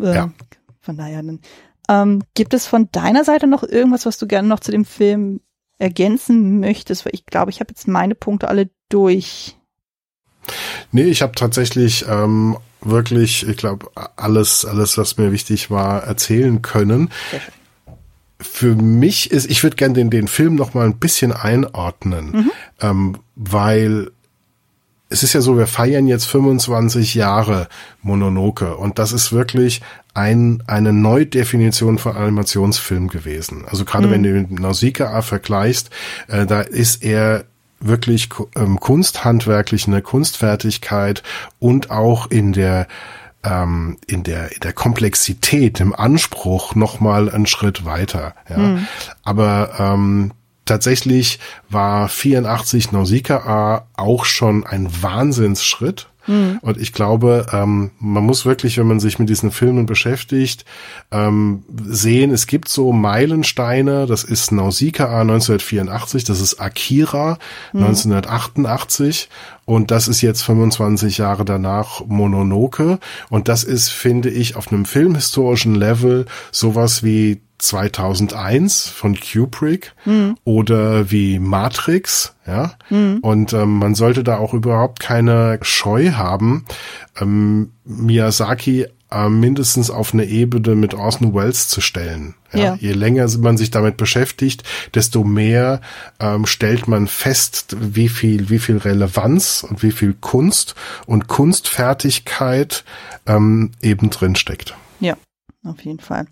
Äh, ja. Von daher, ähm, gibt es von deiner Seite noch irgendwas, was du gerne noch zu dem Film ergänzen möchtest? Weil ich glaube, ich habe jetzt meine Punkte alle durch. Nee, ich habe tatsächlich ähm, wirklich, ich glaube, alles, alles, was mir wichtig war, erzählen können. Für mich ist, ich würde gerne den, den Film noch mal ein bisschen einordnen, mhm. ähm, weil es ist ja so, wir feiern jetzt 25 Jahre Mononoke und das ist wirklich ein, eine Neudefinition von Animationsfilm gewesen. Also gerade mhm. wenn du mit Nausicaa vergleichst, äh, da ist er wirklich ähm, kunsthandwerklich eine Kunstfertigkeit und auch in der ähm, in der in der Komplexität im Anspruch noch mal einen Schritt weiter. Ja. Mhm. Aber ähm, tatsächlich war 84 Nausicaa auch schon ein Wahnsinnsschritt. Mhm. Und ich glaube, ähm, man muss wirklich, wenn man sich mit diesen Filmen beschäftigt, ähm, sehen, es gibt so Meilensteine. Das ist Nausicaa 1984, das ist Akira mhm. 1988 und das ist jetzt 25 Jahre danach Mononoke. Und das ist, finde ich, auf einem filmhistorischen Level sowas wie 2001 von Kubrick mhm. oder wie Matrix, ja. Mhm. Und ähm, man sollte da auch überhaupt keine Scheu haben, ähm, Miyazaki äh, mindestens auf eine Ebene mit Orson Welles zu stellen. Ja? ja. Je länger man sich damit beschäftigt, desto mehr ähm, stellt man fest, wie viel, wie viel Relevanz und wie viel Kunst und Kunstfertigkeit ähm, eben drin steckt. Ja, auf jeden Fall.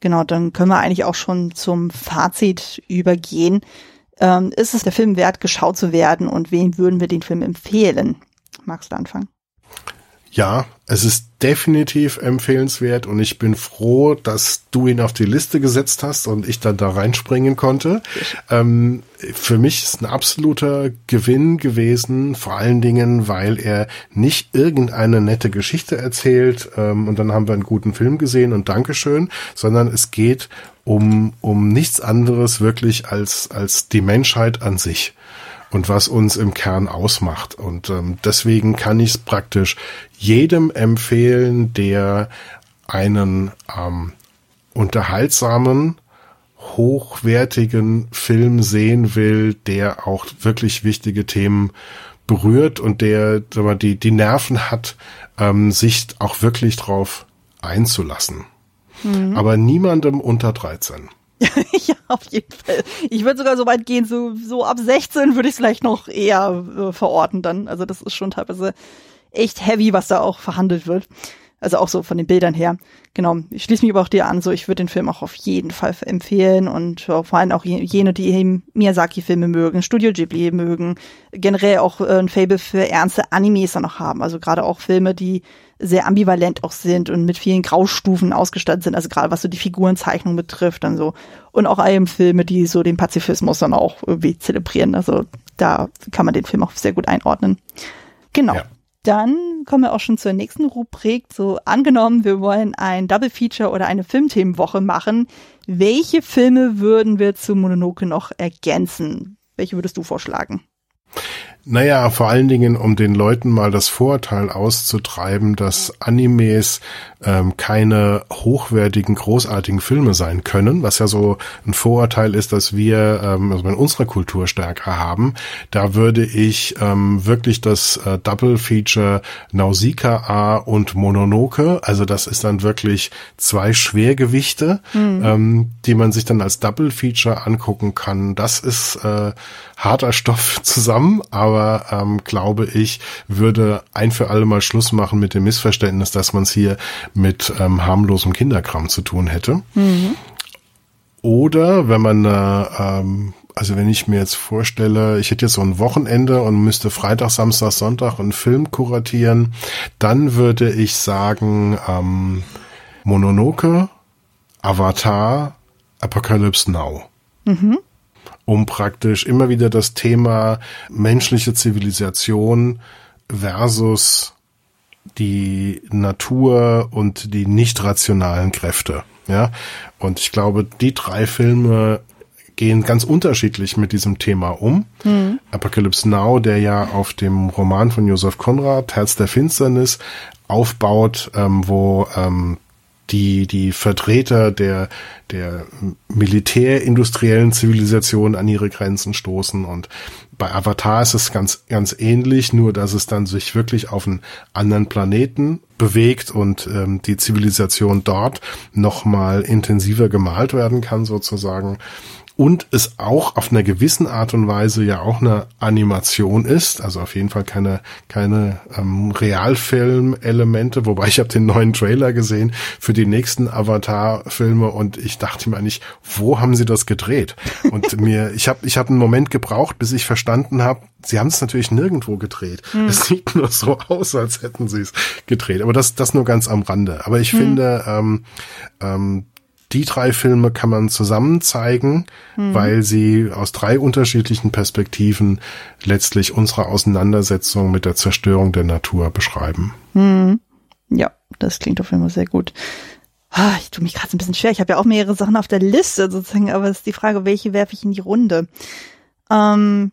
Genau, dann können wir eigentlich auch schon zum Fazit übergehen. Ähm, ist es der Film wert, geschaut zu werden und wen würden wir den Film empfehlen? Magst du anfangen? Ja, es ist definitiv empfehlenswert und ich bin froh, dass du ihn auf die Liste gesetzt hast und ich dann da reinspringen konnte. Ähm, für mich ist ein absoluter Gewinn gewesen, vor allen Dingen, weil er nicht irgendeine nette Geschichte erzählt ähm, und dann haben wir einen guten Film gesehen und Dankeschön, sondern es geht um, um nichts anderes wirklich als, als die Menschheit an sich und was uns im Kern ausmacht. Und ähm, deswegen kann ich es praktisch jedem empfehlen, der einen ähm, unterhaltsamen, hochwertigen Film sehen will, der auch wirklich wichtige Themen berührt und der mal, die, die Nerven hat, ähm, sich auch wirklich drauf einzulassen. Mhm. Aber niemandem unter 13. ja, auf jeden Fall. Ich würde sogar so weit gehen, so, so ab 16 würde ich es vielleicht noch eher äh, verorten dann. Also das ist schon teilweise echt heavy, was da auch verhandelt wird. Also auch so von den Bildern her. Genau. Ich schließe mich aber auch dir an. So, ich würde den Film auch auf jeden Fall empfehlen und vor allem auch jene, die Miyazaki-Filme mögen, Studio Ghibli mögen, generell auch äh, ein Fable für ernste Animes dann noch haben. Also gerade auch Filme, die sehr ambivalent auch sind und mit vielen Graustufen ausgestattet sind. Also gerade was so die Figurenzeichnung betrifft, dann so. Und auch eben Filme, die so den Pazifismus dann auch irgendwie zelebrieren. Also da kann man den Film auch sehr gut einordnen. Genau. Ja. Dann kommen wir auch schon zur nächsten Rubrik. So angenommen, wir wollen ein Double Feature oder eine Filmthemenwoche machen. Welche Filme würden wir zu Mononoke noch ergänzen? Welche würdest du vorschlagen? Naja, vor allen Dingen, um den Leuten mal das Vorurteil auszutreiben, dass Animes ähm, keine hochwertigen, großartigen Filme sein können, was ja so ein Vorurteil ist, dass wir ähm, also in unserer Kultur stärker haben. Da würde ich ähm, wirklich das äh, Double Feature Nausicaa und Mononoke, also das ist dann wirklich zwei Schwergewichte, mhm. ähm, die man sich dann als Double Feature angucken kann. Das ist äh, harter Stoff zusammen, aber ähm, glaube ich, würde ein für alle Mal Schluss machen mit dem Missverständnis, dass man es hier mit ähm, harmlosem Kinderkram zu tun hätte. Mhm. Oder wenn man eine ähm, Also wenn ich mir jetzt vorstelle, ich hätte jetzt so ein Wochenende und müsste Freitag, Samstag, Sonntag einen Film kuratieren, dann würde ich sagen ähm, Mononoke, Avatar, Apocalypse Now. Mhm. Um praktisch immer wieder das Thema menschliche Zivilisation versus die Natur und die nicht rationalen Kräfte. Ja, und ich glaube, die drei Filme gehen ganz unterschiedlich mit diesem Thema um. Mhm. Apocalypse Now, der ja auf dem Roman von Josef Konrad, Herz der Finsternis, aufbaut, ähm, wo ähm, die, die Vertreter der, der militärindustriellen Zivilisation an ihre Grenzen stoßen. Und bei Avatar ist es ganz, ganz ähnlich, nur dass es dann sich wirklich auf einen anderen Planeten bewegt und ähm, die Zivilisation dort nochmal intensiver gemalt werden kann sozusagen und es auch auf einer gewissen Art und Weise ja auch eine Animation ist, also auf jeden Fall keine keine ähm, Realfilm-Elemente, wobei ich habe den neuen Trailer gesehen für die nächsten Avatar-Filme und ich dachte mir eigentlich, wo haben sie das gedreht? Und mir, ich habe ich habe einen Moment gebraucht, bis ich verstanden habe, sie haben es natürlich nirgendwo gedreht. Mhm. Es sieht nur so aus, als hätten sie es gedreht. Aber das das nur ganz am Rande. Aber ich mhm. finde ähm, ähm, die drei Filme kann man zusammen zeigen, mhm. weil sie aus drei unterschiedlichen Perspektiven letztlich unsere Auseinandersetzung mit der Zerstörung der Natur beschreiben. Mhm. Ja, das klingt auf jeden Fall sehr gut. Ah, ich tue mich gerade ein bisschen schwer. Ich habe ja auch mehrere Sachen auf der Liste sozusagen, aber es ist die Frage, welche werfe ich in die Runde? Ähm,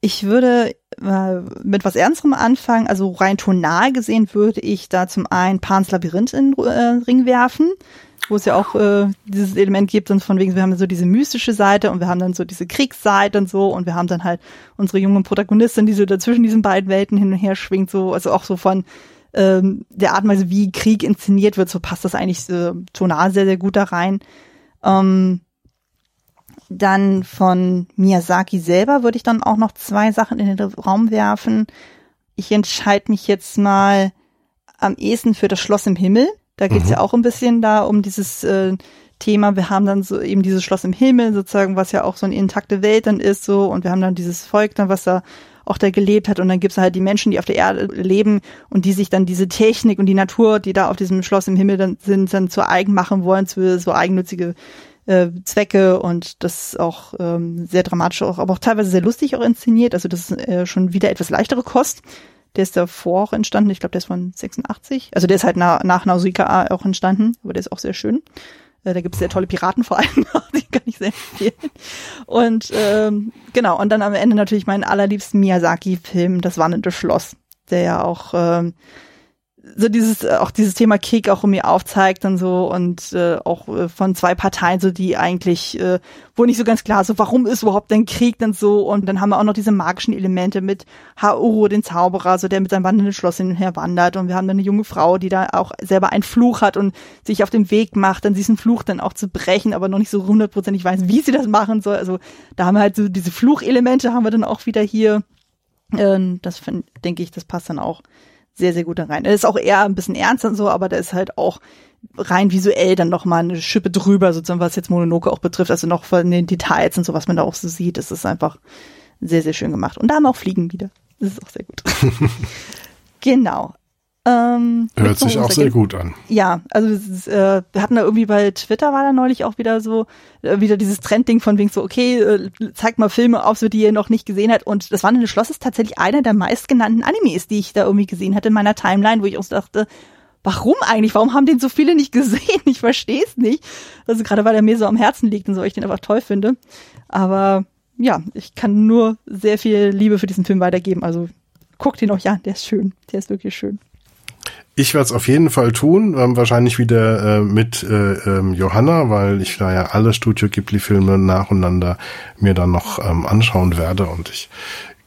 ich würde äh, mit was Ernsterem anfangen. Also rein tonal gesehen würde ich da zum einen Pans Labyrinth in den äh, Ring werfen wo es ja auch äh, dieses Element gibt und von wegen, wir haben so diese mystische Seite und wir haben dann so diese Kriegsseite und so und wir haben dann halt unsere junge Protagonistin, die so dazwischen diesen beiden Welten hin und her schwingt, so, also auch so von ähm, der Art und Weise, wie Krieg inszeniert wird, so passt das eigentlich äh, tonal sehr, sehr gut da rein. Ähm, dann von Miyazaki selber würde ich dann auch noch zwei Sachen in den Raum werfen. Ich entscheide mich jetzt mal am ehesten für das Schloss im Himmel da geht's mhm. ja auch ein bisschen da um dieses äh, Thema. Wir haben dann so eben dieses Schloss im Himmel sozusagen, was ja auch so eine intakte Welt dann ist so und wir haben dann dieses Volk dann, was da auch da gelebt hat und dann gibt's halt die Menschen, die auf der Erde leben und die sich dann diese Technik und die Natur, die da auf diesem Schloss im Himmel dann sind, dann zu eigen machen wollen, zu so eigennützige äh, Zwecke und das auch ähm, sehr dramatisch, auch, aber auch teilweise sehr lustig auch inszeniert. Also das ist äh, schon wieder etwas leichtere Kost. Der ist davor auch entstanden. Ich glaube, der ist von 86. Also der ist halt nach, nach Nausicaa auch entstanden, aber der ist auch sehr schön. Äh, da gibt es sehr tolle Piraten vor allem, die kann ich sehr empfehlen. Und ähm, genau, und dann am Ende natürlich meinen allerliebsten Miyazaki-Film, Das Wandelnde Schloss, der ja auch ähm, so dieses äh, auch dieses Thema Krieg auch irgendwie aufzeigt und so und äh, auch äh, von zwei Parteien so die eigentlich äh, wo nicht so ganz klar so warum ist überhaupt denn Krieg denn so? Und dann haben wir auch noch diese magischen Elemente mit Haoro den Zauberer so der mit seinem wandelnden Schloss hin und her wandert. Und wir haben dann eine junge Frau die da auch selber einen Fluch hat und sich auf den Weg macht dann diesen Fluch dann auch zu brechen aber noch nicht so hundertprozentig weiß wie sie das machen soll. Also da haben wir halt so diese Fluchelemente haben wir dann auch wieder hier. Ähm, das denke ich das passt dann auch sehr, sehr gut da rein. Er ist auch eher ein bisschen ernst und so, aber der ist halt auch rein visuell dann noch mal eine Schippe drüber, sozusagen, was jetzt Mononoke auch betrifft. Also noch von den Details und so, was man da auch so sieht, das ist einfach sehr, sehr schön gemacht. Und da haben wir auch Fliegen wieder. Das ist auch sehr gut. genau. Ähm, Hört sich auch sehr gut an. Ja, also ist, äh, wir hatten da irgendwie bei Twitter war da neulich auch wieder so, äh, wieder dieses Trendding von wegen so, okay, äh, zeigt mal Filme auf, so die ihr noch nicht gesehen habt. Und das Wandelnde Schloss ist tatsächlich einer der meistgenannten Animes, die ich da irgendwie gesehen hatte in meiner Timeline, wo ich auch dachte, warum eigentlich? Warum haben den so viele nicht gesehen? Ich verstehe es nicht. Also gerade weil er mir so am Herzen liegt und so, ich den einfach toll finde. Aber ja, ich kann nur sehr viel Liebe für diesen Film weitergeben. Also guckt ihn auch ja, der ist schön. Der ist wirklich schön. Ich werde es auf jeden Fall tun, ähm, wahrscheinlich wieder äh, mit äh, ähm, Johanna, weil ich da ja alle Studio Ghibli-Filme nacheinander mir dann noch ähm, anschauen werde und ich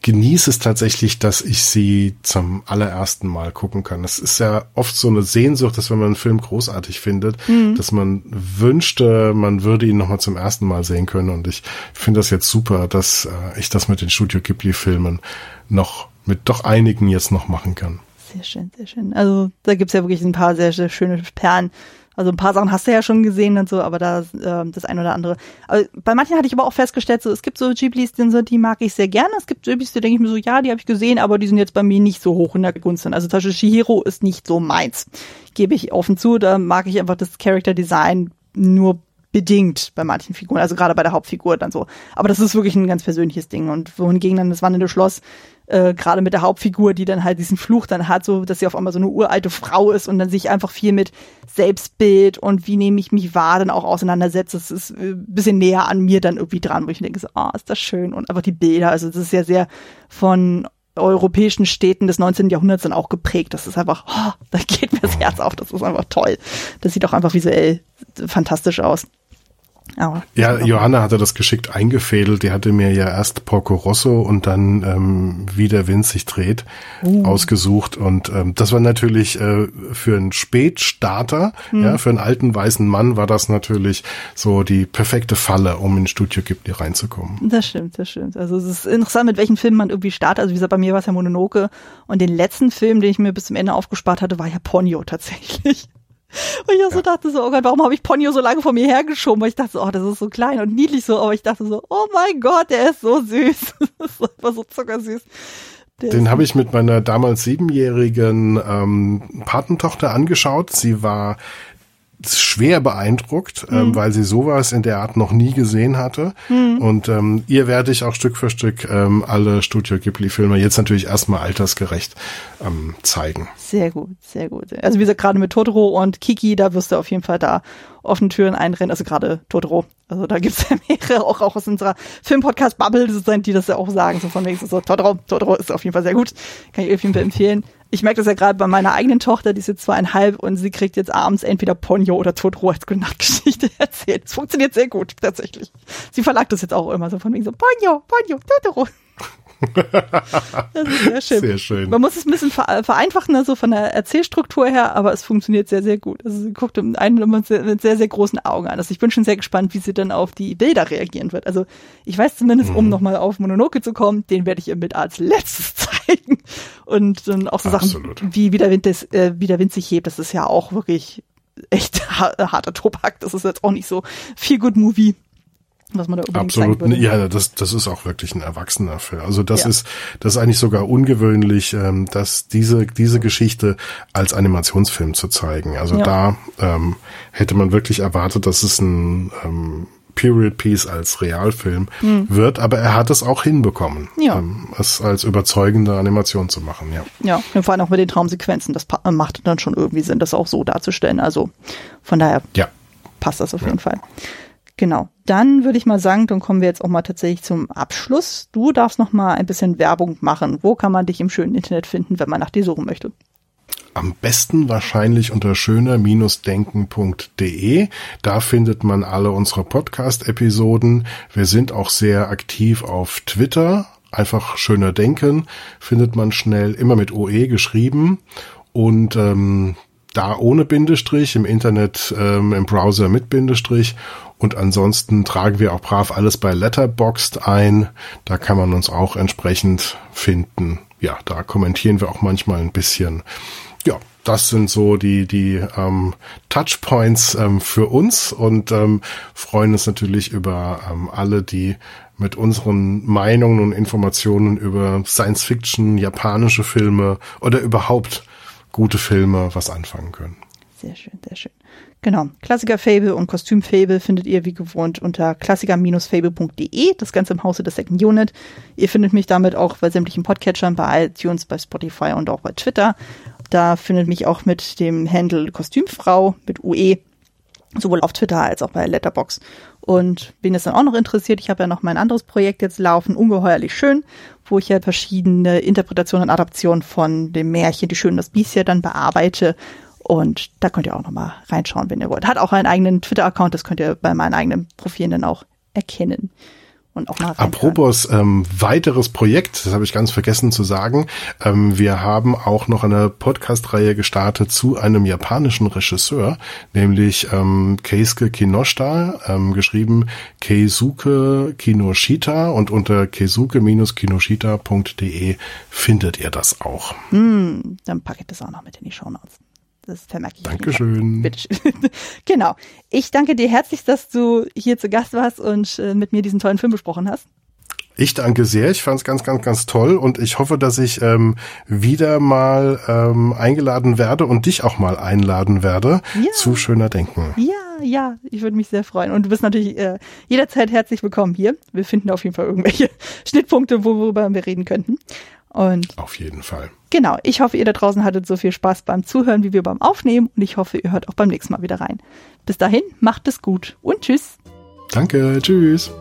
genieße es tatsächlich, dass ich sie zum allerersten Mal gucken kann. Es ist ja oft so eine Sehnsucht, dass wenn man einen Film großartig findet, mhm. dass man wünschte, man würde ihn nochmal zum ersten Mal sehen können. Und ich finde das jetzt super, dass äh, ich das mit den Studio Ghibli-Filmen noch mit doch einigen jetzt noch machen kann. Sehr schön, sehr schön. Also da gibt's ja wirklich ein paar sehr, sehr schöne Perlen. Also ein paar Sachen hast du ja schon gesehen und so, aber da äh, das eine oder andere. Aber bei manchen hatte ich aber auch festgestellt, so es gibt so Ghiblis, die, so, die mag ich sehr gerne. Es gibt Ghiblis, die denke ich mir so, ja, die habe ich gesehen, aber die sind jetzt bei mir nicht so hoch in der Gunst. Also zum Beispiel Shihiro ist nicht so meins. Gebe ich offen zu, da mag ich einfach das Character Design nur bedingt bei manchen Figuren, also gerade bei der Hauptfigur dann so. Aber das ist wirklich ein ganz persönliches Ding. Und wohingegen dann das wandelnde Schloss, äh, gerade mit der Hauptfigur, die dann halt diesen Fluch dann hat, so dass sie auf einmal so eine uralte Frau ist und dann sich einfach viel mit Selbstbild und wie nehme ich mich wahr dann auch auseinandersetzt. Das ist ein äh, bisschen näher an mir dann irgendwie dran, wo ich denke, so, oh, ist das schön. Und einfach die Bilder, also das ist ja sehr von europäischen Städten des 19. Jahrhunderts dann auch geprägt. Das ist einfach, oh, da geht mir das Herz auf. Das ist einfach toll. Das sieht auch einfach visuell fantastisch aus. Aber ja, Johanna hatte das geschickt eingefädelt. Die hatte mir ja erst Porco Rosso und dann ähm, Wie der Wind sich dreht uh. ausgesucht. Und ähm, das war natürlich äh, für einen Spätstarter, mhm. ja, für einen alten weißen Mann war das natürlich so die perfekte Falle, um in Studio Ghibli reinzukommen. Das stimmt, das stimmt. Also es ist interessant, mit welchen Filmen man irgendwie startet. Also wie gesagt, bei mir war es ja Mononoke. Und den letzten Film, den ich mir bis zum Ende aufgespart hatte, war ja Ponyo tatsächlich. Und ich auch so dachte so, oh Gott, warum habe ich Ponyo so lange vor mir hergeschoben? Weil ich dachte so, oh, das ist so klein und niedlich so, aber ich dachte so, oh mein Gott, der ist so süß. das ist einfach so zuckersüß. Der Den habe ich mit meiner damals siebenjährigen ähm, Patentochter angeschaut. Sie war schwer beeindruckt, ähm, mhm. ähm, weil sie sowas in der Art noch nie gesehen hatte. Mhm. Und ähm, ihr werde ich auch Stück für Stück ähm, alle Studio Ghibli-Filme jetzt natürlich erstmal altersgerecht ähm, zeigen. Sehr gut, sehr gut. Also wie gesagt, gerade mit Totoro und Kiki, da wirst du auf jeden Fall da offene Türen einrennen. Also gerade Totoro. Also da gibt's ja mehrere, auch, auch aus unserer Filmpodcast-Bubble, die das ja auch sagen. So von wegen so, Totoro, Totoro ist auf jeden Fall sehr gut. Kann ich auf jeden Fall empfehlen ich merke das ja gerade bei meiner eigenen Tochter, die ist jetzt zweieinhalb und sie kriegt jetzt abends entweder Ponyo oder Totoro als Gute-Nacht-Geschichte erzählt. Es funktioniert sehr gut, tatsächlich. Sie verlagt das jetzt auch immer so von wegen so, Ponyo, Ponyo, Totoro. sehr schön. Sehr schön. Man muss es ein bisschen vereinfachen, also von der Erzählstruktur her, aber es funktioniert sehr, sehr gut. Also sie guckt einen immer mit sehr, sehr großen Augen an. Also ich bin schon sehr gespannt, wie sie dann auf die Bilder reagieren wird. Also ich weiß zumindest, mhm. um nochmal auf Mononoke zu kommen, den werde ich ihr mit als letztes zeigen. Und dann auch so Absolut. Sachen wie, wie der Wind des, äh, wie der Wind sich hebt, das ist ja auch wirklich echt harter Tobak. Das ist jetzt auch nicht so viel Good Movie was man da unbedingt Absolut, würde. ja, das, das ist auch wirklich ein erwachsener Film. Also das ja. ist, das ist eigentlich sogar ungewöhnlich, ähm, dass diese, diese Geschichte als Animationsfilm zu zeigen. Also ja. da ähm, hätte man wirklich erwartet, dass es ein ähm, Period Piece als Realfilm hm. wird, aber er hat es auch hinbekommen, ja. ähm, es als überzeugende Animation zu machen, ja. Ja, und vor allem auch mit den Traumsequenzen, das macht dann schon irgendwie Sinn, das auch so darzustellen. Also von daher ja. passt das auf jeden Fall. Genau. Dann würde ich mal sagen, dann kommen wir jetzt auch mal tatsächlich zum Abschluss. Du darfst noch mal ein bisschen Werbung machen. Wo kann man dich im schönen Internet finden, wenn man nach dir suchen möchte? Am besten wahrscheinlich unter schöner-denken.de. Da findet man alle unsere Podcast-Episoden. Wir sind auch sehr aktiv auf Twitter. Einfach schöner Denken findet man schnell, immer mit OE geschrieben. Und ähm, da ohne Bindestrich, im Internet, ähm, im Browser mit Bindestrich und ansonsten tragen wir auch brav alles bei Letterboxd ein. Da kann man uns auch entsprechend finden. Ja, da kommentieren wir auch manchmal ein bisschen. Ja, das sind so die, die ähm, Touchpoints ähm, für uns und ähm, freuen uns natürlich über ähm, alle, die mit unseren Meinungen und Informationen über Science Fiction, japanische Filme oder überhaupt gute Filme was anfangen können. Sehr schön, sehr schön. Genau. Klassiker-Fable und Kostüm-Fable findet ihr wie gewohnt unter klassiker-fable.de, das Ganze im Hause der Second Unit. Ihr findet mich damit auch bei sämtlichen Podcatchern, bei iTunes, bei Spotify und auch bei Twitter. Da findet mich auch mit dem Handle Kostümfrau mit UE, sowohl auf Twitter als auch bei Letterbox. Und wen es dann auch noch interessiert, ich habe ja noch mein anderes Projekt jetzt laufen, ungeheuerlich schön, wo ich ja verschiedene Interpretationen und Adaptionen von dem Märchen Die Schöne das Biest ja dann bearbeite und da könnt ihr auch nochmal reinschauen, wenn ihr wollt. Hat auch einen eigenen Twitter-Account, das könnt ihr bei meinen eigenen Profilen dann auch erkennen. Und auch mal Apropos ähm, weiteres Projekt, das habe ich ganz vergessen zu sagen. Ähm, wir haben auch noch eine Podcast-Reihe gestartet zu einem japanischen Regisseur, nämlich ähm, Keisuke Kinoshita, ähm, geschrieben Keisuke Kinoshita und unter keisuke-kinoshita.de findet ihr das auch. Hm, dann packe ich das auch noch mit in die Show Notes. Das vermerke ich. Dankeschön. Bitteschön. genau. Ich danke dir herzlich, dass du hier zu Gast warst und äh, mit mir diesen tollen Film besprochen hast. Ich danke sehr. Ich fand es ganz, ganz, ganz toll und ich hoffe, dass ich ähm, wieder mal ähm, eingeladen werde und dich auch mal einladen werde ja. zu Schöner Denken. Ja, ja, ich würde mich sehr freuen. Und du bist natürlich äh, jederzeit herzlich willkommen hier. Wir finden auf jeden Fall irgendwelche Schnittpunkte, worüber wir reden könnten. Und auf jeden Fall. Genau. Ich hoffe, ihr da draußen hattet so viel Spaß beim Zuhören wie wir beim Aufnehmen und ich hoffe, ihr hört auch beim nächsten Mal wieder rein. Bis dahin, macht es gut und tschüss. Danke, tschüss.